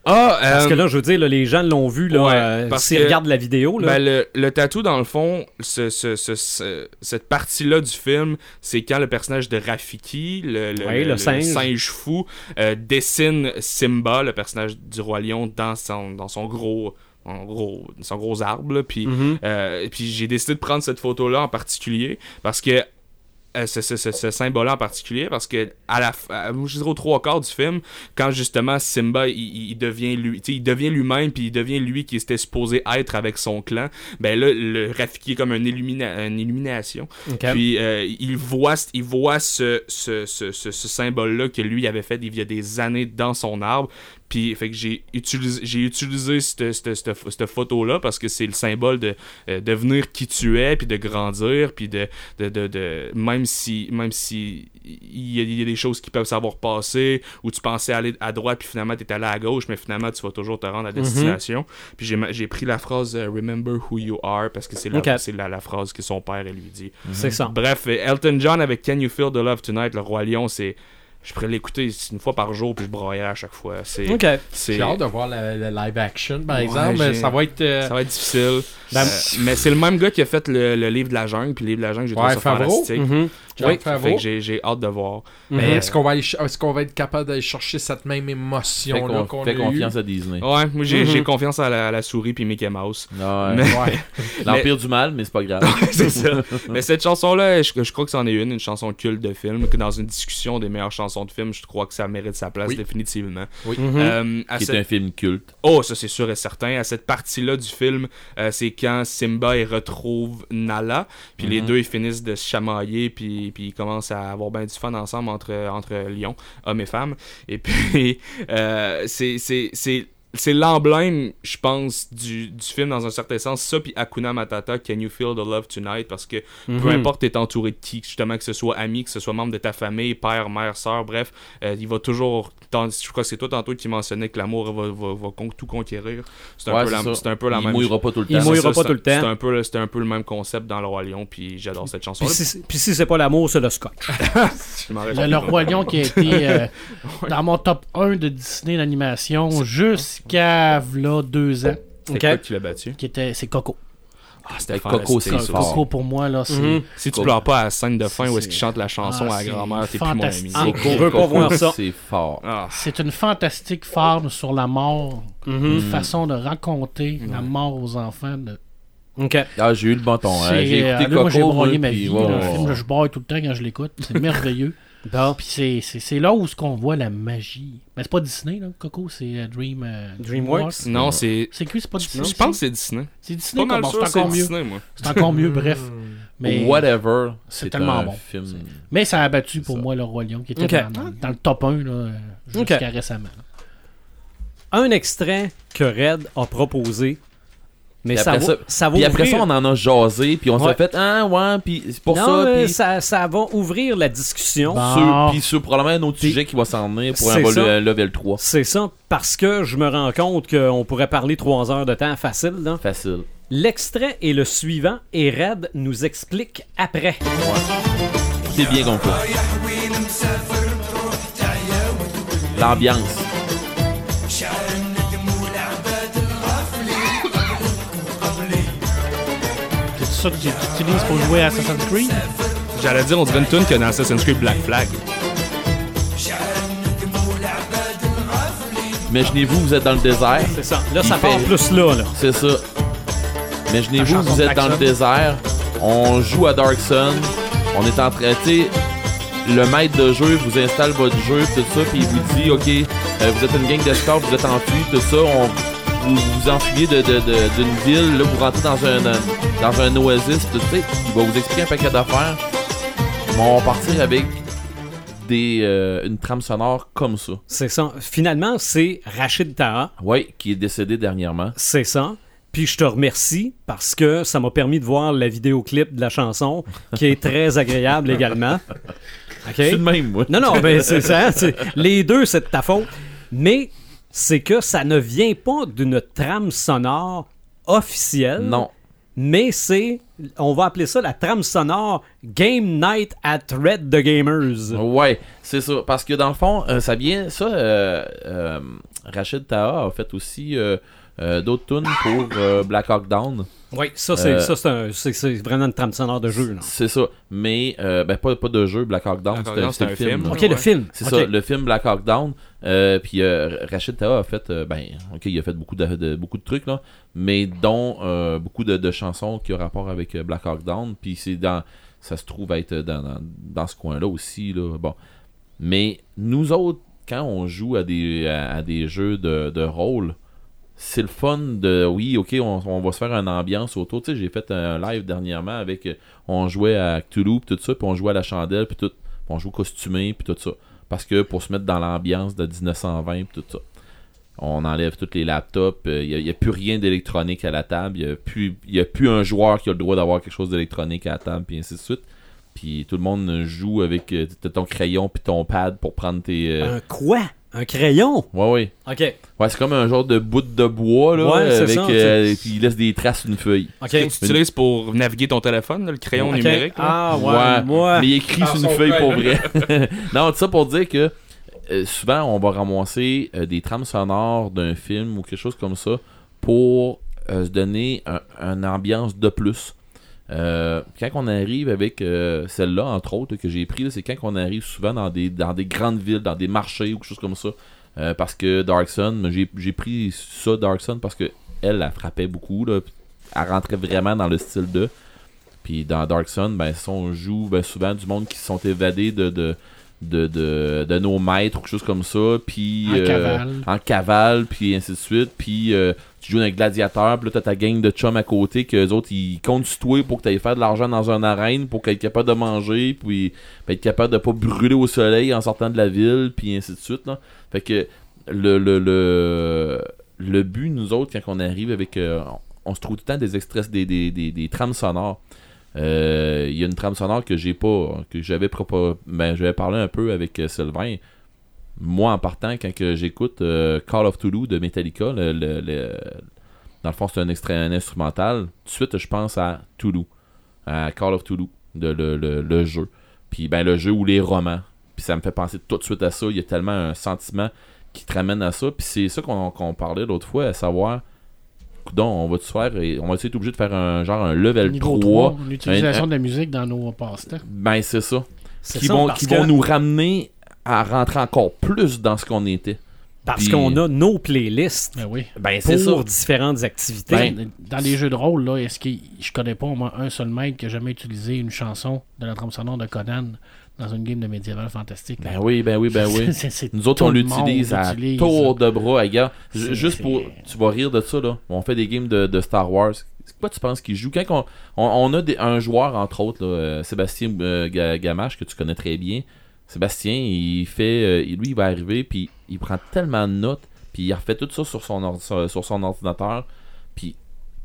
Ah, Parce euh, que là, je veux dire, là, les gens l'ont vu, là, ouais, euh, parce s'ils que- regardent la vidéo, là. Ben, le, le tatou, dans le fond, ce, ce- ce- ce- cette partie-là du film, c'est quand le personnage de Rafiki, le, le- Ouais, le singe. fou, euh, dessine Simba, le personnage du Roi Lion, dans son, dans son gros. En gros, son gros arbre, là, puis Mhm. Euh, et puis j'ai décidé de prendre cette photo-là en particulier parce que euh, ce, ce- ce- ce symbole en particulier parce que à la à- je dirais aux trois quarts du film quand justement Simba il, devient lui tu sais, il devient lui-même puis il devient lui qui était supposé être avec son clan ben là le Rafiki est comme une, illumina- une illumination. Puis euh, il voit il voit ce, ce, ce, ce, ce symbole là que lui avait fait il y a des années dans son arbre puis fait que j'ai utilisé j'ai utilisé cette, cette, cette, cette photo là parce que c'est le symbole de euh, devenir qui tu es puis de grandir puis de, de, de, de- même si même si il y, a, il y a des choses qui peuvent savoir passer ou tu pensais aller à droite puis finalement tu es allé à gauche mais finalement tu vas toujours te rendre à destination puis j'ai ma- j'ai pris la phrase euh, remember who you are parce que c'est la, Ok. c'est la, la phrase que son père elle lui dit C'est ça. Bref, euh, Elton John avec Can You Feel the Love Tonight, le Roi Lion, c'est. Je pourrais l'écouter une fois par jour puis je broyais à chaque fois. C'est. Ok. c'est- J'ai hâte de voir le, live action, par Ouais, exemple. Ça va être. euh, Ça va être difficile. Ben, Euh, mais c'est le même gars qui a fait le, le livre de la jungle, puis le livre de la jungle, j'ai trouvé Ouais, ça Favreau? fantastique. Mhm. John Oui, Favreau. fait que j'ai j'ai hâte de voir. Mais est-ce qu'on va, qu'on va être capable d'aller chercher cette même émotion qu'on fais a confiance à Disney. Ouais, moi j'ai Mhm. j'ai confiance à la, à la souris puis Mickey Mouse. Ouais. Mais- Ouais. L'Empire du mal, mais c'est pas grave. c'est ça. Mais cette chanson-là, je, je crois que c'en est une, une chanson culte de film, que dans une discussion des meilleures chansons de film, je crois que ça mérite sa place Oui. définitivement. Oui. Mhm. Euh, à qui cette- est un film culte. Oh, ça c'est sûr et certain. À cette partie-là du film, euh, c'est quand Simba il retrouve Nala, puis les Mhm. deux ils finissent de se chamailler, puis, puis ils commencent à avoir bien du fun ensemble entre, entre lions, hommes et femmes. Et puis, euh, c'est c'est- l'emblème, je pense, du, du film dans un certain sens. Ça, puis Hakuna Matata, Can You Feel the Love Tonight? Parce que peu Mhm. importe t'es entouré de qui, justement, que ce soit ami, que ce soit membre de ta famille, père, mère, soeur, bref, euh, il va toujours. Je crois que c'est toi tantôt qui mentionnais que l'amour va, va, va con- tout conquérir. C'est un, Ouais, un peu la Il même mouillera pas tout le Il temps. mouillera c'est ça, pas tout le temps. un, peu, le- c'est un peu le même concept dans Le Roi Lion, puis j'adore cette chanson. Puis si, si c'est pas l'amour, c'est le scotch. Le, le Roi Lion qui a été euh, dans mon top 1 de Disney d'animation jusqu'à v'là deux ans. Ok. C'est qui l'a battu? Qui était, c'est Coco. Ah, c'était Avec Coco, c'est ça. fort. Coco pour moi, là, c'est. Mhm. Si tu pleures pas à la scène de fin C'est- où est-ce qu'il chante la chanson Ah, à la c'est grand-mère, t'es plus mon ami. fantastique. On veut pas voir ça. C'est fort. Ah, C'est une fantastique forme sur la mort. Mhm. Une façon de raconter la mort aux enfants. de- Ok. Ah, j'ai eu le bon ton. hein. C'est, J'ai euh, écouté là, moi, j'ai Coco, broyé ma vie. ouais, là, le film, là, je broye tout le temps quand je l'écoute. C'est merveilleux. Bon. Puis c'est, c'est, c'est là où ce qu'on voit la magie. Mais c'est pas Disney, là, Coco, c'est euh, Dream, euh, DreamWorks. Non, c'est. C'est qui, c'est pas Disney? Je pense que c'est Disney. C'est Disney, Pas mal bon, sûr c'est encore mieux. Disney, moi. C'est encore mieux, bref. Mais, Whatever. c'est tellement un bon. film. mais ça a battu pour ça. moi le Roi Lion, qui était dans, le top 1 là, euh, jusqu'à Ok. récemment. Un extrait que Red a proposé. Mais Puis ça après va, ça- ça va Puis après ça, on en a jasé, puis on Ouais. s'est fait, ah ouais, puis c'est pour non, ça, puis ça, ça va ouvrir la discussion. Bon. sur, puis sur probablement un autre Puis- sujet qui va s'en venir pour un ça. vol- level 3. C'est ça, parce que je me rends compte qu'on pourrait parler trois heures de temps facile. là. Facile. L'extrait est le suivant et Red nous explique après. C'est bien compris. L'ambiance. Ça que tu utilises pour jouer à Assassin's Creed? J'allais dire, on dirait une tune que dans Assassin's Creed Black Flag. Imaginez-vous, vous êtes dans le désert. C'est ça. Là, Il ça part fait- plus là. là. C'est ça. Imaginez-vous, chanson vous de êtes dans le désert. On joue à Dark Sun. On est en train, tu sais, le maître de jeu vous installe votre jeu, tout ça, puis il vous dit, OK, euh, vous êtes une gang d'escorts, vous êtes enfui, tout ça, on, vous vous enfuyez de, de- de- d'une ville, là, vous rentrez dans un, dans un oasis, tout ça, il va vous expliquer un paquet d'affaires. Mais on va partir avec des, euh, une trame sonore comme ça. C'est ça. Finalement, c'est Rachid Taha. Oui, qui est décédé dernièrement. C'est ça. Puis je te remercie parce que ça m'a permis de voir la vidéoclip de la chanson, qui est très agréable également. OK? C'est le même, moi. Non, non, ben c'est ça. c'est- Les deux, c'est de ta faute. Mais c'est que ça ne vient pas d'une trame sonore officielle. Non. Mais c'est, on va appeler ça la trame sonore Game Night at Red the Gamers. Ouais, c'est ça. Parce que dans le fond, euh, ça vient. Ça, euh, euh, Rachid Taha a fait aussi d'autres tunes pour Black Hawk Down. Oui, ça, c'est, Euh, ça, c'est, un- c'est- c'est vraiment une trame sonore de jeu. là. C'est ça. Mais, euh, ben, pas, pas de jeu, Black Hawk Down. Black c'était- c'était le film. Ok, le film. C'est ça, le film Black Hawk Down. Euh, puis euh, Rachid Taha a fait, euh, ben, ok, il a fait beaucoup de, de- beaucoup de trucs là, mais dont euh, beaucoup de, de chansons qui ont rapport avec Black Hawk Down. Puis c'est dans, ça se trouve être dans, dans, dans ce coin-là aussi. Là. Bon. Mais nous autres, quand on joue à des, à, à des jeux de, de rôle, c'est le fun de oui ok on, va se faire une ambiance autour. Tu sais j'ai fait un live dernièrement avec euh, on jouait à Cthulhu pis tout ça puis on jouait à la chandelle puis tout. Puis on jouait costumé puis tout ça. Parce que pour se mettre dans l'ambiance de 1920 puis tout ça on enlève tous les laptops il n'y a, plus rien d'électronique à la table il n'y a, plus- a plus un joueur qui a le droit d'avoir quelque chose d'électronique à la table puis ainsi de suite. Puis tout le monde joue avec euh, ton crayon puis ton pad pour prendre tes euh, Un quoi? Un crayon? ouais ouais OK. Ouais, c'est comme un genre de bout de bois, là, Ouais, avec, ça, euh, puis il laisse des traces sur une feuille. OK. Que tu utilises pour naviguer ton téléphone, là, le crayon numérique. là? Ah, ouais, moi. Mais il écrit Ah, sur une feuille pour vrai. non, tout ça pour dire que euh, souvent, on va ramasser euh, des trames sonores d'un film ou quelque chose comme ça pour euh, se donner un- une ambiance de plus. Euh, quand on arrive avec euh, celle-là, entre autres, que j'ai pris, c'est quand on arrive souvent dans des, dans des grandes villes, dans des marchés ou quelque chose comme ça. Euh, parce que Dark Sun, j'ai pris ça, Dark Sun, parce que elle, elle frappait beaucoup. Là, elle rentrait vraiment dans le style de. Puis dans Dark Sun, ben, on joue ben, souvent du monde qui sont évadés de, de, de, de nos maîtres ou quelque chose comme ça. Puis, En euh, cavale. en cavale, puis ainsi de suite. Puis euh, tu joues un gladiateur, puis là, t'as ta gang de chums à côté, que les autres, ils comptent sur toi pour que t'ailles faire de l'argent dans une arène, pour qu'être capable de manger, puis être capable de pas brûler au soleil en sortant de la ville, puis ainsi de suite. Là. Fait que le, le, le, le but, nous autres, quand on arrive avec... euh, on se trouve tout le temps des extraits, des, des, des, des trames sonores. Euh, Il y a une trame sonore que j'ai pas, que j'avais ben, j'avais parlé un peu avec euh, Sylvain. Moi, en partant, quand j'écoute euh, Call of Toulouse de Metallica, le, le- dans le fond, c'est un extrait instrumental. Tout de suite, je pense à Toulouse, à Call of Toulouse, de le, jeu. Puis, ben, le jeu ou les romans. Puis, ça me fait penser tout de suite à ça. Il y a tellement un sentiment qui te ramène à ça. Puis, c'est ça qu'on qu'on parlait l'autre fois, à savoir, coudonc, on va-tu faire, on va être obligé de faire un genre un level Niveau 3. 3, l'utilisation un- de la musique dans nos passe-temps. Ben, c'est ça. Qui, ça, vont, qui que- vont nous ramener à rentrer encore plus dans ce qu'on était. Parce Puis- qu'on a nos playlists Ben oui. Ben, pour différentes activités. Ben, Dans les jeux de rôle, là, est-ce que je connais pas au moins un seul mec qui a jamais utilisé une chanson de la trame sonore de Conan? Dans une game de médiéval fantastique? Ben oui, ben oui, ben oui. Nous autres, on l'utilise à tour de bras, gars. Juste pour. Tu vas rire de ça, là. On fait des games de, de Star Wars. Quoi tu penses qu'il joue? Quand on, on, on a des- un joueur, entre autres, là, euh, Sébastien euh, Ga- Gamache, que tu connais très bien. Sébastien, il fait. euh, lui, il va arriver, puis il prend tellement de notes, puis il refait tout ça sur son, ordi- sur, sur son ordinateur. Puis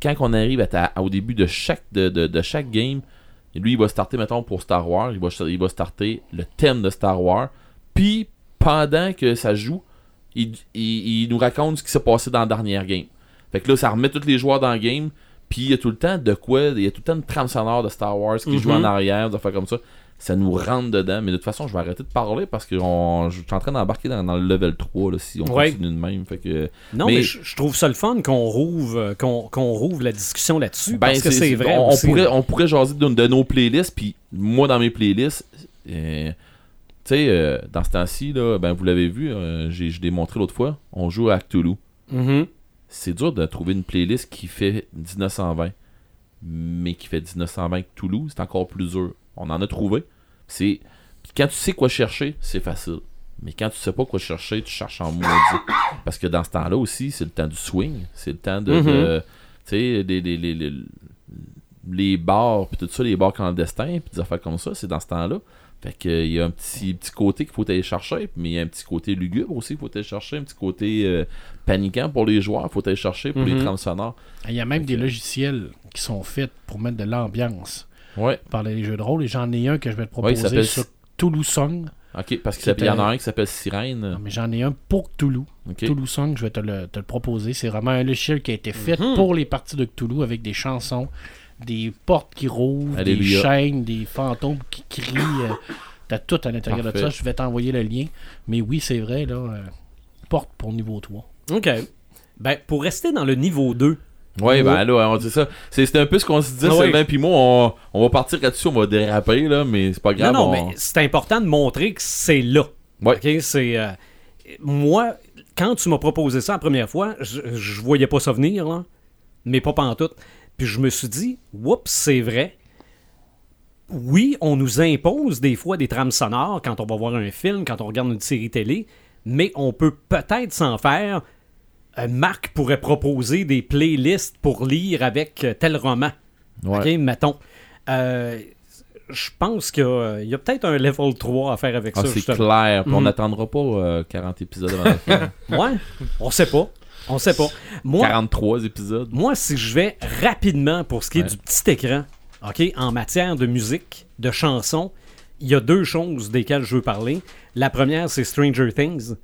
quand on arrive à ta- au début de chaque, de, de- de chaque game, lui, il va starter, mettons, pour Star Wars, il va, il va starter le thème de Star Wars. Puis, pendant que ça joue, il, il- il nous raconte ce qui s'est passé dans la dernière game. Fait que là, ça remet tous les joueurs dans le game. Puis, il y a tout le temps de quoi, il y a tout le temps une trame sonore de Star Wars qui joue en arrière, des affaires comme ça. Ça nous rentre dedans. Mais de toute façon, je vais arrêter de parler parce que on- je suis en train d'embarquer dans, dans le level 3 là, si on Ouais. continue de même. Fait que, non, mais- mais, je, je trouve ça le fun qu'on rouvre, euh, qu'on qu'on rouvre la discussion là-dessus. Ben, parce que c'est vrai. On, pourrait, on pourrait jaser de, de nos playlists, puis moi, dans mes playlists, euh, tu sais, euh, dans ce temps-ci, là, ben, vous l'avez vu, euh, j'ai je l'ai montré l'autre fois, on joue à Cthulhu. Mhm. C'est dur de trouver une playlist qui fait 1920, mais qui fait 1920 Cthulhu, c'est encore plus dur. On en a trouvé. C'est Quand tu sais quoi chercher, c'est facile. Mais quand tu sais pas quoi chercher, tu cherches en maudit. Parce que dans ce temps-là aussi, c'est le temps du swing. C'est le temps de. Mhm. de- tu sais, les, les, les, les, les bars, puis tout ça, les bars clandestins, puis des affaires comme ça, c'est dans ce temps-là. Fait que, euh, il y a un petit, petit côté qu'il faut aller chercher, mais il y a un petit côté lugubre aussi qu'il faut aller chercher, un petit côté euh, paniquant pour les joueurs, il faut aller chercher pour les Mhm. trames sonores. Il y a même Fait des que- logiciels qui sont faits pour mettre de l'ambiance Ouais, par les jeux de rôle. Et j'en ai un que je vais te Ouais, il proposer s'appelle- sur Toulouse Song. ok, parce qu'il y en a un qui s'appelle Non, Sirène. mais j'en ai un pour Toulouse. Ok. Cthulhu Song, je vais te le, te le proposer. C'est vraiment un logiciel qui a été fait Mhm. pour les parties de Cthulhu avec des chansons, des portes qui rouvrent, des chaînes, des fantômes qui crient. euh, T'as tout à l'intérieur de ça. Je vais t'envoyer le lien. Mais oui, c'est vrai, là. euh, porte pour niveau 3. OK. Ben, pour rester dans le niveau 2, Ouais, Ouais. ben là, on dit ça. C'est un peu ce qu'on se disait, Ah. Sylvain, puis moi, on, on va partir là-dessus, on va déraper, là, mais c'est pas grave. non, non, on- mais c'est important de montrer que c'est là. Ouais. OK? C'est. euh, moi, quand tu m'as proposé ça la première fois, je, je voyais pas ça venir, là. Mais pas pantoute. Puis je me suis dit, oups, c'est vrai. oui, on nous impose des fois des trames sonores quand on va voir un film, quand on regarde une série télé, mais on peut peut-être s'en faire. Euh, Marc pourrait proposer des playlists pour lire avec euh, tel roman. Ouais. OK, mettons. Euh, je pense qu'il y a, peut-être un level 3 à faire avec Ah, ça. c'est clair. On Mhm. n'attendra pas euh, 40 épisodes avant la fin. Ouais, on sait pas. On sait pas. Moi, 43 épisodes. Moi, si je vais rapidement pour ce qui est Ouais. du petit écran, OK, en matière de musique, de chansons, il y a deux choses desquelles je veux parler. La première, c'est Stranger Things.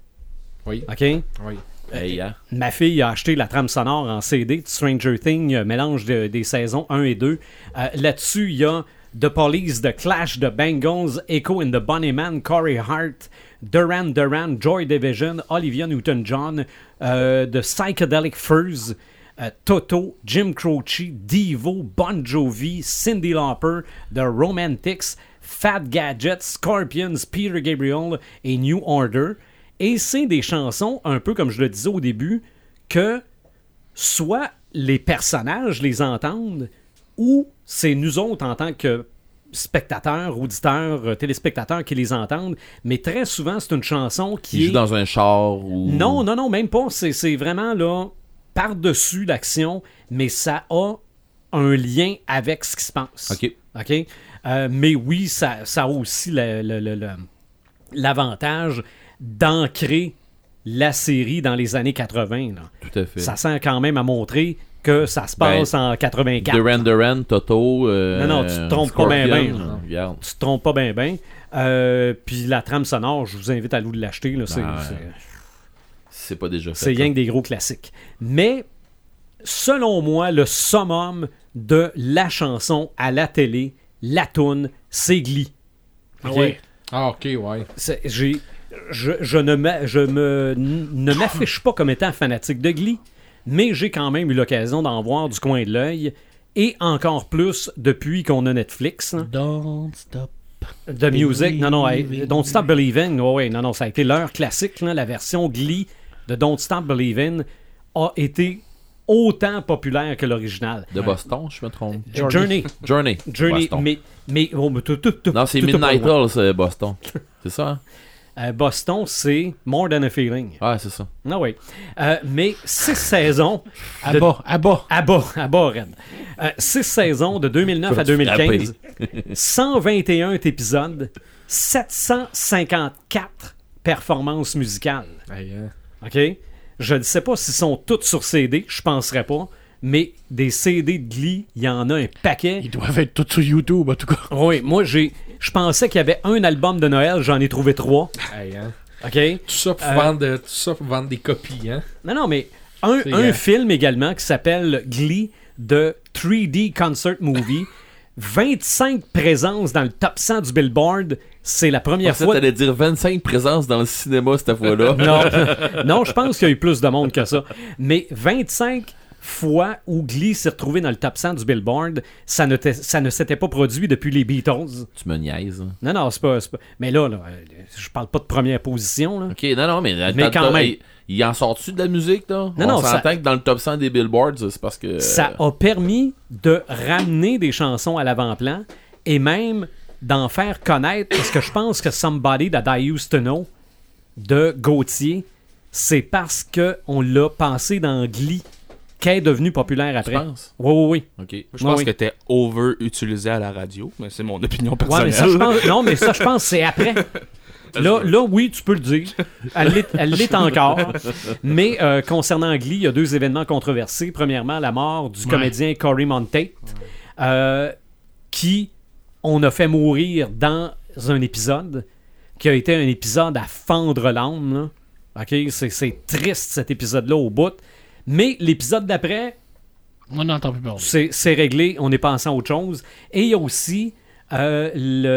Oui. OK? Oui. Hey, hein? Ma fille a acheté la trame sonore en CD de Stranger Things, mélange de- des saisons 1 et 2. Euh, Là-dessus, il y a The Police, The Clash, The Bengals, Echo and the Bunnyman, Corey Hart, Duran Duran, Joy Division, Olivia Newton-John, euh, The Psychedelic Furs, euh, Toto, Jim Croce, Devo, Bon Jovi, Cindy Lauper, The Romantics, Fat Gadgets, Scorpions, Peter Gabriel et New Order. Et c'est des chansons, un peu comme je le disais au début, que soit les personnages les entendent ou c'est nous autres en tant que spectateurs, auditeurs, euh, téléspectateurs qui les entendent. Mais très souvent, c'est une chanson Qui qui est... joue dans un char ou. Non, non, non, même pas. C'est c'est vraiment là par-dessus l'action, mais ça a un lien avec ce qui se passe. Ok. OK? Euh, mais oui, ça, ça a aussi le- le- le- le- l'avantage d'ancrer la série dans les années 80. là. Tout à fait. Ça sert quand même à montrer que ça se passe en 84. Duran Duran, Toto. euh, Non, non, tu te trompes pas ben Scorpion, ben. non, Regarde. Tu te trompes pas bien, bien. puis la trame sonore, je vous invite à vous de l'acheter. là, C'est Ah ouais. c'est- C'est pas déjà fait. c'est rien que des gros classiques. Mais, selon moi, le summum de la chanson à la télé, la toune, c'est Glee. Ah Ok? ouais. Ah, ok, ouais. C'est- j'ai- je, je ne m'a- je me, ne m'affiche pas comme étant fanatique de Glee, mais j'ai quand même eu l'occasion d'en voir du coin de l'œil. Et encore plus depuis qu'on a Netflix. Don't stop. The Music, non, non, hey. Don't Stop Believing, ouais, non, non, ça a été leur classique, là, la version Glee de Don't Stop Believing a été autant populaire que l'original. De Boston, je me trompe. Journey, Journey. Journey, Boston. mais, mais, oh, mais tout, tout, tout- Non, c'est Midnight c'est Boston. C'est ça, hein? Euh, Boston, c'est More Than a Feeling. Ouais, c'est ça. Ah oui. Euh, mais six saisons. À de- bas, à bas. À bas, à bas, Red. Euh, six saisons de 2009 à 2015. 121 épisodes. 754 performances musicales. Hey, hein. OK? Je ne sais pas s'ils sont toutes sur CD, je penserais pas. Mais des CD de Glee, il y en a un paquet. Ils doivent être tous sur YouTube, en tout cas. Oui, moi, j'ai, je pensais qu'il y avait un album de Noël, j'en ai trouvé trois. Hey, hein. OK? Tout ça pour Euh, vendre, tout ça pour vendre des copies, hein. Non, non, mais un, vrai. film également qui s'appelle Glee de 3D Concert Movie. 25 présences dans le top 100 du Billboard. C'est la première pensais que fois. t'allais dire 25 présences dans le cinéma cette fois-là. Non, non je pense qu'il y a eu plus de monde que ça. Mais 25 fois où Glee s'est retrouvé dans le top 100 du Billboard, ça ne, ça s'était pas produit depuis les Beatles. Tu me niaises. hein. Non, non, c'est pas, pas- Mais là, là, euh, je parle pas de première position. Là. Ok, non, non, mais. Mais quand même. Il, en sort-tu de la musique, là? Non, On non, ça- s'entend que dans le top 100 des Billboards, c'est parce que. ça a permis de ramener des chansons à l'avant-plan et même d'en faire connaître parce que je pense que Somebody That I Used to Know de Gauthier, c'est parce que on l'a pensé dans Glee qu'elle est devenue populaire après. Oui, oui, oui. Je pense oui. que t'es over-utilisé à la radio, mais c'est mon opinion Ouais, personnelle. mais ça, je pense, non, mais ça, je pense que c'est après. Là, là, oui, tu peux le dire. Elle l'est- encore. Mais euh, concernant Glee, il y a deux événements controversés. Premièrement, la mort du Ouais. comédien Corey Monteith, euh, qui on a fait mourir dans un épisode, qui a été un épisode à fendre l'âme. là. OK? C'est- C'est triste, cet épisode-là, au bout. Mais l'épisode d'après, On n'entend plus parler. c'est réglé, on est passé à autre chose. Et il y a aussi euh,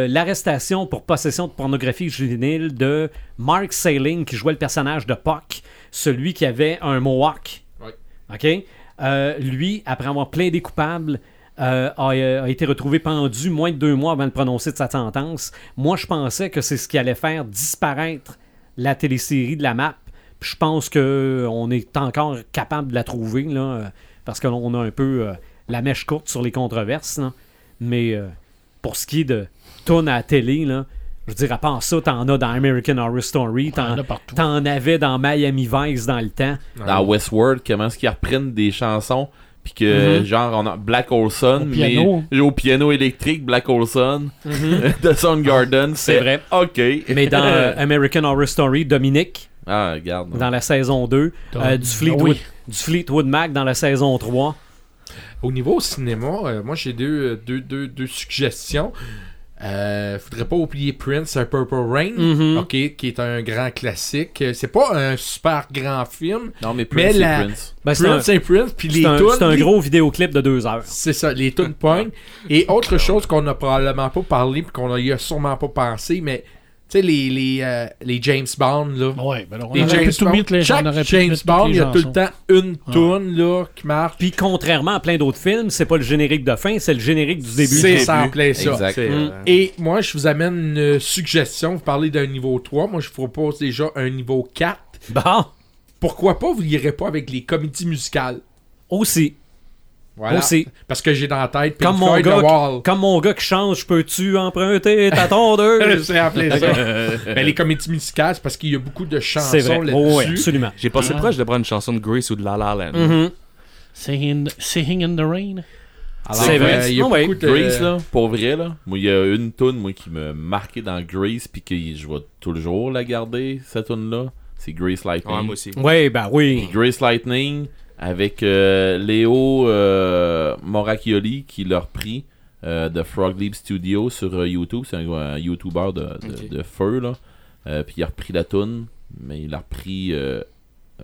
l'arrestation pour possession de pornographie juvénile de Mark Sailing, qui jouait le personnage de Puck, celui qui avait un mohawk. Ouais. OK? Euh, lui, après avoir plaidé coupable, euh, a, a été retrouvé pendu moins de deux mois avant de prononcer de sa sentence. Moi, je pensais que c'est ce qui allait faire disparaître la télésérie de la map. Je pense que on est encore capable de la trouver, là, euh, parce qu'on a un peu euh, la mèche courte sur les controverses. là. Mais euh, pour ce qui est de tunes à la télé, là, je veux dire, à part ça, t'en as dans American Horror Story, T'en avais dans Miami Vice dans le temps. Dans Westworld, comment est-ce qu'ils reprennent des chansons puis que Mhm. genre on a Black Olson Au piano. mais au piano électrique Black Olson de Soundgarden C'est vrai. ok Mais dans euh, American Horror Story, Dominique, ah regarde dans la saison 2, euh, du, Fleetwood, oui. du Fleetwood Mac dans la saison 3. Au niveau cinéma, euh, moi j'ai deux, deux, deux, deux suggestions. Euh, faudrait pas oublier Prince, A Purple Rain, Mhm. ok, qui est un grand classique. Euh, C'est pas un super grand film. non mais Prince c'est la- Prince Ben, c'est un, Prince, c'est Prince, puis les c'est un- tunes, c'est un les- gros vidéoclip de deux heures. C'est ça, les tunes pognent. Et autre chose qu'on n'a probablement pas parlé, puis qu'on y a sûrement pas pensé, mais sais, les, les, euh, les James Bond, là. Ouais, ben là, on Les aurait James pu tout Bond. mettre les Chaque on James mettre Bond, il y a tout le temps une tune là, qui marche. Puis contrairement à plein d'autres films, c'est pas le générique de fin, c'est le générique du début. C'est ça plein ça. Exact. Mm. euh, Et moi, je vous amène une suggestion. Vous parlez d'un niveau 3. Moi, je vous propose déjà un niveau 4. Bon, Pourquoi pas vous irez pas avec les comédies musicales? aussi. Voilà. Aussi. Parce que j'ai dans la tête Pink Comme mon, Floyd, gars, The Wall. comme mon gars qui change, peux-tu emprunter ta tondeuse? C'est plein ça. Mais les comédies musicales, c'est parce qu'il y a beaucoup de chansons c'est vrai. là-dessus. Oh, oui, absolument. J'ai passé Ah. proche de prendre une chanson de Grace ou de La La Land. Mhm. Singing, Singing in the Rain. Alors, C'est vrai. euh, il y a Ah ouais. beaucoup de... Grace là pour vrai là moi il y a une tune moi qui me marqué dans Grace puis que je vais toujours la garder cette tune là c'est Grace Lightning Ouais, moi aussi. Oui, ben oui. Grace Lightning avec euh, Léo euh, Moracchioli qui l'a repris euh, de Frog Leap Studio sur euh, YouTube. C'est un, un YouTuber de, de, feu. Là. Euh, puis il a repris la tune, mais il a repris euh,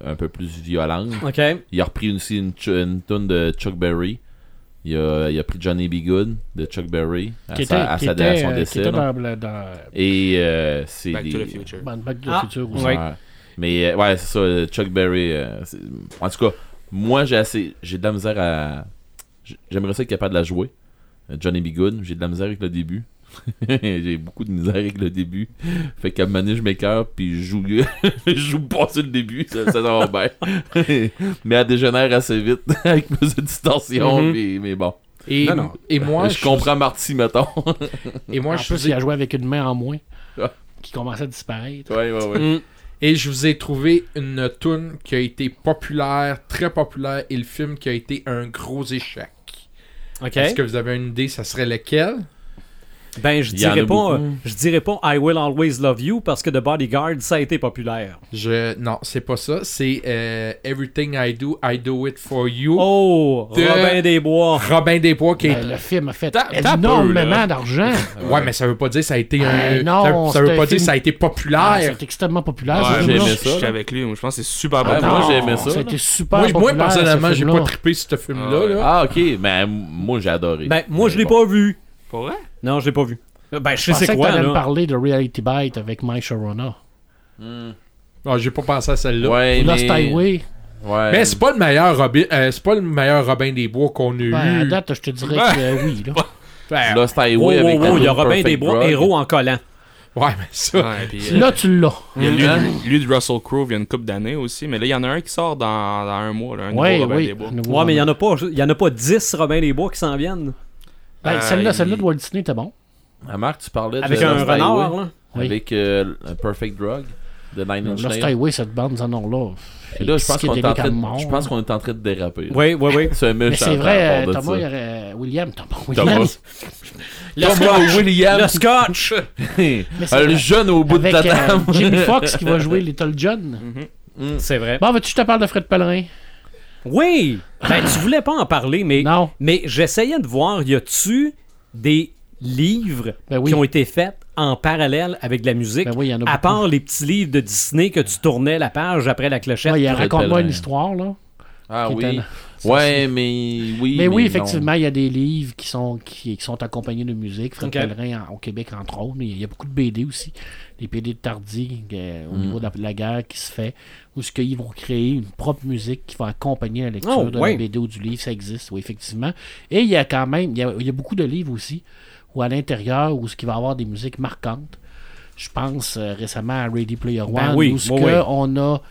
un peu plus violente. OK. Il a repris aussi une, ch- une tune de Chuck Berry. Il a, il a pris Johnny B. Good de Chuck Berry à, Qui sa, était, à sa- était, à son qui décès. était dans, dans Et euh, c'est Back to the Future. Ban- Back to the Ah, Future aussi. ouais. Ouais. Mais ouais, c'est ça, Chuck Berry. euh, en tout cas, moi j'ai assez. J'ai de la misère à. J'aimerais ça être capable de la jouer. Johnny B. Good, j'ai de la misère avec le début. j'ai beaucoup de misère avec le début. Fait qu'à donné, je m'écœure puis je joue, je joue pas sur le début, ça, ça va bien. mais elle dégénère assez vite avec plus de distorsion. Mhm. puis- mais bon. Et, Non, non. et moi, je comprends Marty, mettons. Et moi, en je plus, vous il ai, a joué avec une main en moins qui commençait à disparaître. ouais, ouais, ouais. Mm. Et je vous ai trouvé une tune qui a été populaire, très populaire, et le film qui a été un gros échec. OK. Est-ce que vous avez une idée, ça serait lequel? Ben, je dirais pas, beaucoup. euh, je dirais pas I Will Always Love You parce que The Bodyguard, ça a été populaire. Je Non, c'est pas ça. C'est euh, Everything I Do, I Do It For You. Oh, De- Robin des Bois. Robin Desbois qui est... Ben, le film a fait énormément d'argent. Ouais, mais ça veut pas dire que ça a été un... Ben non, ça, ça veut pas dire ça a été Ah, populaire. c'est extrêmement populaire. Ouais, j'ai aimé je ça, suis là. avec lui. Moi, je pense que c'est super Ouais, populaire. moi, j'ai aimé ça, Ça a là. été super moi, moi, populaire, personnellement, ce j'ai pas trippé sur ce film-là. Ah. Ah, ok, mais moi j'ai adoré. Ben, moi, je l'ai Bon. pas vu. Pour vrai? Non, je l'ai pas vu. Ben, je Je sais que quoi, me là. parler de Reality Bite avec Mike Sharona. Ah, j'ai pas pensé à celle-là. Ouais, Lost mais... Highway. Ouais. Mais c'est pas le meilleur Robin, euh, c'est pas le meilleur Robin des Bois qu'on a Ben, à eu. date, je te dirais que oui. Là. Ben, Lost Highway wow, avec wow, il y a Robin des Bois, héros en collant. ouais, mais ça. Ouais, puis, euh, Là, tu l'as. il y a lui, Hein? lui de Russell Crowe il y a une couple d'années aussi, mais là, il y en a un qui sort dans, dans un mois, là, un Oui, nouveau Robin oui. des Bois. Ouais, mais il y en a pas, il y en a pas 10 Robin des Bois qui s'en viennent. Ben, Euh, celle-là, celle-là de Walt Disney était bon. Ah, Marc, tu parlais Avec de un Lost renard, Highway, là. Oui. Avec euh, un Perfect Drug de Nine Inch Lost Nails. Highway, cette bande, ce nom-là. Et là, je pense qu'on est en train de- mort. je pense qu'on est en train de déraper. Oui, oui, oui. C'est un Mais c'est vrai, à euh, part de Thomas, il y ça. aurait... William, Thomas, William. Thomas. Le Thomas scotch. William. Le scotch. Euh, le jeune au bout de Avec la euh, table. Jimmy Fox qui va jouer Little John. C'est vrai. Bon, veux-tu que je te parle de Fred Pellerin? Oui! Ben, tu voulais pas en parler, mais, Non. mais j'essayais de voir, y a-tu des livres Ben oui. qui ont été faits en parallèle avec de la musique, Ben oui, il y en a à beaucoup. part les petits livres de Disney que tu tournais la page après la clochette? Ouais, Raconte-moi une histoire, là. Ah oui. Ouais, mais oui. Mais oui, effectivement, il y a des livres qui sont, qui, qui sont accompagnés de musique. Fred Ok. Pellerin en- au Québec, entre autres. Mais il y a beaucoup de BD aussi. Les Tardy, euh, au Mm. niveau de la, guerre qui se fait, où ce qu'ils vont créer une propre musique qui va accompagner la lecture Oh, de la BD ou du livre. Ça existe, oui, effectivement. Et il y a quand même, il y a, il y a beaucoup de livres aussi, où à l'intérieur, où ce qui va avoir des musiques marquantes. Je pense euh, récemment à Ready Player One, Ben oui, où ce oui. on a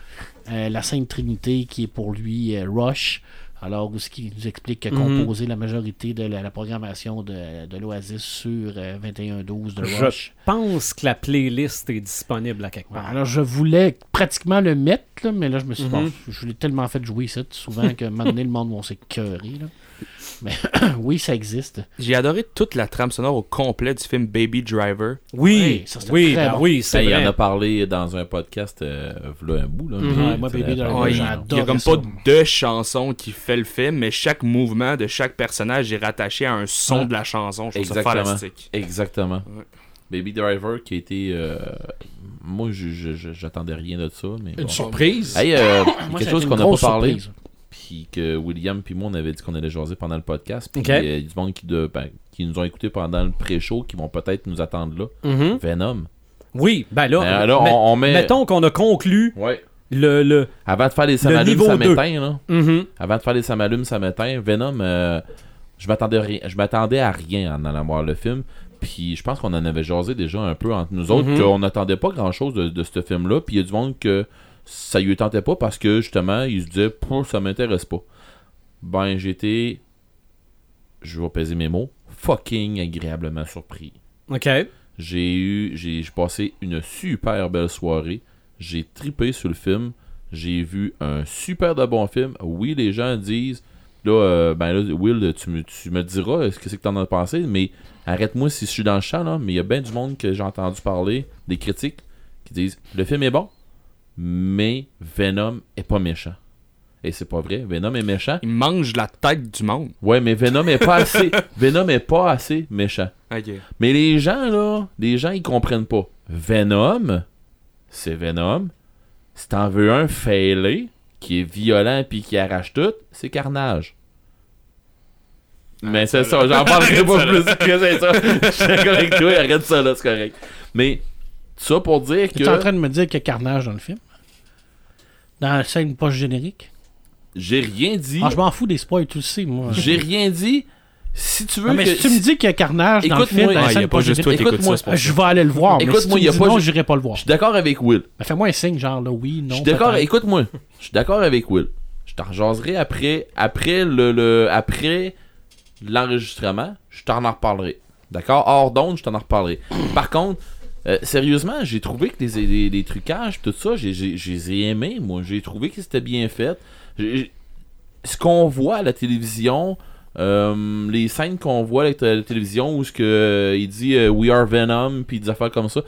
euh, la Sainte Trinité qui est pour lui euh, Rush. Alors, ce qui nous explique qu'il a Mhm. composé la majorité de la, la programmation de, de l'Oasis sur euh, 2112 de Je Rush. pense que la playlist est disponible à quelque part. Alors, je voulais pratiquement le mettre, là, mais là, je me suis Mhm. bon, je l'ai tellement fait jouer ça, souvent que maintenant, le monde va s'écœurer. là. Mais oui, ça existe. J'ai adoré toute la trame sonore au complet du film Baby Driver. Oui, Oui, ça, oui, très ben bon. oui, c'est Ben, il en a parlé dans un podcast, euh, v'là un bout, là. Mhm. Ouais, moi, Baby Driver, Ouais, il j'ai il y a comme ça. pas de chanson qui fait le film, mais chaque mouvement de chaque personnage est rattaché à un son Ouais. de la chanson. Je trouve ça Exactement. fantastique. Exactement. Ouais. Baby Driver qui a été. euh, moi, je- je- je- j'attendais rien de ça. Mais Une bon. surprise. Hey, euh, Moi, quelque ça chose qu'on n'a pas parlé, que William puis moi on avait dit qu'on allait jaser pendant le podcast, puis Ok. il y a du monde qui, de, ben, qui nous ont écouté pendant le pré-show, qui vont peut-être nous attendre là. Mhm. Venom. Oui, ben là, Ben, on, on met. mettons qu'on a conclu Ouais. le... le... Avant de faire les samalumes, ça m'éteint, là. Mhm. Avant de faire les samalumes, ça m'éteint. Venom, euh, je m'attendais je m'attendais à rien en allant voir le film. Puis je pense qu'on en avait jasé déjà un peu entre nous autres, Mhm. qu'on n'attendait pas grand chose de, de ce film-là. Puis il y a du monde que ça lui tentait pas parce que justement, il se disait, ça m'intéresse pas. Ben, j'étais, je vais peser mes mots, fucking agréablement surpris. OK. J'ai eu, j'ai passé une super belle soirée. J'ai tripé sur le film. J'ai vu un super de bon film. Oui, les gens disent, là, euh, ben là, Will, tu me, tu me diras ce que c'est que t'en as pensé, mais arrête-moi si je suis dans le champ, là. Mais il y a bien du monde que j'ai entendu parler, des critiques, qui disent, le film est bon, mais Venom est pas méchant. Et c'est pas vrai, Venom est méchant. Il mange la tête du monde. Ouais, mais Venom est pas assez, Venom est pas assez méchant. Ok. Mais les gens, là, les gens, ils comprennent pas. Venom, c'est Venom. Si t'en veux un failé, qui est violent puis qui arrache tout, c'est Carnage. Mais c'est ça, j'en parlerai pas plus que c'est ça. Je suis avec toi, arrête ça là, c'est correct. Mais, ça pour dire Tu es en que train de me dire qu'il y a carnage dans le film? Dans la scène post-générique? j'ai rien dit. Ah, je m'en fous des spoils, tu le sais, moi. J'ai rien dit. Si tu veux Non, mais que... si tu me dis qu'il y a carnage dans le Écoute-moi, film, Ah, a pas juste toi écoute pour ça. je vais aller le voir. Écoute-moi, si me y a pas non, j'irai pas le voir. Je suis d'accord avec Will. Ben, Fais-moi un signe, genre là, oui, non. Je suis d'accord, écoute-moi. Je suis d'accord avec Will. Je t'en rejaserai après, après le, le- après l'enregistrement. Je t'en en reparlerai. D'accord? Hors d'onde, je t'en en reparlerai. Par contre, euh, sérieusement, j'ai trouvé que les, les, les trucages, tout ça, j'ai, les ai aimés, moi. J'ai trouvé que c'était bien fait. Ce qu'on voit à la télévision, euh, les scènes qu'on voit à la télévision où ce que, euh, il dit euh, We are Venom, puis des affaires comme ça.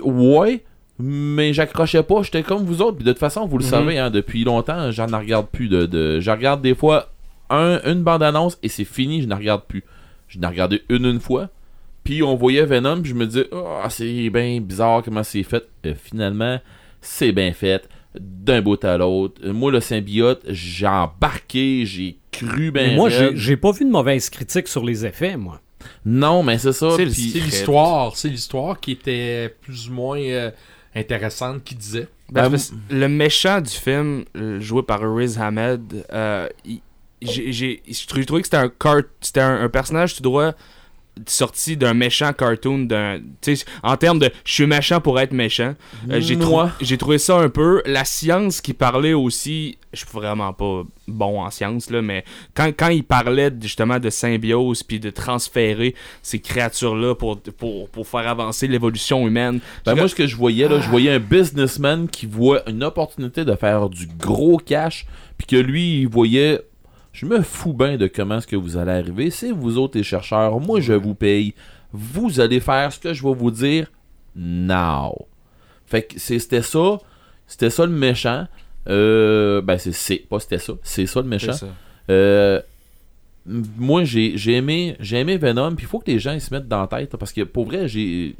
Ouais, mais j'accrochais pas, j'étais comme vous autres. Puis de toute façon, vous le Mhm. savez, hein, depuis longtemps, j'en regarde plus. De, de, je regarde des fois un, une bande-annonce et c'est fini, je ne regarde plus. Je n'ai regardé une une fois. Puis on voyait Venom, puis je me disais, Ah, c'est bien bizarre comment c'est fait. Euh, finalement, c'est bien fait. D'un bout à l'autre. Euh, Moi, le symbiote, j'ai embarqué, j'ai cru Mais ben moi, j'ai pas vu de mauvaise critique sur les effets, moi. Non, mais c'est ça. C'est l'histoire, c'est l'histoire qui était plus ou moins euh, intéressante qui disait. Ben, Ben, le méchant du film, joué par Riz Ahmed, euh, j'ai trouvé que c'était un, cart- un, un personnage tout droit sorti d'un méchant cartoon d'un en termes de je suis méchant pour être méchant Euh, j'ai trou- trouvé ça un peu la science qui parlait aussi je suis vraiment pas bon en science là mais quand, quand il parlait justement de symbiose puis de transférer ces créatures là pour, pour, pour faire avancer l'évolution humaine Ben moi, ce que je voyais, là, je voyais un businessman qui voit une opportunité de faire du gros cash, puis que lui, il voyait, je me fous bien de comment est-ce que vous allez arriver. C'est vous autres les chercheurs, moi je vous paye. Vous allez faire ce que je vais vous dire now. Fait que c'était ça, c'était ça le méchant. Euh, ben c'est pas c'était ça, c'est ça le méchant. Ça. Euh, moi, j'ai aimé, j'ai aimé Venom, puis il faut que les gens ils se mettent dans la tête, parce que pour vrai, j'ai.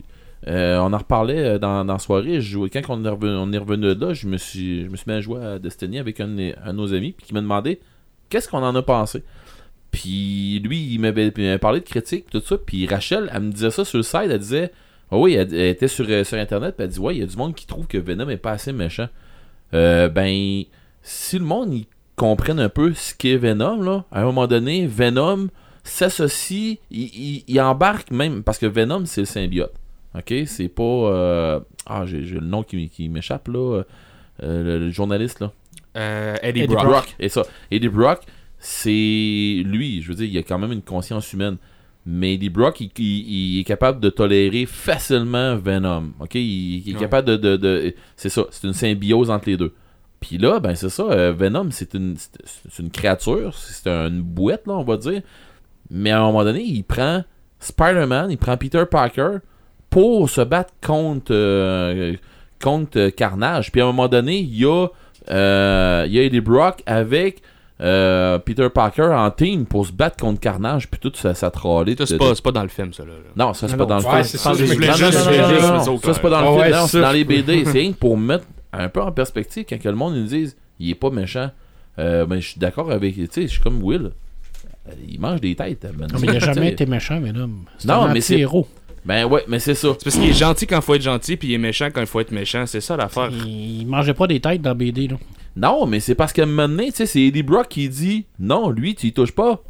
euh, on en reparlait euh, dans, dans la soirée. je jouais- quand on est, revenu, on est revenu de là, je me suis, je me suis mis à jouer à Destiny avec un, un de nos amis, puis qui m'a demandé qu'est-ce qu'on en a pensé? Puis lui, il m'avait parlé de critiques, tout ça. Puis Rachel, elle me disait ça sur le site, elle disait Ah oui, elle, était sur, euh, sur internet, puis elle dit Ouais, il y a du monde qui trouve que Venom est pas assez méchant. Euh, ben, si le monde il comprenne un peu ce qu'est Venom, là, à un moment donné, Venom s'associe, il, embarque même, parce que Venom, c'est le symbiote. Ok, c'est pas. euh, ah, j'ai le nom qui, m'échappe, là. le journaliste, là. Euh, Eddie, Eddie Brock. Brock. Et ça. Eddie Brock, c'est lui, je veux dire, il a quand même une conscience humaine. Mais Eddie Brock, il, il- il est capable de tolérer facilement Venom. Ok, il, il est Ouais. capable de, de- de- c'est ça, c'est une symbiose entre les deux. Puis là, ben c'est ça, euh, Venom, c'est une, c'est- c'est une créature, c'est une bouette là, on va dire. Mais à un moment donné, il prend Spider-Man, il prend Peter Parker pour se battre contre euh, contre Carnage. Puis à un moment donné, il y a euh, il y a Eddie Brock avec euh, Peter Parker en team pour se battre contre Carnage puis tout ça, ça trollait. Ça, c'est pas, pas dans le film, ça. Là. Non, ça c'est pas non, dans le ouais, film. c'est ça, c'est pas dans le film. C'est dans les BD. C'est rien que pour mettre un peu en perspective quand que le monde nous dise il est pas méchant. Euh, ben je suis d'accord avec tu sais, je suis comme Will. Il mange des têtes. Non, mais il n'a jamais été méchant, mesdames. C'est Non, un mais c'est- anti-héros. Ben ouais, mais c'est ça. C'est parce qu'il est gentil quand il faut être gentil, puis il est méchant quand il faut être méchant. C'est ça l'affaire. Il mangeait pas des têtes dans BD. Là. Non, mais c'est parce qu'à un moment donné, tu sais, c'est Eddie Brock qui dit non, lui, tu y touches pas.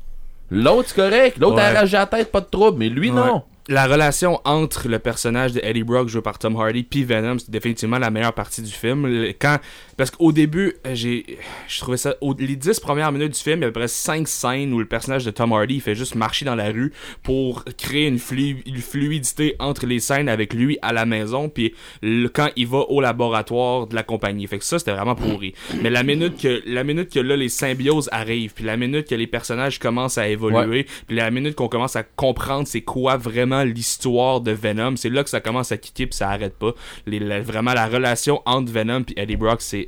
L'autre, c'est correct. L'autre Ouais. a arraché la tête, pas de trouble. Mais lui, Ouais. non. La relation entre le personnage de Eddie Brock joué par Tom Hardy puis Venom, c'est définitivement la meilleure partie du film. Quand, parce qu'au début, euh, j'ai, je trouvais ça, au- les 10 premières minutes du film, il y a à peu près 5 scènes où le personnage de Tom Hardy il fait juste marcher dans la rue pour créer une, flu- une fluidité entre les scènes avec lui à la maison puis le- quand il va au laboratoire de la compagnie. Fait que ça, c'était vraiment pourri. Mais la minute que, la minute que là, les symbioses arrivent puis la minute que les personnages commencent à évoluer puis la minute qu'on commence à comprendre c'est quoi vraiment l'histoire de Venom, c'est là que ça commence à kicker puis ça arrête pas. Les- la- vraiment la relation entre Venom et Eddie Brock c'est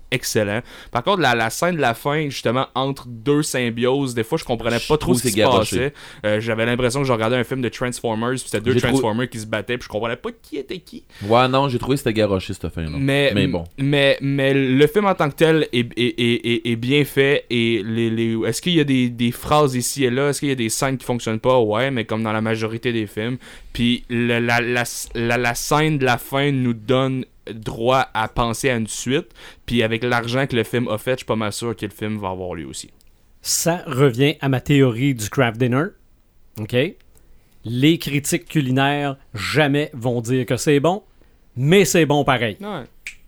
excellent. Par contre la, la scène de la fin justement entre deux symbioses, des fois je comprenais pas trop ce qui se passait. Euh, J'avais l'impression que je regardais un film de Transformers, puis c'était deux Transformers qui se battaient, puis je comprenais pas qui était qui. Ouais, non, j'ai trouvé que c'était garoché cette fin-là. Mais, Mais bon. mais, mais le film en tant que tel est, est, est, est- bien fait. Et les, les, est-ce qu'il y a des, des phrases ici et là? Est-ce qu'il y a des scènes qui fonctionnent pas? Ouais, mais comme dans la majorité des films. Puis la, la, la, la scène de la fin nous donne droit à penser à une suite. Puis avec l'argent que le film a fait, je suis pas mal sûr que le film va avoir lui aussi. Ça revient à ma théorie du craft dinner. OK? Les critiques culinaires jamais vont dire que c'est bon, mais c'est bon pareil. Ouais,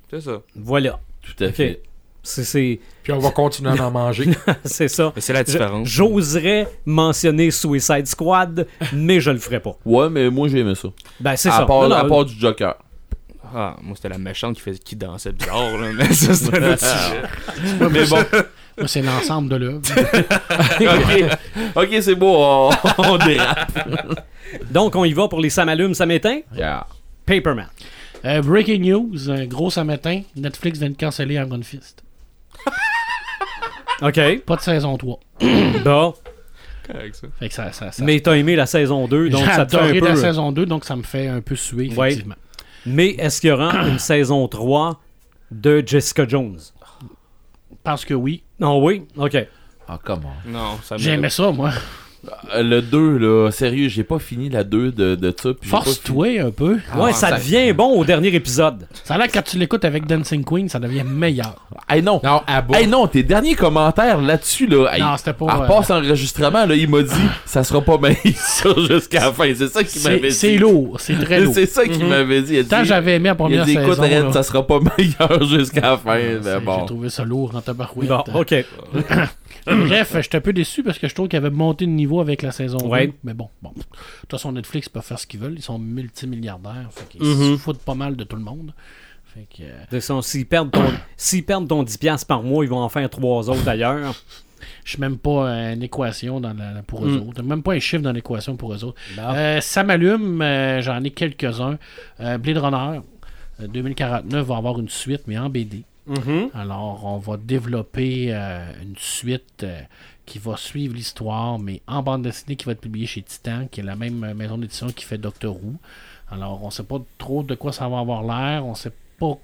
c'est ça. Voilà. Tout à fait. C'est- C'est Puis on va continuer à en manger. c'est ça. Mais c'est la différence. J'oserais mentionner Suicide Squad, mais je le ferai pas. Ouais, mais moi, j'ai aimé ça. Ben, c'est ça. part, Non, non, à part du Joker. Ah, moi c'était la méchante qui, fait, qui dansait bizarre, là, mais ça c'est un autre sujet. mais bon. Moi, c'est l'ensemble de l'œuvre. ok, c'est beau, on, on dérape. Donc, on y va pour les ça m'allume, ça m'éteint? Yeah. Paperman. Euh, breaking news, un gros matin, Netflix vient de canceller Iron Fist. OK. Pas de saison 3. Bon. Ça. Fait que ça, ça, ça- Mais t'as aimé la saison 2, donc ça te fait un peu... la saison 2, donc ça me fait un peu suer, Ouais. Mais est-ce qu'il y aura une saison 3 de Jessica Jones? Parce que oui, Non, oui? OK. Ah, comment? Non, ça me. j'aimais ça, moi. Euh, le 2, là, sérieux, j'ai pas fini la 2 de, de ça. Force-toi un peu. ouais, Ah, ça, ça- devient bon au dernier épisode. Ça a l'air que quand tu l'écoutes avec Dancing Queen, ça devient meilleur. Hey, non. Non, à. Hey, non, tes derniers commentaires là-dessus, là. hey, Non, c'était pas, À euh, enregistrement, là, il m'a dit, ça sera pas meilleur jusqu'à la fin. C'est ça qu'il m'avait C'est dit. c'est lourd, c'est très lourd. C'est ça qu'il m'avait dit. Il a Tant dit, j'avais aimé la il a première dit, écoute, saison. Red, là, ça sera pas meilleur jusqu'à la fin. c'est- Mais J'ai bon. trouvé ça lourd en tabarouette. Bon, OK. Bref, j'étais un peu déçu parce que je trouve qu'ils avaient monté de niveau avec la saison 2. Ouais. Mais bon, bon. De toute façon, Netflix peut faire ce qu'ils veulent. Ils sont multimilliardaires. Fait qu'ils Mhm. se foutent pas mal de tout le monde. Fait que, euh, De toute façon, S'ils perdent, ton, perdent ton 10$ par mois, ils vont en faire trois autres d'ailleurs. je suis même pas euh, une équation dans la, pour eux Mm. autres. Même pas un chiffre dans l'équation pour eux autres. Euh, ça m'allume. euh, J'en ai quelques-uns. Euh, Blade Runner euh, 2049 va avoir une suite, mais en BD. Mhm. Alors, on va développer euh, une suite euh, qui va suivre l'histoire, mais en bande dessinée qui va être publiée chez Titan, qui est la même euh, maison d'édition qui fait Doctor Who. Alors, on sait pas trop de quoi ça va avoir l'air. On sait pas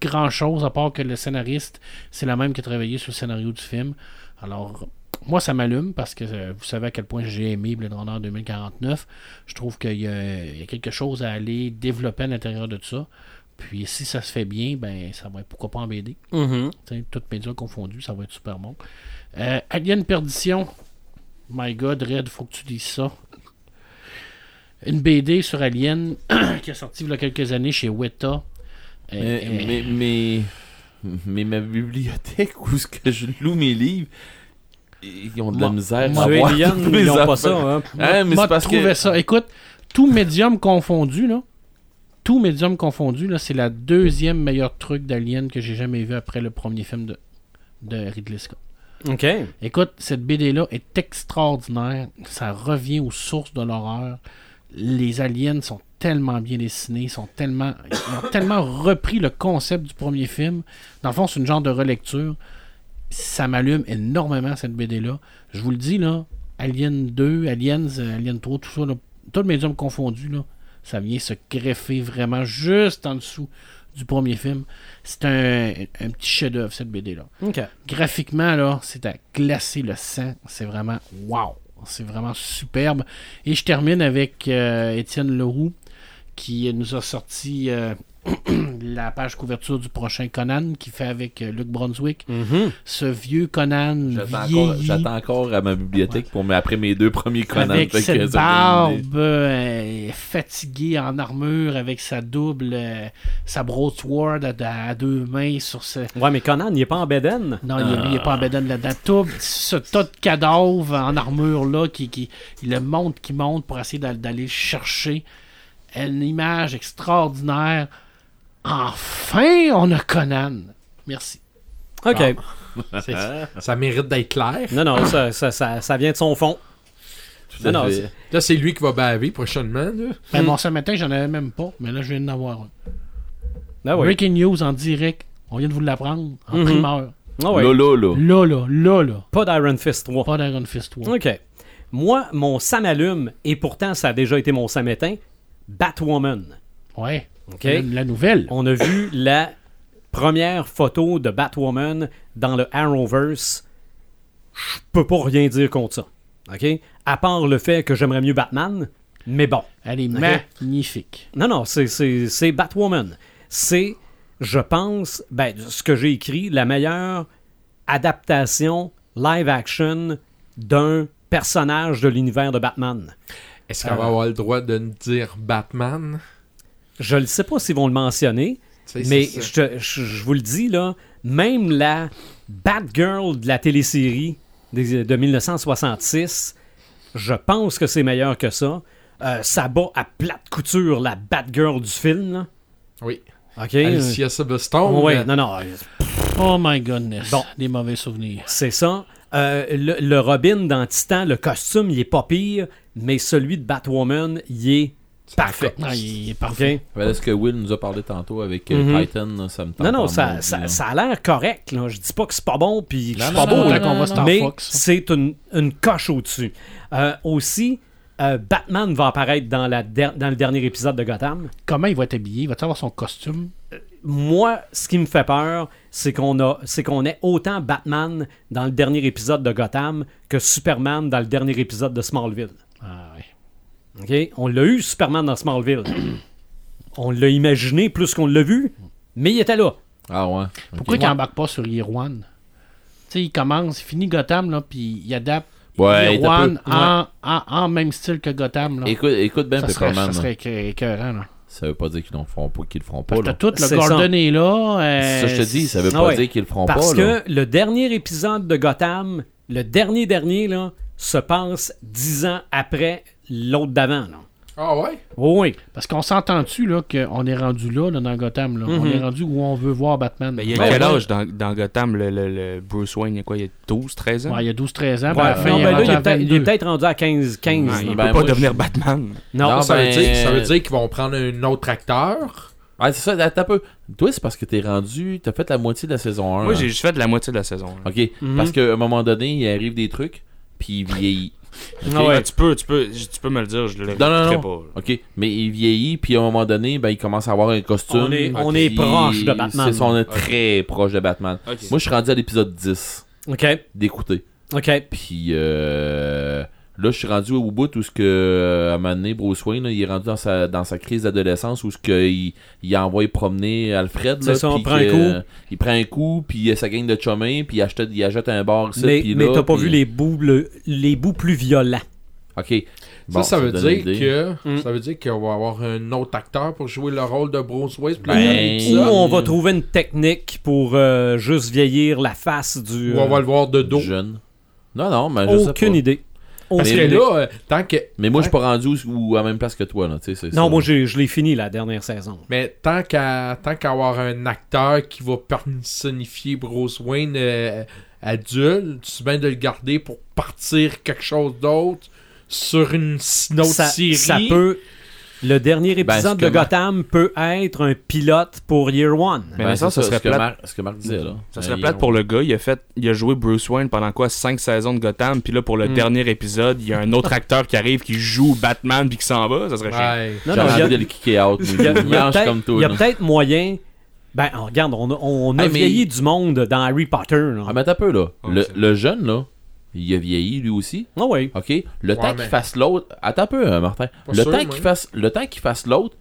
grand chose à part que le scénariste, c'est la même qui a travaillé sur le scénario du film. Alors, moi, ça m'allume parce que vous savez à quel point j'ai aimé Blade Runner 2049. Je trouve qu'il y, a il y a quelque chose à aller développer à l'intérieur de tout ça. Puis si ça se fait bien, ben ça va être pourquoi pas en BD. Mhm. T'sais, toutes médias confondus, ça va être super bon. Euh, Alien Perdition. My God, Red, faut que tu dises ça. Une BD sur Alien qui est sortie il y a quelques années chez Weta. Euh, Mais, euh, mais, mais Mais ma bibliothèque où ce que je loue mes livres, ils ont de la misère moi, à ils ont pas ça. Hein. Hein, mais Moi, c'est parce trouvé que... ça. Écoute, tout médium confondu, là, tout médium confondu, c'est la deuxième meilleure truc d'Alien que j'ai jamais vu après le premier film de, de Ridley Scott. OK. Écoute, cette BD-là est extraordinaire. Ça revient aux sources de l'horreur. Les aliens sont tellement bien dessinés, ils sont tellement, ils ont tellement repris le concept du premier film. Dans le fond, c'est une genre de relecture. Ça m'allume énormément cette BD-là. Je vous le dis là, Alien 2, Aliens, euh, Alien 3, tout ça, là, tout le médium confondu, là, ça vient se greffer vraiment juste en dessous du premier film. C'est un, un petit chef-d'œuvre cette BD-là graphiquement, là, c'est à glacer le sang. C'est vraiment wow. C'est vraiment superbe. Et je termine avec euh, Étienne Leroux qui nous a sorti euh, la page couverture du prochain Conan qui fait avec euh, Luc Brunswick. Mhm. Ce vieux Conan J'attends encore, à ma bibliothèque pour mais après mes deux premiers Conan. avec cette barbe euh, fatiguée en armure avec sa double euh, sa broadsword à, à deux mains sur ce, Ouais, mais Conan, il est pas en Beden. Non, il, il est pas en bedaine là-dedans. Tout ce tas de cadavres en armure-là, qui, qui, il le monte, qui monte pour essayer d'a- d'aller le chercher. Une image extraordinaire. Enfin, on a Conan. Merci. OK. C'est- Ça mérite d'être clair. Non, non, ça, ça, ça, ça vient de son fond. Non. Là, c'est lui qui va baver prochainement. Là. Ben, Hmm. Mon ce matin, j'en avais même pas, mais là, je viens d'en avoir un. Ah oui. Breaking news en direct. On vient de vous l'apprendre en Mhm. primeur. Ah oui. Là, là, là. Là, là, là, là. Pas d'Iron Fist 3. Pas d'Iron Fist 3. OK. Moi, mon Sam allume, et pourtant ça a déjà été mon Sam éteint, Batwoman. Ouais. OK? La, nouvelle. On a vu la première photo de Batwoman dans le Arrowverse. Je peux pas rien dire contre ça. OK? À part le fait que j'aimerais mieux Batman, mais bon. Elle est magnifique. Non, non, c'est- c'est c'est Batwoman. C'est, je pense, ben, ce que j'ai écrit, la meilleure adaptation live action d'un personnage de l'univers de Batman. Est-ce qu'on va avoir le droit de nous dire Batman? Je ne sais pas s'ils vont le mentionner, mais je, te- je- je vous le dis, là, même la Batgirl de la télésérie des- de 1966, je pense que c'est meilleur que ça. Euh, ça bat à plate couture la Batgirl du film. là. Oui. OK? Alicia Silverstone. Oui, euh, non, non, Oh my goodness. Bon. Des mauvais souvenirs. c'est ça. Euh, le, le Robin dans Titan, le costume, il est pas pire, mais celui de Batwoman, il est parfait. Ah, il est parfait. Voilà ce que Will nous a parlé tantôt avec. Titan, là, ça me tente Non, non, ça, ça, a l'air correct. Là. Je dis pas que c'est pas bon puis que c'est pas beau, là, qu'on va mais c'est une, une coche au-dessus. Euh, aussi, euh, Batman va apparaître dans, la der- dans le dernier épisode de Gotham. Comment il va être habillé? Il va-tu avoir son costume? Moi, ce qui me fait peur, c'est qu'on a, c'est qu'on ait autant Batman dans le dernier épisode de Gotham que Superman dans le dernier épisode de Smallville. On l'a eu, Superman dans Smallville. on l'a imaginé plus qu'on l'a vu, mais il était là. Ah ouais. Pourquoi il embarque pas sur Year One? Tu sais, il commence, il finit Gotham, là, puis il adapte Ouais, Year t'as One peu- en, en, en même style que Gotham. Là. Écoute, écoute bien ça, serait, Pepperman. ça serait écœur- écœurant. Là. Ça veut pas dire qu'ils le feront pas, qu'ils le feront pas. Parce Là. tout, le Gordon est là. euh, ça, je te dis, ça veut Ah pas ouais. dire qu'ils le feront Parce pas. là. que le dernier épisode de Gotham, le dernier dernier, là, se passe dix ans après l'autre d'avant. là. Ah ouais? Oui, oui. Parce qu'on s'entend-tu là qu'on est rendu là, là, dans Gotham. Là. On Mhm. est rendu où on veut voir Batman. Ben, il y a Ben, quel ouais. âge dans, dans Gotham, le, le- le Bruce Wayne? Il y a quoi? Il y a 12, 13 ans? Ouais, il y a 12-13 ans. Ouais, puis à la fin, non, il est ben là, rendu il est peut-être- il est 22. peut-être rendu à 15. 15 Ouais, là. il Ben, peut moi, pas devenir je- Batman. Non, Non, ça, ben, veut dire, ça veut dire qu'ils vont prendre un autre acteur. Ouais, c'est ça, un peu. Toi, c'est parce que t'es rendu. T'as fait la moitié de la saison 1. Moi, hein? j'ai juste fait la moitié de la saison. là. Ok. Mhm. Parce qu'à un moment donné, il arrive des trucs, puis il vieillit. Ok? Ah ouais. Ah, tu, peux, tu, peux, tu peux me le dire, je le Non, non, non. pas. Ok, mais il vieillit, puis à un moment donné, ben, il commence à avoir un costume. On est- on puis est proche de Batman. C'est ça, on est très proche de Batman. Moi, je suis rendu à l'épisode 10 OK. d'écouter. OK. Puis euh, là, je suis rendu au bout où ce que euh, à un moment donné, Bruce Wayne, là, il est rendu dans sa, dans sa crise d'adolescence où ce que il, il envoie promener Alfred. Là, ça, on prend un coup. euh, il prend un coup, puis il a sa gang de chumins, puis il achète, il achète un bar ici, Mais, mais t'as pas puis- vu les bouts, le- les bouts plus violents. Ok. Bon, ça, ça veut dire que Mm. ça veut dire qu'on va avoir un autre acteur pour jouer le rôle de Bruce Wayne. Ben, le Ou on va trouver une technique pour euh, juste vieillir la face du. ou on va euh, le voir de dos. Jeune. Non, non, mais je sais aucune pas. idée. Parce que là, euh, tant que Mais moi, je suis pas rendu où- où à la même place que toi, là. Tu sais, c'est Non, ça. moi, j'ai- je l'ai fini la dernière saison. Mais tant qu'à tant qu'à avoir un acteur qui va personnifier Bruce Wayne euh, adulte, tu bien de le garder pour partir quelque chose d'autre sur une, une autre ça, série. ça peut. Le dernier Ben, épisode de Gotham peut être un pilote pour Year One. Mais Ben, ça, serait ce que plate. Ce que Marc disait, là. Ça Ben, serait il- plate pour le gars. Il a fait, il a joué Bruce Wayne pendant quoi 5 saisons de Gotham. Puis là, pour le Mm. dernier épisode, il y a un autre acteur qui arrive qui joue Batman puis qui s'en va. Ça serait chiant. Non, non, a- envie de le kicker out. Il y a, peut-être- moyen. Ben, regarde, on a, on a Hey, mais- vieilli du monde dans Harry Potter. Là. Ah, mais t'as peu, là. Oh, le jeune, là, il a vieilli, lui aussi. Ah oui. OK? Le temps qu'il fasse l'autre. Attends un peu, hein, Martin. Pas Le sûr, temps moi. qu'il fasse, le temps qu'il fasse l'autre,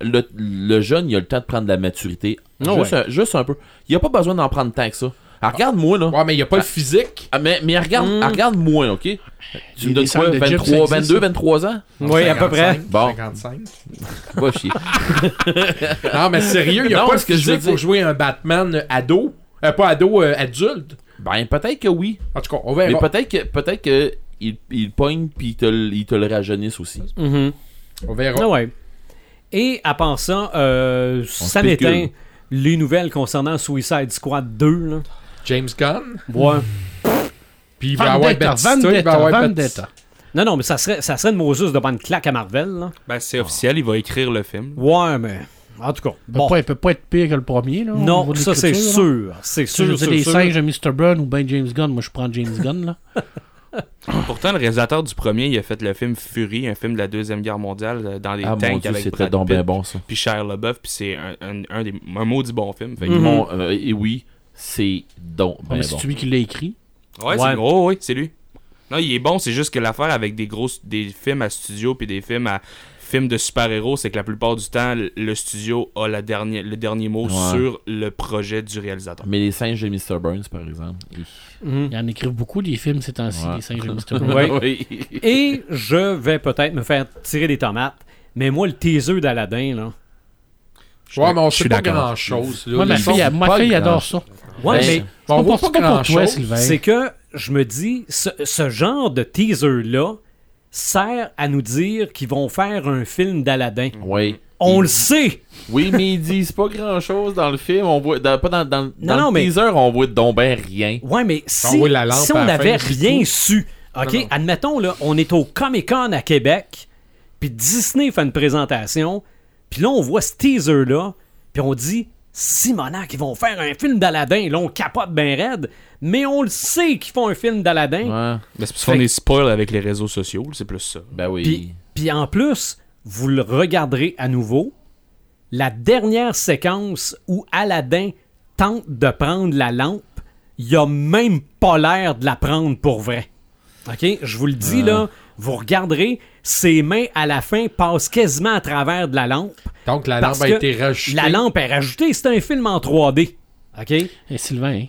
le, le jeune, il a le temps de prendre de la maturité. Ah juste, un, juste un peu. Il a pas besoin d'en prendre tant que ça. Alors, regarde-moi, là. Ouais, mais il n'y a pas le physique. Ah, mais, mais regarde, Mm. ah, regarde-moi, OK? Tu me donnes quoi? de gym, 23, ça existe, 22, ça? 23 ans? Oui, à peu près. 55, Bon. 55. Va chier. Non, mais sérieux, il n'y a Non, pas le ce que je veux physique pour dire- jouer un Batman ado. Euh, pas ado, euh, adulte. Ben, peut-être que oui. En tout cas, on Mais verra. peut-être que, peut-être que il, il pogne puis il te, le- il te le rajeunisse aussi. Mhm. On verra. Ah ouais. Et à part ça, euh, ça m'éteint les nouvelles concernant Suicide Squad 2. Là. James Gunn? Ouais. Puis il va avoir Vendetta, Batista. il va avoir Vendetta. Non, non, mais ça serait, ça serait une Moses de bonne claque à Marvel. Là. Ben, c'est officiel, il va écrire le film. Ouais, mais en tout cas. Il Bon. pas, il peut pas être pire que le premier. Là, Non, ça c'est sûr. C'est sais, je sûr, sûr, les sûr. singes de Mr. Burn ou ben James Gunn, moi je prends James Gunn là. Pourtant, le réalisateur du premier, il a fait le film Fury, un film de la Deuxième Guerre mondiale, euh, dans les Ah mon tanks dieu, avec Brad donc Pitt, bien bon ça. puis Shia LaBeouf, puis c'est un, un, un des, un maudit bon film. Fait que- Mhm. Mon- euh, et oui, c'est donc Ben, ben c'est bon. celui qui l'a écrit? Ouais, Ouais. c'est gros, oui, c'est lui. Non, il est bon, c'est juste que l'affaire avec des grosses des films à studio puis des films à films de super-héros, c'est que la plupart du temps, le- studio a la dernière, le dernier mot Ouais. sur le projet du réalisateur. Mais les singes de Mr. Burns, par exemple. ils- Mhm. Il en écrivent beaucoup des films ces temps-ci, Ouais. les singes de Mr. Burn. Ouais. Oui. Et je vais peut-être me faire tirer des tomates. Mais moi, le teaser d'Aladin, là. Ouais, mais on Je sait suis pas d'accord. grand chose. Moi, ma fille, elle- ma fille adore ça. Ouais, Ben, mais on C'est voit pas, pas pas pour grand toi, chose. Sylvain. c'est que je me dis, ce, ce genre de teaser-là sert à nous dire qu'ils vont faire un film d'Aladin. Oui. On le sait! Oui, mais ils disent pas grand chose dans le film. On voit, dans- pas dans, dans, dans non, le mais- teaser, on voit donc ben rien. Ouais, mais si, la lampe si on n'avait rien su, OK, Non, non. admettons, là, on est au Comic-Con à Québec, puis Disney fait une présentation, puis là, on voit ce teaser-là, puis on dit, Simonac, ils vont faire un film d'Aladin. Là, on capote bien raide, mais on le sait qu'ils font un film d'Aladin. Ouais. Mais c'est parce qu'on est spoil avec les réseaux sociaux, c'est plus ça. Ben oui. Puis, puis en plus, vous le regarderez à nouveau. La dernière séquence où Aladdin tente de prendre la lampe, il a même pas l'air de la prendre pour vrai. OK? Je vous le dis, là, vous regarderez, ses mains à la fin passent quasiment à travers de la lampe. Donc la lampe a été rajoutée. La lampe est rajoutée, c'est un film en 3D. OK? Et Sylvain, hein,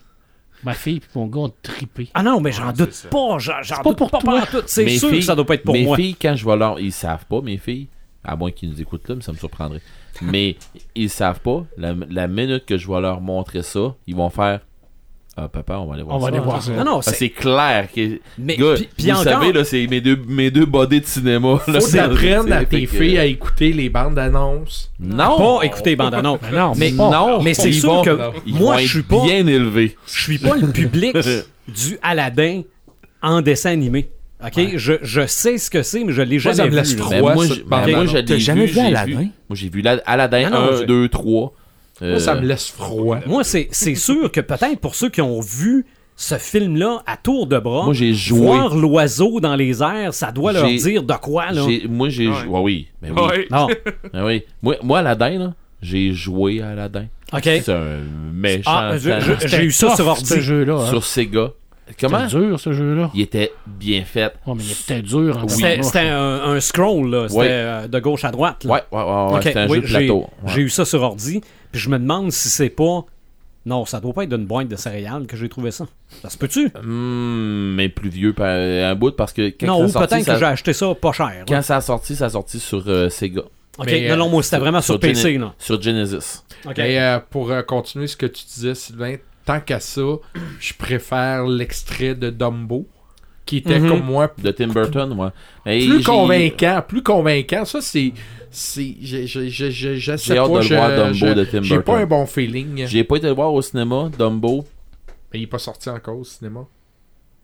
ma fille et mon gars ont trippé. Ah non, mais j'en Ouais, doute pas. J'en, j'en pas doute pour pas toi. C'est Mes sûr filles- que ça doit pas être pour mes moi. filles, quand je vais leur. Ils savent pas, mes filles. À moins qu'ils nous écoutent là, mais ça me surprendrait. mais ils savent pas. La, la minute que je vais leur montrer ça, ils vont faire. Ah, papa, on va aller voir On ça. va aller voir ça. Non, non, Ah, c'est... c'est clair que. Mais, Gars, puis- puis vous encore- savez, là, c'est mes deux, mes deux bodies de cinéma. Là, Faut t'apprendre à tes que- filles à écouter les bandes annonces. Non! pas écouter bande-annonce. Mais non, Mais, non, mais c'est sûr vont- que Ils moi, je suis pas, bien élevés. je suis pas le public du Aladdin en dessin animé. OK? Je, je sais ce que c'est, mais je l'ai Moi, jamais ça me vu. moi, je- bande-annonce. moi, je l'ai T'as jamais vu Aladdin? Moi, j'ai vu la- Aladdin Ah non, 1, j'ai- 2, 3. Moi, ça Euh, me laisse froid. Moi, c'est, c'est sûr que peut-être pour ceux qui ont vu ce film-là à tour de bras, Moi, j'ai joué. voir l'oiseau dans les airs, ça doit leur J'ai- dire de quoi, là. j'ai- Moi, j'ai Ouais. joué. Ouais, oui. Ben oui. Ouais. Non. Ben oui. Moi, moi, Aladdin, là, j'ai joué à Aladdin. OK. C'est un méchant. Ah, je- je- temps j'ai eu ça sur ordi. Ce jeu-là. Hein. sur Sega. Comment? C'était dur, ce jeu-là. Il était bien fait. Oh, mais il était dur en C'était, c'était un, un scroll, là. C'était Ouais. euh, de gauche à droite. là. Ouais, ouais, ouais. ouais, Ok, C'était un oui, jeu de j'ai- plateau. Ouais. J'ai eu ça sur ordi, puis je me demande si c'est pas Non, ça doit pas être d'une boîte de céréales que j'ai trouvé ça. Ça se peut-tu? Hmm, mais plus vieux par un bout parce que quand Non, ou sorti, peut-être ça- que j'ai acheté ça pas cher. là. quand ça a sorti, ça a sorti sur euh, Sega, Ok, Mais, non, non, moi, c'était vraiment sur, sur PC, là. sur Genesis. Ok. Mais euh, pour euh, continuer ce que tu disais, Sylvain, tant qu'à ça, je préfère l'extrait de Dumbo, qui était Mhm. comme moi De Tim Burton, moi. Mais plus convaincant, plus convaincant. Ça, c'est. C'est je, je, je, je, je sais J'ai hâte pas, de le voir, Dumbo je- de Tim J'ai pas un bon feeling. J'ai pas été le voir au cinéma, Dumbo. Mais il est pas sorti encore au cinéma.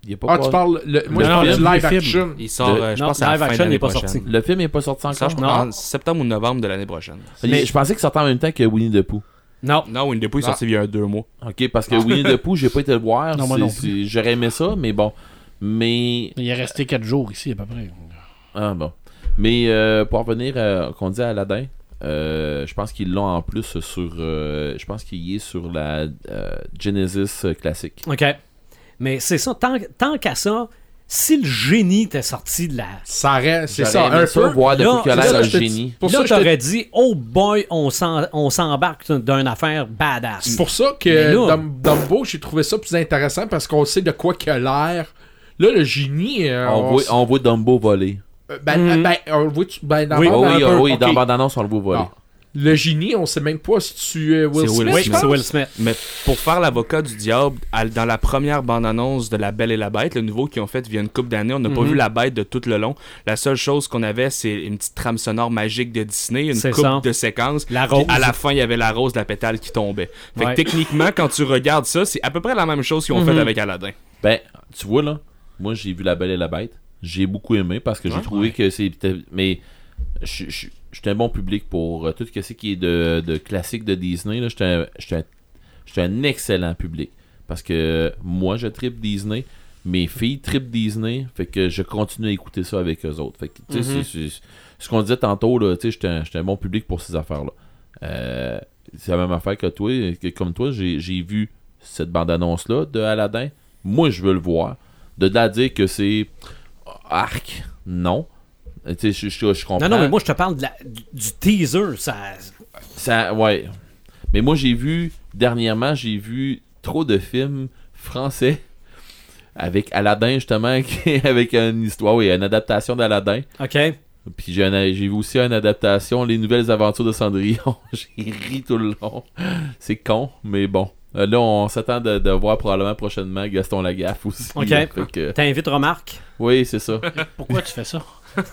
Il est pas Ah, pas- tu parles. Le, moi, Non, je parle live film. action. Il sort, De- euh, je Non, pense, à la live fin action de l'année n'est pas prochaine. sorti. Le film est pas sorti Ça, encore? pense, en septembre ou novembre de l'année prochaine. Mais je pensais qu'il sortait en même temps que Winnie the Pooh. Non. Non, Winnie the Pooh est sorti il y a deux mois. Ok, parce que Winnie the Pooh, j'ai pas été le voir. J'aurais aimé ça, mais bon. Mais. Il est resté 4 jours ici, à peu près. Ah bon. Mais euh, pour revenir à qu'on dit à Aladdin, euh, je pense qu'ils l'ont en plus sur. euh, je pense qu'il y est sur la euh, Genesis euh, classique. OK. Mais c'est ça, tant, tant qu'à ça, si le génie était sorti de la. Ça reste. C'est ça, un peu. voir de Là, l'air ça, le génie. Pour là, ça, t'aurais dit, oh boy, on s'en- on s'embarque d'une affaire badass. C'est pour ça que là- Dum- Dumbo, j'ai trouvé ça plus intéressant parce qu'on sait de quoi qu'il a l'air. Là, le génie. euh, On on voit, s- on voit Dumbo voler. Euh, ben, Mhm. ben, on le voit ben, dans Oui, la Oh bande, oui, oh oui, dans Ok. bande-annonce, on le voit voler. Ah. Le génie, on sait même pas si tu es Will Smith. Will Oui, je pense. c'est Will Smith. Mais pour faire l'avocat du diable, à- dans la première bande-annonce de La Belle et la Bête, le nouveau qu'ils ont fait il y a une couple d'années, on n'a pas Mhm. vu la bête de tout le long. La seule chose qu'on avait, c'est une petite trame sonore magique de Disney, une coupe ça. de séquences. La Puis rose. à la fin, il y avait la rose de la pétale qui tombait. Fait Ouais. que techniquement, quand tu regardes ça, c'est à peu près la même chose qu'ils ont Mhm. fait avec Aladdin. Ben, tu vois là, moi j'ai vu La Belle et la Bête. J'ai beaucoup aimé parce que j'ai Ouais. trouvé que c'était. Mais j'étais un bon public pour euh, tout ce qui est de, de classique de Disney. là, J'étais un, un- un excellent public. Parce que moi, je tripe Disney. Mes filles tripent Disney. Fait que je continue à écouter ça avec eux autres. Fait que, tu sais, Mhm. c'est- c'est- ce qu'on disait tantôt, là, tu sais, j'étais un, un bon public pour ces affaires-là. Euh, c'est la même affaire que toi. que comme toi, j'ai j'ai vu cette bande-annonce-là de Aladdin. Moi, je veux le voir. De là à dire que c'est arc, non. Euh, Tu sais, je, je, je comprends. Non, non, mais moi, je te parle de la- du, teaser. Ça... Ça, ouais. Mais moi, j'ai vu, dernièrement, j'ai vu trop de films français avec Aladdin, justement, avec une histoire, oui, une adaptation d'Aladdin. OK. Puis j'ai vu aussi une adaptation, Les Nouvelles Aventures de Cendrillon. j'ai ri tout le long. C'est con, mais bon. Euh, Là, on s'attend de, de voir probablement prochainement Gaston Lagaffe aussi. OK. Que- T'invites Remarque? oui, c'est ça. Pourquoi tu fais ça?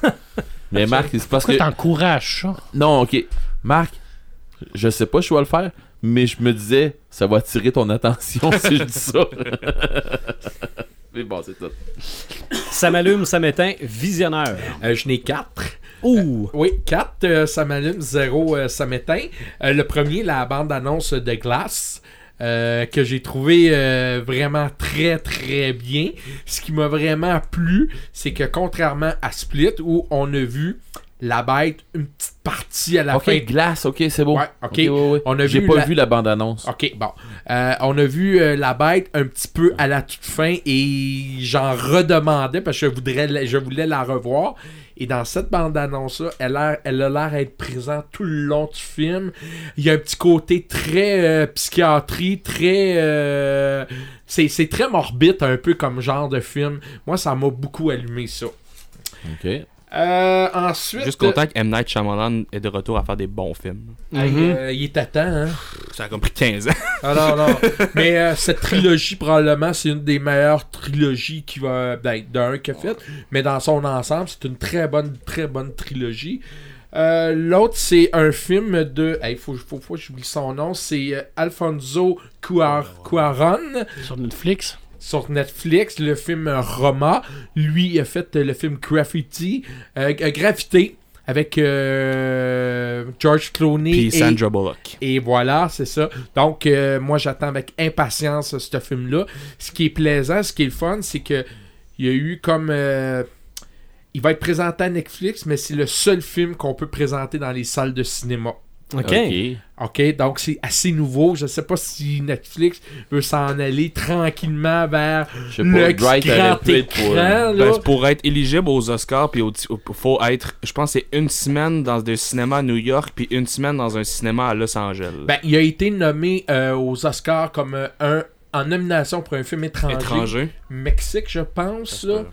Mais Marc, c'est parce que. T'encourages ça? Non, ok. Marc, je sais pas si je vais le faire, mais je me disais, ça va attirer ton attention si je dis ça. mais bon, c'est tout. Ça m'allume, ça m'éteint. Visionneur. Euh, je n'ai quatre. Ouh. Oui, 4, ça m'allume, 0, ça m'éteint. Euh, le premier, la bande-annonce de Glace, euh, que j'ai trouvé euh, vraiment très très bien. Ce qui m'a vraiment plu, c'est que contrairement à Split, où on a vu la bête une petite partie à la ok, fin. glace, ok, c'est beau. Ouais, ok. ouais, ouais. On a J'ai vu pas la- vu la bande-annonce. Ok, bon. Euh, on a vu euh, la bête un petit peu à la toute fin et j'en redemandais parce que je, voudrais, la- je voulais la revoir. Et dans cette bande-annonce-là, elle, a- elle a l'air d'être présente tout le long du film. Il y a un petit côté très euh, psychiatrie, très... euh, c'est c'est très morbide un peu comme genre de film. Moi, ça m'a beaucoup allumé ça. Ok. Euh, ensuite... Juste content que M. Night Shyamalan est de retour à faire des bons films. Hey, Mhm. euh, il est à temps, hein? Ça a comme pris 15 ans. Ah non, non. Mais euh, cette trilogie, probablement, c'est une des meilleures trilogies qui va. Ben, d'un qu'il a fait. Mais dans son ensemble, c'est une très bonne, très bonne trilogie. Euh, L'autre, c'est un film de. Il faut, faut, faut que j'oublie son nom. C'est euh, Alfonso Cuar- Cuaron Sur Netflix? Sur Netflix, le film Roma. Lui, il a fait euh, le film Graffiti. euh, euh, Graffité avec euh, George Clooney. Puis et- Sandra Bullock. et voilà, c'est ça. Donc, euh, moi, j'attends avec impatience ce film-là. Ce qui est plaisant, ce qui est le fun, c'est que il y a eu comme. euh, il va être présenté à Netflix, mais c'est le seul film qu'on peut présenter dans les salles de cinéma. OK. Ok. Donc c'est assez nouveau. Je sais pas si Netflix veut s'en aller tranquillement vers Je sais le pas, grand être pour, écran. euh, là. Ben, c'est pour être éligible aux Oscars, puis au, faut être, je pense, que c'est une semaine dans un cinéma à New York, puis une semaine dans un cinéma à Los Angeles. Ben, il a été nommé euh, aux Oscars comme euh, un en nomination pour un film étranger. Étranger. Mexique, je pense. Là.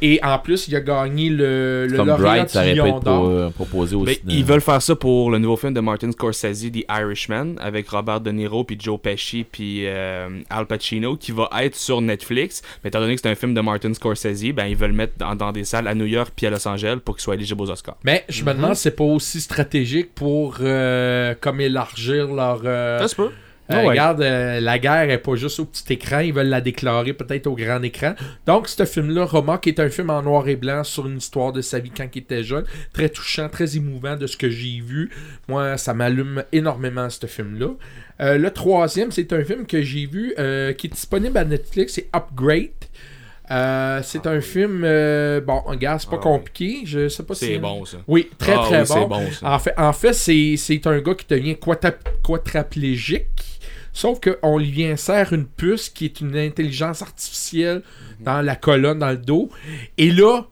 Et en plus, il a gagné le, le lauréat du Lion d'Or. euh, proposé au Ben, cinéma. ils veulent faire ça pour le nouveau film de Martin Scorsese, The Irishman, avec Robert De Niro, puis Joe Pesci, puis euh, Al Pacino, qui va être sur Netflix. Mais étant donné que c'est un film de Martin Scorsese, ben ils veulent le mettre dans, dans des salles à New York puis à Los Angeles pour qu'il soit éligible aux Oscars. Mais je me demande si c'est pas aussi stratégique pour euh, comme élargir leur. euh, Ça se peut. Euh, Ah ouais. Regarde, euh, la guerre est pas juste au petit écran, ils veulent la déclarer peut-être au grand écran. Donc, ce film-là, Roma, qui est un film en noir et blanc sur une histoire de sa vie quand il était jeune, très touchant, très émouvant de ce que j'ai vu. Moi, ça m'allume énormément, ce film-là. Euh, le troisième, c'est un film que j'ai vu euh, qui est disponible à Netflix, c'est Upgrade. Euh, c'est un film, euh, bon, regarde, c'est pas Ah compliqué, je sais pas si... C'est bon, ça. Oui, très Ah très oui, bon. bon, ça. En fait, en fait c'est, c'est un gars qui devient quadraplégique. Sauf qu'on lui insère une puce qui est une intelligence artificielle dans la colonne, dans le dos. Et là,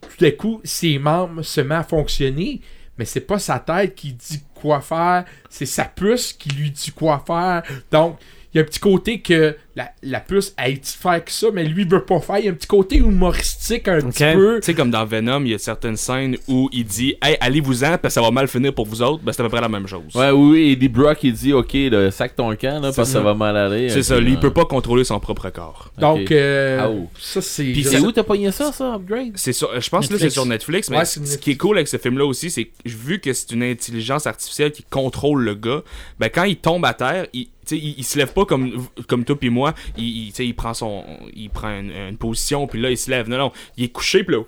tout à coup, ses membres se mettent à fonctionner. Mais c'est pas sa tête qui dit quoi faire, c'est sa puce qui lui dit quoi faire. Donc, il y a un petit côté que la, la puce a été faire que ça, mais lui il veut pas faire. Il y a un petit côté humoristique un petit peu. Tu sais, comme dans Venom, il y a certaines scènes où il dit Hey, allez-vous-en, parce que ça va mal finir pour vous autres. Ben, c'est à peu près la même chose. Ouais, oui, oui, Eddie Brock, il dit, ok, là, sac ton camp, là, parce que ça. va mal aller. C'est Ok, ça, lui, il peut pas contrôler son propre corps. Donc, euh, oh. ça c'est. Puis C'est où t'as pogné ça, ça, Upgrade? C'est sur, je pense que là c'est sur Netflix, mais Ouais, ce qui est cool avec ce film-là aussi, c'est que vu que c'est une intelligence artificielle qui contrôle le gars, ben quand il tombe à terre, il, sais, il, il se lève pas comme, comme toi puis moi, il, il, tu sais, il prend son, il prend une, une position puis là il se lève. Non non, il est couché puis là,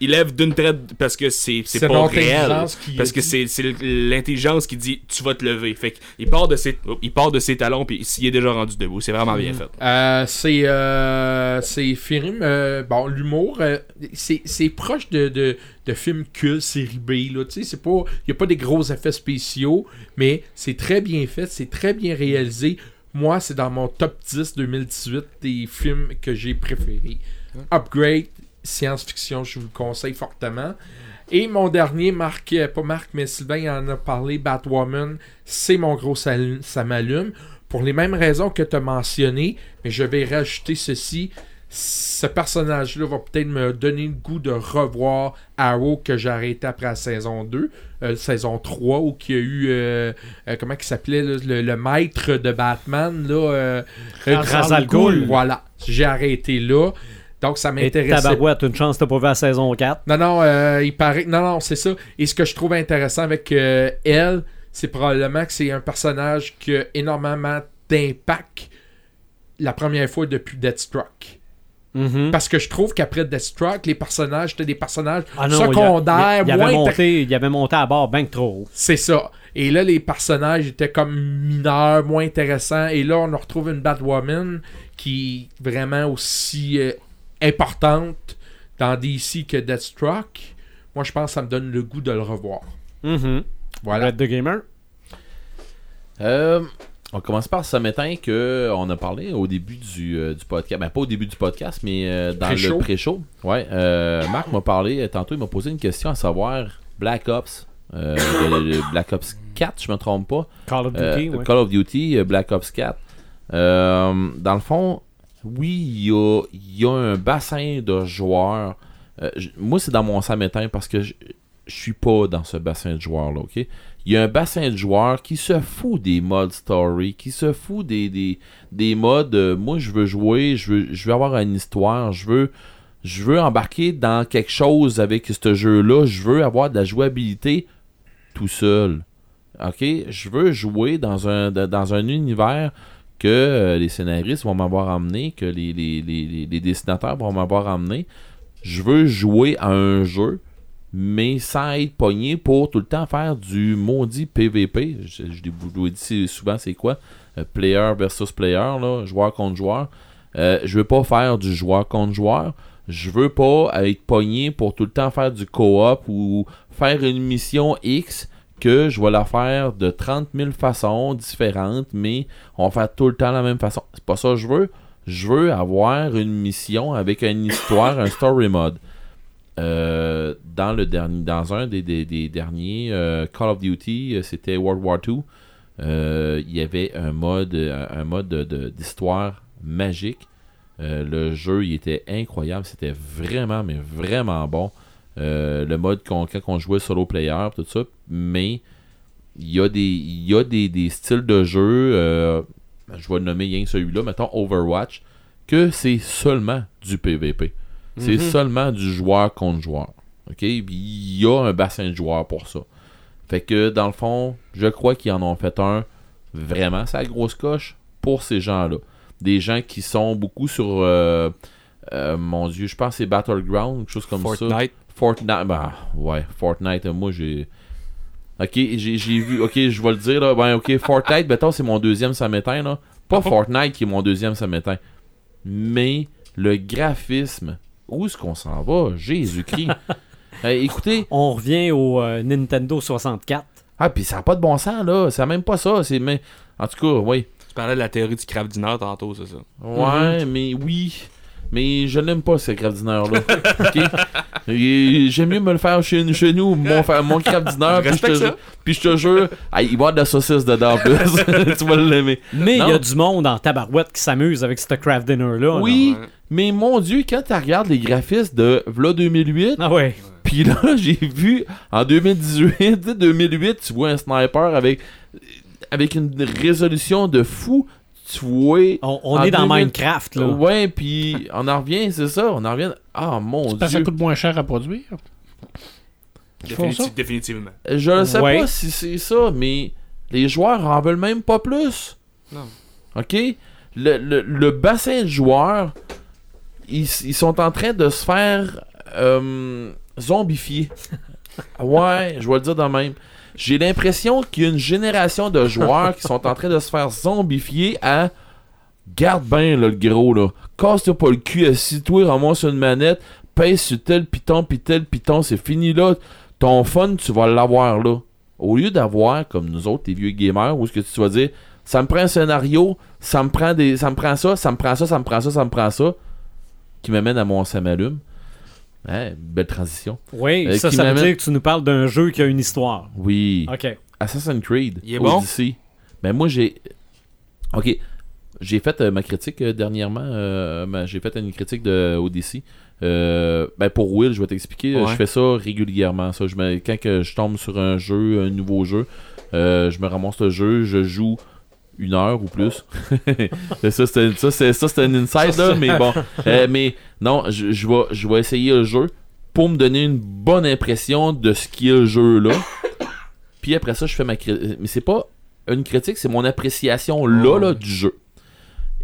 il lève d'une traite parce que c'est pas réel, parce que c'est c'est l'intelligence qui dit tu vas te lever. Fait qu'il part de ses, il part de ses talons puis il est déjà rendu debout. C'est vraiment bien fait. Euh, c'est euh, c'est film euh, bon l'humour euh, c'est c'est proche de, de, de films cultes série B là. Tu sais c'est pas il y a pas des gros effets spéciaux mais c'est très bien fait c'est très bien réalisé. Moi c'est dans mon top 10 2018 des films que j'ai préférés. Upgrade science-fiction je vous le conseille fortement. Et mon dernier, Marc, euh, pas Marc, mais Sylvain il en a parlé, Batwoman, c'est mon gros sal- ça m'allume. Pour les mêmes raisons que tu as mentionné, mais je vais rajouter ceci. Ce personnage-là va peut-être me donner le goût de revoir Arrow que j'ai arrêté après la saison 2, euh, saison 3, où il y a eu, euh, euh, comment il s'appelait, le, le maître de Batman, là, Ra's al Ghul. Voilà, j'ai arrêté là. Donc ça Et m'intéressait tabarouette, une chance, t'as pas vu la saison 4. non, non, il paraît. Non, non, c'est ça. Et ce que je trouve intéressant avec elle, c'est probablement que c'est un personnage qui a énormément d'impact la première fois depuis Deathstroke. Mhm. Parce que je trouve qu'après Deathstroke, les personnages étaient des personnages Ah non, il y a- secondaires, il, moins avait monté, il avait monté à bord bien que trop haut. C'est ça. Et là, les personnages étaient comme mineurs, moins intéressants. Et là, on retrouve une Batwoman qui est vraiment aussi euh, importante dans DC que Deathstroke. Moi, je pense que ça me donne le goût de le revoir. Mhm. Voilà. Red the Gamer? Euh, on commence par ce matin que on a parlé au début du, euh, du podcast. Ben, pas au début du podcast, mais euh, dans le pré-show. Ouais, euh, Marc m'a parlé, tantôt, il m'a posé une question à savoir Black Ops. le- le Black Ops 4, je me trompe pas. Call of Duty, ouais. Call of Duty, Black Ops 4. Euh, dans le fond, oui, il y a, il y a un bassin de joueurs. Moi, c'est dans mon samétain parce que je je suis pas dans ce bassin de joueurs-là, ok? Il y a un bassin de joueurs qui se fout des modes story, qui se fout des, des, des modes. euh, moi, je veux jouer, je veux, avoir une histoire, je veux, je veux embarquer dans quelque chose avec ce jeu-là, je veux avoir de la jouabilité tout seul. Ok, je veux jouer dans un, dans un univers que euh, les scénaristes vont m'avoir amené, que les, les, les- les dessinateurs vont m'avoir amené. Je veux jouer à un jeu, mais sans être pogné pour tout le temps faire du maudit PVP. Je, je vous dit souvent, c'est quoi Euh, Player versus player, là, joueur contre joueur. Euh, je veux pas faire du joueur contre joueur. Je veux pas être pogné pour tout le temps faire du co-op ou faire une mission X que je vais la faire de 30 000 façons différentes, mais on va faire tout le temps la même façon. C'est pas ça que je veux. Je veux avoir une mission avec une histoire, un story mode. Euh, dans le dernier, dans un des, des- derniers euh, Call of Duty, euh, c'était World War II. il y avait un mode, un d'histoire magique. Le jeu, il était incroyable. C'était vraiment, mais vraiment bon. Le mode quand on jouait solo player, tout ça. Mais il y a des, il y a des, styles de jeu. je vais le nommer celui-là, mettons Overwatch, que c'est seulement du PVP. C'est Mhm. seulement du joueur contre joueur. OK? Il y a un bassin de joueurs pour ça. Fait que dans le fond, je crois qu'ils en ont fait un vraiment, c'est la grosse coche pour ces gens-là. Des gens qui sont beaucoup sur euh, euh, mon dieu, je pense que c'est Battleground, quelque chose comme ça. Fortnite. Fortnite, bah ouais, Fortnite, moi j'ai. Ok, j'ai vu, ok, je vais le dire là. Ben, ok, Fortnite, mettons, c'est mon deuxième, ça m'éteint là. Pas Fortnite qui est mon deuxième, ça m'éteint. Mais le graphisme, où est-ce qu'on s'en va? Jésus-Christ. Euh, écoutez, On revient au euh, Nintendo 64. ah, puis ça n'a pas de bon sens là, c'est même pas ça. C'est mais... En tout cas, oui. Tu parlais de la théorie du craft dinner tantôt, c'est ça. Ouais, mais oui. Mais je l'aime pas, ce craft dinner-là. ok? Et J'aime mieux me le faire chez, chez nous, mon, mon craft dinner. Puis je, te, respecte ça. ju- puis je te jure, il va y avoir de la saucisse dedans en plus. tu vas l'aimer. Mais il y a du monde en tabarouette qui s'amuse avec ce craft dinner-là. Oui. Mais mon Dieu, quand tu regardes les graphismes de 2008, là. Ah ouais. puis là, j'ai vu en 2018, 2008, tu vois un sniper avec, avec une résolution de fou. Tu vois. On, est dans 2000 Minecraft, là. Ouais, puis on en revient, c'est ça, on en revient. Ah mon Parce que dieu. ça coûte moins cher à produire? Définitivement. Je ne sais Ouais. pas si c'est ça, mais les joueurs en veulent même pas plus. Non. OK? Le, le- le bassin de joueurs, ils, ils sont en train de se faire euh, zombifier. ouais, je vais le dire de même. J'ai l'impression qu'il y a une génération de joueurs qui sont en train de se faire zombifier à garde bien le gros là. Casse-toi pas le cul, assis-toi, ramasse une manette, pèse sur tel piton, puis tel piton, c'est fini là. Ton fun, tu vas l'avoir là. Au lieu d'avoir, comme nous autres, les vieux gamers, où est-ce que tu vas dire, ça me prend un scénario, ça me prend des. ça me prend ça, ça me prend ça, ça me prend ça, ça me prend ça. Qui m'amène à mon ça m'allume. Hein, belle transition. Oui, Euh, ça, ça veut dire que tu nous parles d'un jeu qui a une histoire. Oui. OK. Assassin's Creed. Il est bon? Ben moi j'ai. Ok. J'ai fait euh, ma critique euh, dernièrement. euh, J'ai fait une critique de Odyssey. Euh, ben pour Will, je vais t'expliquer. Ouais. Je fais ça régulièrement. Ça, je me- quand que je tombe sur un jeu, un nouveau jeu, euh, je me ramasse le jeu, je joue une heure ou plus. ça, c'était ça, ça, un inside là, mais bon. Euh, mais non, je, je vais, je vais essayer le jeu pour me donner une bonne impression de ce qui est le jeu là. Puis après ça, je fais ma critique. Mais c'est pas une critique, c'est mon appréciation là, là du jeu.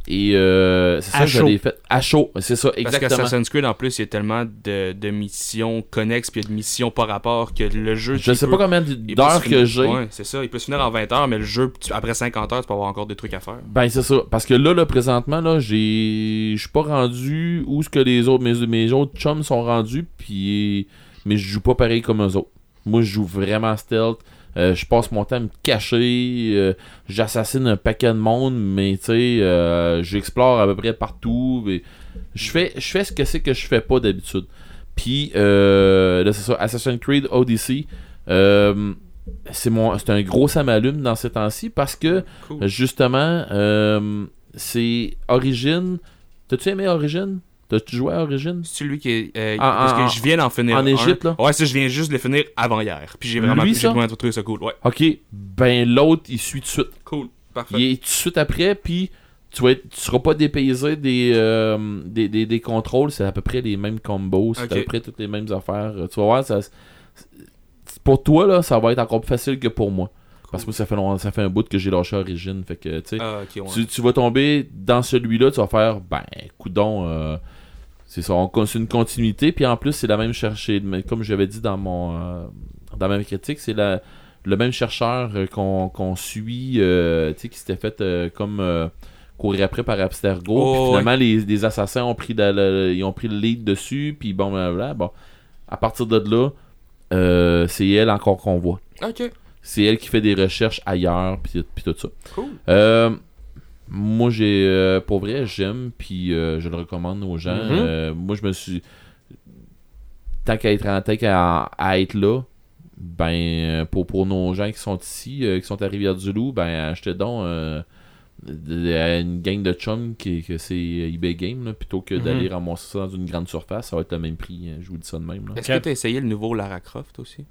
Et euh, c'est ça que l'ai fait. À chaud, c'est ça, Parce exactement. qu'Assassin's Creed, en plus, il y a tellement de, de missions connexes puis de missions par rapport que le jeu. Je sais pas combien d'heures que j'ai. Ouais, c'est ça. Il peut se finir en 20 heures, mais le jeu, tu- après 50 heures, tu peux avoir encore des trucs à faire. Ben c'est ça, parce que là, là présentement, là, j'ai, je suis pas rendu où ce que les autres, mes, mes autres chums sont rendus, puis mais je joue pas pareil comme eux autres. Moi, je joue vraiment stealth. Euh, je passe mon temps à me cacher, euh, j'assassine un paquet de monde, mais tu sais, euh, j'explore à peu près partout. Je fais, je fais ce que c'est que je fais pas d'habitude. Puis euh, là, c'est ça, Assassin's Creed Odyssey. c'est mon, c'est un gros ça m'allume dans ces temps-ci parce que Cool. Justement, c'est Origin. T'as-tu aimé Origin? T'as-tu joué à Origin? C'est lui qui est. euh, En- parce en- que je viens d'en finir. en un. Égypte, là? Ouais, ça, je viens juste de le finir avant hier. Puis j'ai vraiment, Lui, ça? vraiment trouvé ça cool. Ouais, Ok, ben l'autre, il suit tout de suite. cool. Parfait. Il est tout de suite après, puis tu, vas être- tu seras pas dépaysé des, euh, des, des, des contrôles. C'est à peu près les mêmes combos, c'est à peu près toutes les mêmes affaires. Tu vas voir, ça, pour toi, là, ça va être encore plus facile que pour moi. Parce que moi, ça fait, long- ça fait un bout que j'ai lâché Origin. Fait que, tu sais. Ah, ok, ouais. tu, tu vas tomber dans celui-là, tu vas faire, ben, coudon, euh, c'est ça, c'est une continuité, puis en plus, c'est la même chercher, mais comme j'avais dit dans mon euh, dans ma critique, c'est la, le même chercheur euh, qu'on suit, euh, qui s'était fait comme euh, courir après par Abstergo, Oh, puis finalement, les, les assassins ont pris, la- la- ils ont pris le lead dessus, puis bon, voilà, bon, à partir de là, euh, c'est elle encore qu'on voit. C'est elle qui fait des recherches ailleurs, puis, puis tout ça. Cool. Euh, moi, j'ai. euh, pour vrai, j'aime, puis euh, je le recommande aux gens. Mhm. Euh, moi, je me suis. Tant qu'à être, en- tant qu'à à être là, ben, pour, pour nos gens qui sont ici, euh, qui sont à Rivière-du-Loup, ben, achetez donc euh, une gang de chums qui, que c'est eBay Game, là, plutôt que Mhm. d'aller ramasser ça dans une grande surface, ça va être le même prix. hein, je vous dis ça de même. Est-ce que t'as essayé le nouveau Lara Croft aussi?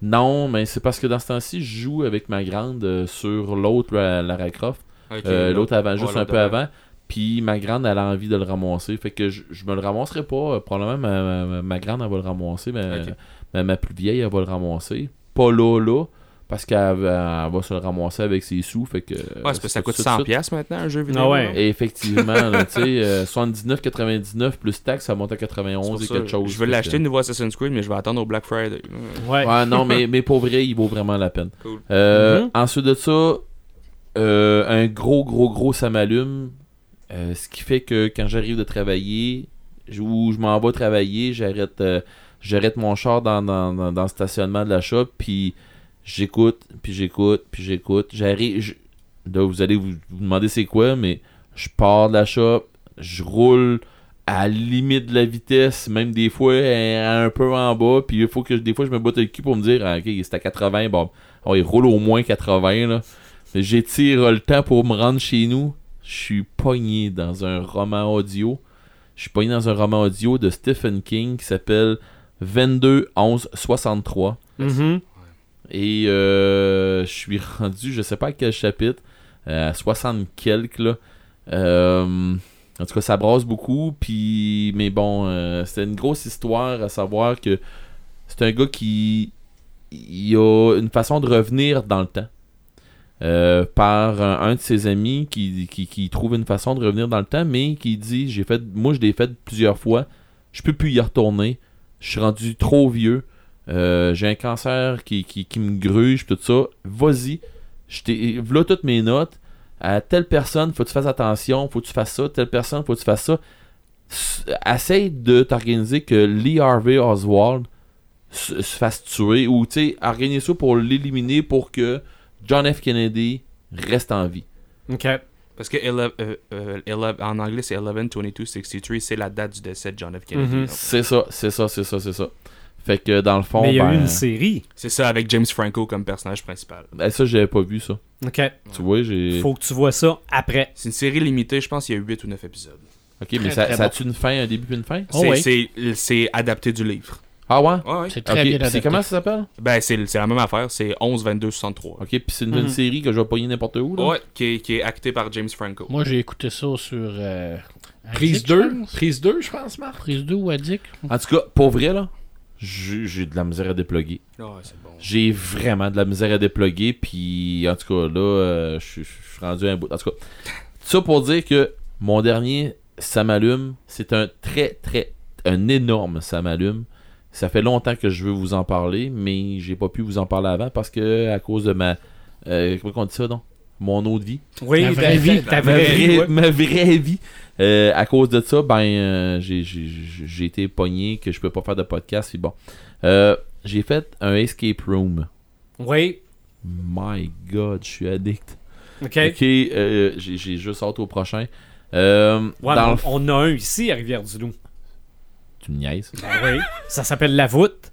Non, mais c'est parce que dans ce temps-ci, je joue avec ma grande euh, sur l'autre, la- Lara Croft. Euh, l'autre avant, juste un peu avant. Puis ma grande, elle a envie de le ramasser. Fait que je, je me le ramasserai pas. Euh, probablement, ma, ma- ma grande, elle va le ramasser. Mais ma, ma plus vieille, elle va le ramasser. Pas là, là. Parce qu'elle va se le ramasser avec ses sous. Fait que. Ouais, parce que ça coûte tout de 100$ suite. piastres maintenant, un jeu vidéo. Ah ouais. Et effectivement, là, tu sais, euh, 79,99 plus taxe, ça monte à C'est 91 pour et quelque chose. Je veux l'acheter que- le nouveau Assassin's Creed, mais je vais attendre au Black Friday. Ouais. Ouais, non, mais, mais pour vrai, il vaut vraiment la peine. Cool. Euh, Mhm. Ensuite de ça, euh, un gros, gros, gros, ça m'allume. Euh, ce qui fait que quand j'arrive de travailler, ou je m'en vais travailler, j'arrête euh, j'arrête mon char dans, dans, le stationnement de la shop, puis j'écoute, puis j'écoute, puis j'écoute. J'arrive. vous allez vous, demander c'est quoi, mais je pars de la shop, je roule à la limite de la vitesse, même des fois un peu en bas, puis il faut que des fois je me botte le cul pour me dire ah, ok c'est à 80, bon, oh, il roule au moins 80 là. Mais J'étire le temps pour me rendre chez nous. Je suis pogné dans un roman audio. Je suis pogné dans un roman audio de Stephen King qui s'appelle 22 11 63. Mhm. Et euh, je suis rendu, je sais pas à quel chapitre, euh, à 60 quelques là. Euh, en tout cas, ça brasse beaucoup. Puis, mais bon, euh, c'était une grosse histoire à savoir que c'est un gars qui il a une façon de revenir dans le temps. Euh, par un, de ses amis qui, qui, trouve une façon de revenir dans le temps, mais qui dit j'ai fait moi je l'ai fait plusieurs fois, je peux plus y retourner, je suis rendu trop vieux, euh, j'ai un cancer qui, qui, me gruge, tout ça, vas-y, voilà toutes mes notes, à telle personne, faut que tu fasses attention, faut que tu fasses ça, telle personne, faut que tu fasses ça. Essaye de t'organiser que Lee Harvey Oswald se, se fasse tuer, ou tu sais, organise ça pour l'éliminer pour que John F. Kennedy reste en vie. OK. Parce que 11, euh, euh, 11 en anglais, c'est 11 22 63 c'est la date du décès de John F. Kennedy. Mhm. C'est ça, c'est ça, c'est ça, c'est ça. Fait que dans le fond, Mais il y a ben, eu une série. C'est ça, avec James Franco comme personnage principal. ben, ça, j'avais pas vu ça. OK. Tu vois, j'ai. Faut que tu vois ça après. C'est une série limitée, je pense qu'il y a 8 ou 9 épisodes. Ok, mais ça, ça bon. a-tu une fin, un début puis une fin? Oh C'est- oui. c'est- C'est adapté du livre. Ah ouais? Ouais, ouais. C'est très bien c'est comment ça s'appelle? Ben, c'est c'est la même affaire, c'est 11 22 63. Ok, puis c'est une, une série que je vais pogner n'importe où, là? Ouais, qui est, qui est acté par James Franco. Moi, j'ai écouté ça sur. euh, Prise Addict, je 2. pense. Prise 2, je pense, Marc? Prise 2 ou Addict. En tout cas, pour vrai, là, j'ai j'ai de la misère à déploguer. Ouais, c'est bon. J'ai vraiment de la misère à déploguer, puis en tout cas, là, euh, je suis- je suis rendu à un bout. En tout cas, ça pour dire que mon dernier, ça m'allume, c'est un très, très, un énorme ça m'allume. Ça fait longtemps que je veux vous en parler, mais j'ai pas pu vous en parler avant parce que, à cause de ma. Euh, comment on dit ça, donc? Mon autre vie. Oui, La ta vraie vie. Ta ma, vraie vie, vraie, ouais. ma vraie vie. Euh, à cause de ça, ben, euh, j'ai- j'ai j'ai été pogné que je peux pas faire de podcast. puis bon. Euh, j'ai fait un escape room. Oui. My God, je suis addict. OK. Ok, euh, j'ai j'ai juste hâte au prochain. Euh, Ouais, dans mais le on, on a un ici à Rivière-du-Loup. Tu me niaises. Oui. Ça s'appelle La Voûte.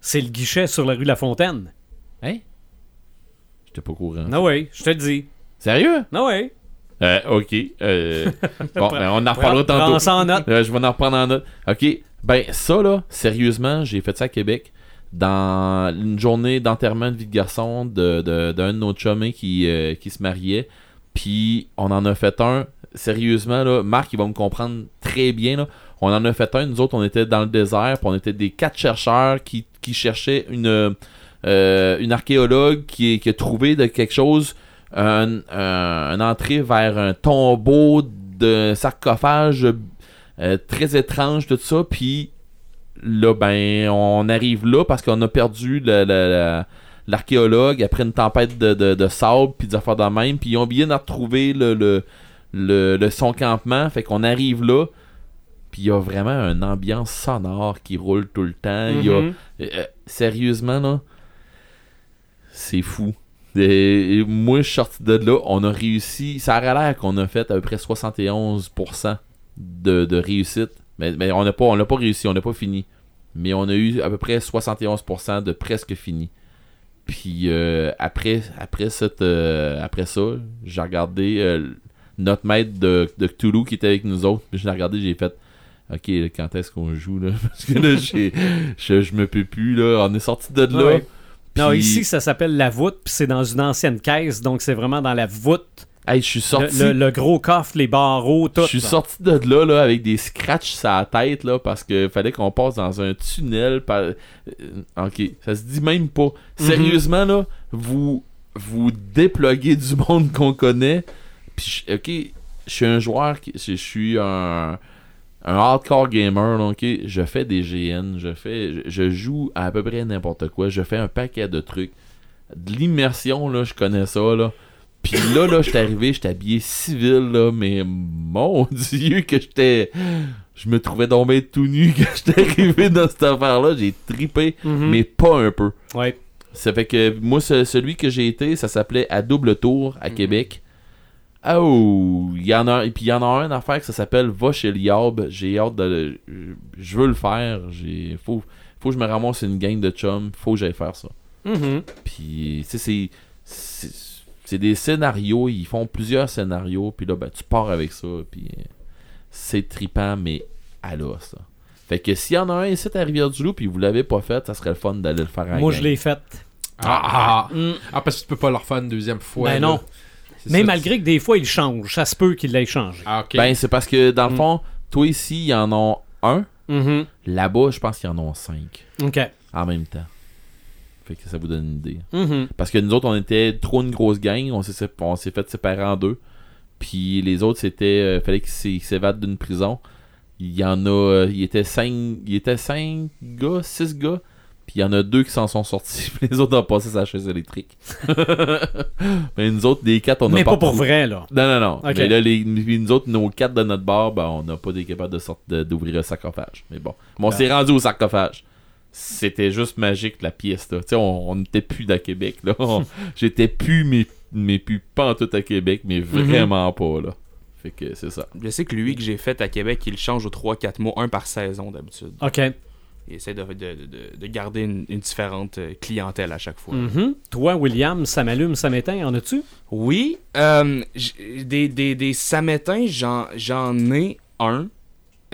C'est le guichet sur la rue La Fontaine. Hein? J'étais pas au courant. Ah oui, je te le dis. Sérieux? Ah oui. Euh, ok. euh, bon, ben, on en reparlera tantôt. ça en note. Euh, je vais en reprendre en note. Ok. Ben, ça, là, sérieusement, j'ai fait ça à Québec. Dans une journée d'enterrement de vie de garçon de- de- d'un de, nos chumés qui, qui se mariait. Puis, on en a fait un. Sérieusement, là, Marc, il va me comprendre très bien. Là. On en a fait un. Nous autres, on était dans le désert. Puis, on était des quatre chercheurs qui, cherchaient une, euh, archéologue qui, a trouvé de quelque chose un, un- une entrée vers un tombeau de sarcophage euh, très étrange, tout ça. Puis là, ben, on arrive là parce qu'on a perdu l'archéologue après une tempête de, de, sable, puis des affaires de même. Puis ils ont bien le, le, le- son campement. Fait qu'on arrive là. Puis il y a vraiment une ambiance sonore qui roule tout le temps. Y a, Mhm. euh, euh, sérieusement, là. C'est fou. Et, et moi, je suis sorti de là. On a réussi. Ça aurait l'air qu'on a fait à peu près 71% de, de réussite. Mais, mais on n'a pas, on pas réussi, on n'a pas fini. Mais on a eu à peu près 71% de presque fini. Puis euh, après, après, cette, euh, après ça, j'ai regardé notre maître de, de Cthulhu qui était avec nous autres. Puis je l'ai regardé, j'ai fait Ok, là, quand est-ce qu'on joue là? Parce que là, je, je me peux plus. là On est sorti de là. Ouais. Non, ici, ça s'appelle la voûte, puis c'est dans une ancienne caisse, donc c'est vraiment dans la voûte. Hey, je suis Le, sorti. le- le gros coffre, les barreaux, tout. Je suis sorti de là, là avec des scratchs sur la tête là, parce que fallait qu'on passe dans un tunnel. Par... euh, Ok, ça se dit même pas. Sérieusement là, vous vous dépluguez du monde qu'on connaît. Puis ok, je suis un joueur, qui- je suis un un hardcore gamer, là, ok. Je fais des GN, je fais, je, je joue à, à peu près n'importe quoi. Je fais un paquet de trucs. De l'immersion là, je connais ça là. Puis là, là, j'étais arrivé, j'étais habillé civil, là, mais mon dieu que j'étais... Je me trouvais tombé tout nu quand j'étais arrivé dans cette affaire-là. J'ai tripé, Mhm. mais pas un peu. Ouais. Ça fait que moi, ce- celui que j'ai été, ça s'appelait À Double Tour à Québec. Oh, il y en a, et puis il y en a un affaire que ça s'appelle Va chez Liab. J'ai hâte de, le- je veux le faire. J'ai, faut, faut que je me ramasse une gang de chums. Faut que j'aille faire ça. Mhm. Puis, tu sais, c'est- c'est. C'est des scénarios, ils font plusieurs scénarios, puis là, ben, tu pars avec ça, puis c'est tripant, mais à l'os. Fait que s'il y en a un ici à Rivière-du-Loup, puis vous l'avez pas fait, ça serait le fun d'aller le faire à Moi, gang. je l'ai faite. Ah, ah, Mm. ah, parce que tu peux pas le refaire une deuxième fois. Ben là. non. Mais ça. malgré que des fois, il change. Ça se peut qu'il l'ait changé. Ah. Ben, c'est parce que, dans le Mm. fond, toi ici, il y en a un. Mhm. Là-bas, je pense qu'il y en a cinq OK. en même temps. Fait que ça vous donne une idée. Mhm. Parce que nous autres, on était trop une grosse gang. On s'est, sép- on s'est fait séparer en deux. Puis les autres, c'était. euh, fallait qu'ils qu'ils s'évadent d'une prison. Il y en a. euh, il était cinq. Il était cinq gars, six gars. Puis il y en a deux qui s'en sont sortis. Puis les autres ont passé sa chaise électrique. Mais nous autres, des quatre, on a Mais pas pour vrai, là. Non, non, non. Mais là, les, nous autres, nos quatre de notre bar, ben, on n'a pas été capable de d'ouvrir le sarcophage. Mais bon. Mais on Ben. s'est rendu au sarcophage. C'était juste magique, la pièce, là. Tu sais, on n'était plus à Québec, là. J'étais plus, mais, mais plus pas en tout à Québec, mais Mhm. vraiment pas, là. Fait que c'est ça. Je sais que lui que j'ai fait à Québec, il change aux 3-4 mois, un par saison d'habitude. OK. Il essaie de, de, de- de garder une, une différente euh, clientèle à chaque fois. Mhm. Toi, William, ça m'allume, ça m'éteint. En as-tu? Oui, euh, des, des, des samétins, j'en, j'en ai un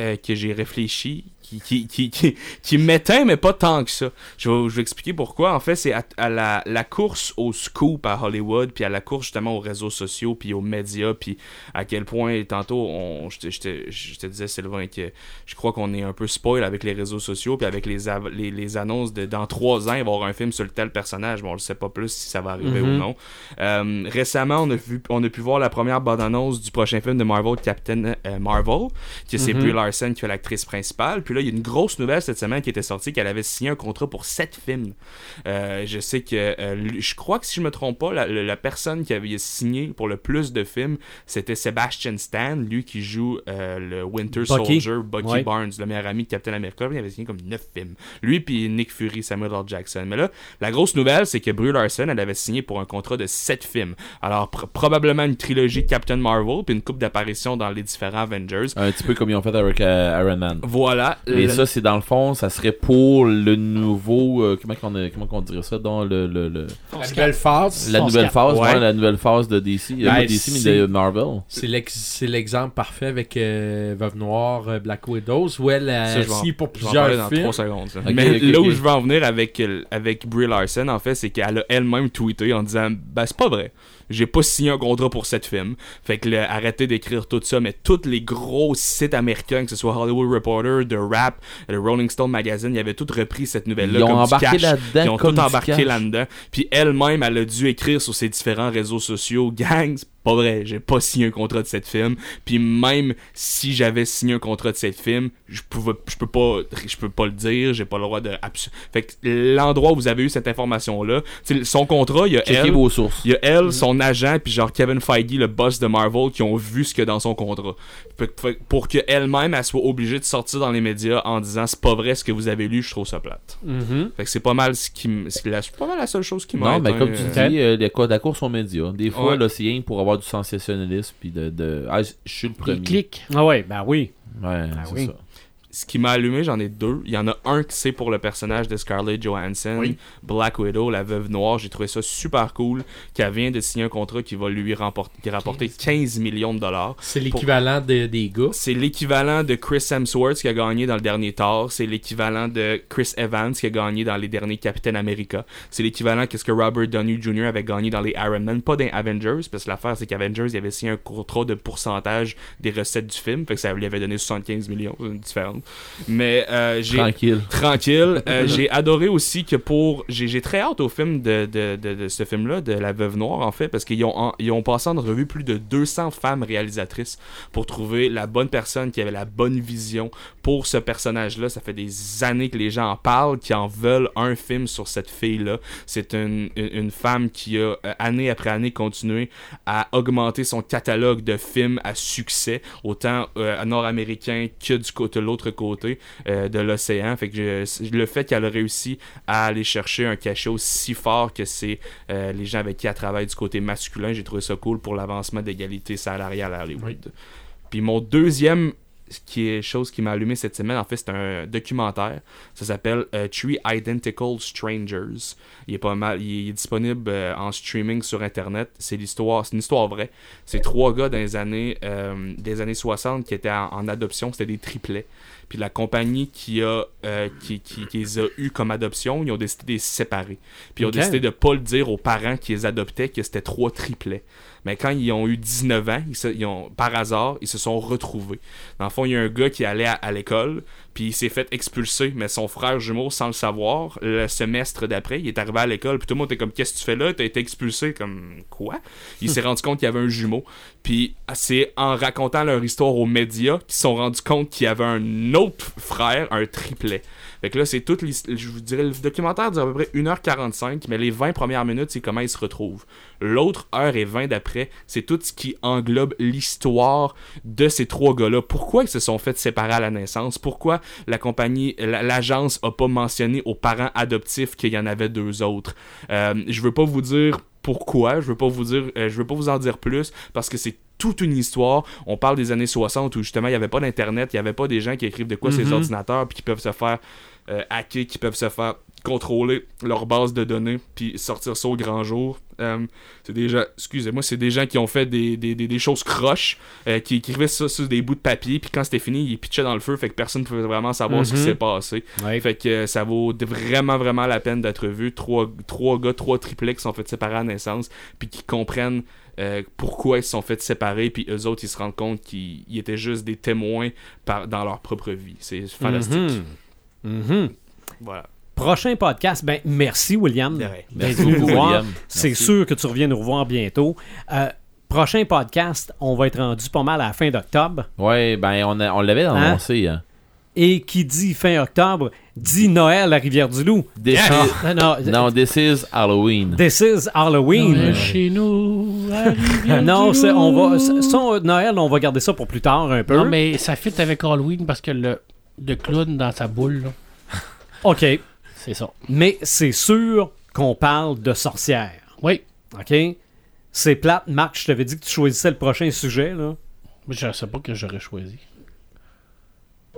euh, que j'ai réfléchi, qui, qui, qui, qui, qui m'éteint, mais pas tant que ça. Je vais, je vais expliquer pourquoi. En fait, c'est à, à la, la course au scoop à Hollywood, puis à la course justement aux réseaux sociaux, puis aux médias, puis à quel point, tantôt, on, je, te, je te- je te disais, Sylvain, que je crois qu'on est un peu spoil avec les réseaux sociaux, puis avec les, av- les, les annonces de dans trois ans, il va y avoir un film sur le tel personnage, mais on ne sait pas plus si ça va arriver ou non. Euh, récemment, on a, vu, on a pu voir la première bande-annonce du prochain film de Marvel, Captain euh, Marvel, que c'est Mhm. Brie Larson qui fait l'actrice principale. Puis là, il y a une grosse nouvelle cette semaine qui était sortie qu'elle avait signé un contrat pour sept films. Euh, je sais que, euh, je crois que si je me trompe pas, la, la- la personne qui avait signé pour le plus de films, c'était Sebastian Stan, lui qui joue euh, le Winter Bucky. Soldier, Bucky Ouais. Barnes, le meilleur ami de Captain America. Il avait signé comme neuf films. Lui puis Nick Fury, Samuel L. Jackson. Mais là, la grosse nouvelle, c'est que Brie Larson, elle avait signé pour un contrat de 7 films. Alors, pr- probablement une trilogie Captain Marvel, puis une coupe d'apparitions dans les différents Avengers. Un petit peu comme ils ont fait avec euh, Iron Man. Voilà. Et Le- ça, c'est dans le fond, ça serait pour le nouveau. euh, comment qu'on a- comment qu'on dirait ça dans le. le, le- La nouvelle phase. la nouvelle Cap. phase, Ouais. ouais, la nouvelle phase de DC. Euh, Ben, pas DC, mais de Marvel. C'est l'ex- c'est l'exemple parfait avec euh, Veuve Noire, euh, Black Widows, où elle a vais signé pour vais plusieurs dans films. 3 secondes. Mais là où je veux en venir avec, euh, avec Brie Larson, en fait, c'est qu'elle a elle-même tweeté en disant Ben, c'est pas vrai. J'ai pas signé un contrat pour cette film. Fait que là, arrêtez d'écrire tout ça, mais tous les gros sites américains, que ce soit Hollywood Reporter, The Rap, le Rolling Stone Magazine, ils avaient tous repris cette nouvelle-là. Ils ont comme embarqué là-dedans Ils ont tout embarqué là-dedans. Puis elle-même, elle a dû écrire sur ses différents réseaux sociaux Gang, c'est pas vrai, j'ai pas signé un contrat de cette film. Puis même si j'avais signé un contrat de cette film, je pouvais, je peux pas, je peux pas le dire, j'ai pas le droit de. Fait que l'endroit où vous avez eu cette information-là, tu sais, son contrat, il y a elle, vos sources. il y a elle, son agent, puis genre Kevin Feige, le boss de Marvel, qui ont vu ce a dans son contrat. Fait que- que pour qu'elle-même, elle soit obligée de sortir dans les médias en disant c'est pas vrai ce que vous avez lu, je trouve ça plate. Mhm. Fait que c'est pas mal ce qui c'est pas mal la seule chose qui m'a Non, mais éteint, comme tu euh, dis, euh, la course aux médias. Des fois, Ouais. là, c'est rien pour avoir du sensationnalisme. Puis de. de... Ah, je suis le premier. clics. Ah ouais, ben oui. Ouais, c'est oui. ça. Ce qui m'a allumé, j'en ai deux. Il y en a un qui c'est pour le personnage de Scarlett Johansson, Oui. Black Widow, la veuve noire. J'ai trouvé ça super cool. Qu'elle vient de signer un contrat qui va lui remporter, qui rapporter 15 millions de dollars. C'est l'équivalent de- des gars. C'est l'équivalent de Chris Hemsworth qui a gagné dans le dernier Thor. C'est l'équivalent de Chris Evans qui a gagné dans les derniers Captain America. C'est l'équivalent de ce que Robert Downey Jr. avait gagné dans les Iron Man. Pas dans Avengers, parce que l'affaire c'est qu'Avengers il avait signé un contrat de pourcentage des recettes du film. Fait que ça lui avait donné 75 millions. Une différence. Mais euh, j'ai Tranquille. tranquille. Euh, j'ai adoré aussi que pour. J'ai très hâte au film de, de, de, de ce film-là, de La Veuve Noire, en fait, parce qu'ils ont, en- ils ont passé en revue plus de 200 femmes réalisatrices pour trouver la bonne personne qui avait la bonne vision pour ce personnage-là. Ça fait des années que les gens en parlent, qui en veulent un film sur cette fille-là. C'est une, une, une femme qui a, euh, année après année, continué à augmenter son catalogue de films à succès, autant euh, nord-américain que du côté de l'autre côté euh, de l'océan. Fait que je- le fait qu'elle a réussi à aller chercher un cachet aussi fort que c'est euh, les gens avec qui elle travaille du côté masculin, j'ai trouvé ça cool pour l'avancement d'égalité salariale à Hollywood. Puis mon deuxième ce qui est chose qui m'a allumé cette semaine, en fait, c'est un documentaire. Ça s'appelle euh, Three Identical Strangers. Il est pas mal, il est disponible euh, en streaming sur internet. C'est l'histoire, c'est une histoire vraie. C'est trois gars dans les années, euh, des années 60 qui étaient en, en adoption, c'était des triplets. Puis la compagnie qui a euh, qui, qui, qui les a eu comme adoption, ils ont décidé de les séparer. Puis ils ont décidé de pas le dire aux parents qui les adoptaient que c'était trois triplets. Mais quand ils ont eu 19 ans, ils se- ils ont, par hasard, ils se sont retrouvés. Dans le fond, il y a un gars qui allait à, à l'école, puis il s'est fait expulser, mais son frère jumeau, sans le savoir, le semestre d'après, il est arrivé à l'école, puis tout le monde était comme Qu'est-ce que tu fais là? T'as été expulsé Comme quoi? Il s'est rendu compte qu'il y avait un jumeau. Puis c'est en racontant leur histoire aux médias qu'ils se sont rendus compte qu'il y avait un autre frère, un triplet. Fait que là, c'est l'hist- Je vous dirais, le documentaire dure à peu près 1h45, mais les 20 premières minutes, c'est comment ils se retrouvent. L'autre heure et 20 d'après, c'est tout ce qui englobe l'histoire de ces trois gars-là. Pourquoi ils se sont fait séparer à la naissance? Pourquoi la compagnie, la- l'agence a pas mentionné aux parents adoptifs qu'il y en avait deux autres? Euh, je veux pas vous dire pourquoi, je veux pas vous dire, euh, je veux pas vous en dire plus parce que c'est toute une histoire. On parle des années 60 où justement il n'y avait pas d'internet, il n'y avait pas des gens qui écrivent de quoi ces Mhm. ordinateurs puis qui peuvent se faire euh, hacker, qui peuvent se faire contrôler leur base de données puis sortir ça au grand jour. Euh, c'est des gens, excusez-moi, c'est des gens qui ont fait des, des, des, des choses croches, euh, qui écrivaient ça sur des bouts de papier, puis quand c'était fini, ils pitchaient dans le feu, fait que personne ne pouvait vraiment savoir ce qui Mhm. s'est passé. Ouais. Fait que euh, ça vaut vraiment, vraiment la peine d'être vu. Trois, trois gars, trois triplets qui sont fait séparer à naissance, puis qui comprennent euh, pourquoi ils se sont fait séparer, puis eux autres, ils se rendent compte qu'ils ils étaient juste des témoins par, dans leur propre vie. C'est fantastique. Mhm. Mhm. Voilà. Prochain podcast, ben merci William Merci beaucoup. William. C'est Merci. sûr que tu reviens nous revoir bientôt. Euh, prochain podcast, on va être rendu pas mal à la fin d'octobre. Ouais, ben, on, a- on l'avait annoncé. Hein? Et qui dit fin octobre, dit Noël à Rivière-du-Loup. This is- Ah, non, non, this is Halloween. This is Halloween. Noël chez nous, à. Non, c'est- on va, Noël, on va garder ça pour plus tard un peu. Non, mais ça fit avec Halloween parce que le, le clown dans sa boule, là, OK. C'est ça. Mais c'est sûr qu'on parle de sorcières. Oui, OK? C'est plate. Marc, je t'avais dit que tu choisissais le prochain sujet, là. mais je sais pas que j'aurais choisi.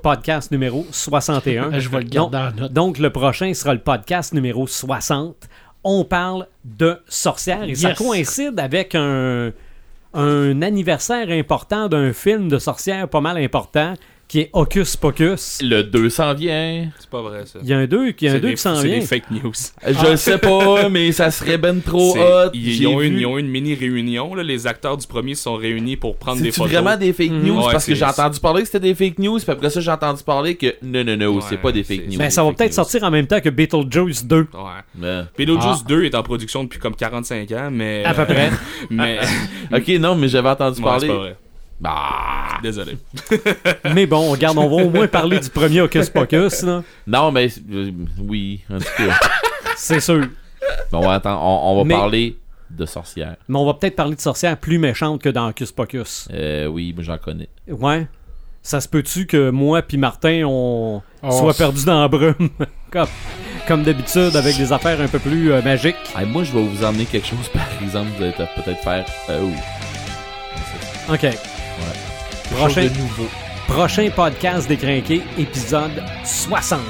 Podcast numéro 61. Je vais le garder en note. Donc, le prochain sera le podcast numéro 60. On parle de sorcières et ça coïncide avec un, un anniversaire important d'un film de sorcières pas mal important qui est Hocus Pocus. Le 200 vient. C'est pas vrai, ça. Il y a un 2 il y a un C'est deux des- qui s'en C'est vient. des fake news. Je le sais pas, mais ça serait ben trop C'est- hot. Ils, ont une, vu. ils ont une mini réunion. Là. Les acteurs du premier se sont réunis pour prendre des C'est photos. vraiment des fake Mhm. news? Ouais, parce que c'est- j'ai entendu parler que c'était des fake news, puis après ça j'ai entendu parler que non non non, Ouais, c'est pas des fake c'est- news. Ben, ça va peut-être sortir en même temps que Beetlejuice 2. Ouais. Mais- Beetlejuice Ah. 2 est en production depuis comme 45 ans, mais. À peu près. mais. Ok, non, mais j'avais entendu Ouais, parler. Bah. Désolé. Mais bon, regarde, on va au moins parler du premier Hocus Pocus, là. Non, mais euh, oui, en tout cas. C'est sûr. bon, attends, on, on va Mais- parler de sorcières. Mais on va peut-être parler de sorcières plus méchantes que dans Hocus Pocus. Euh, oui, mais j'en connais. Ouais. Ça se peut-tu que moi puis Martin, on Oh, soit perdus dans la brume? comme comme d'habitude, avec des affaires un peu plus euh, magiques. Hey, moi, je vais vous emmener quelque chose, par exemple, vous allez peut-être faire. Euh, oui. OK. Prochain, de nouveau. prochain podcast décrinqué, épisode 60.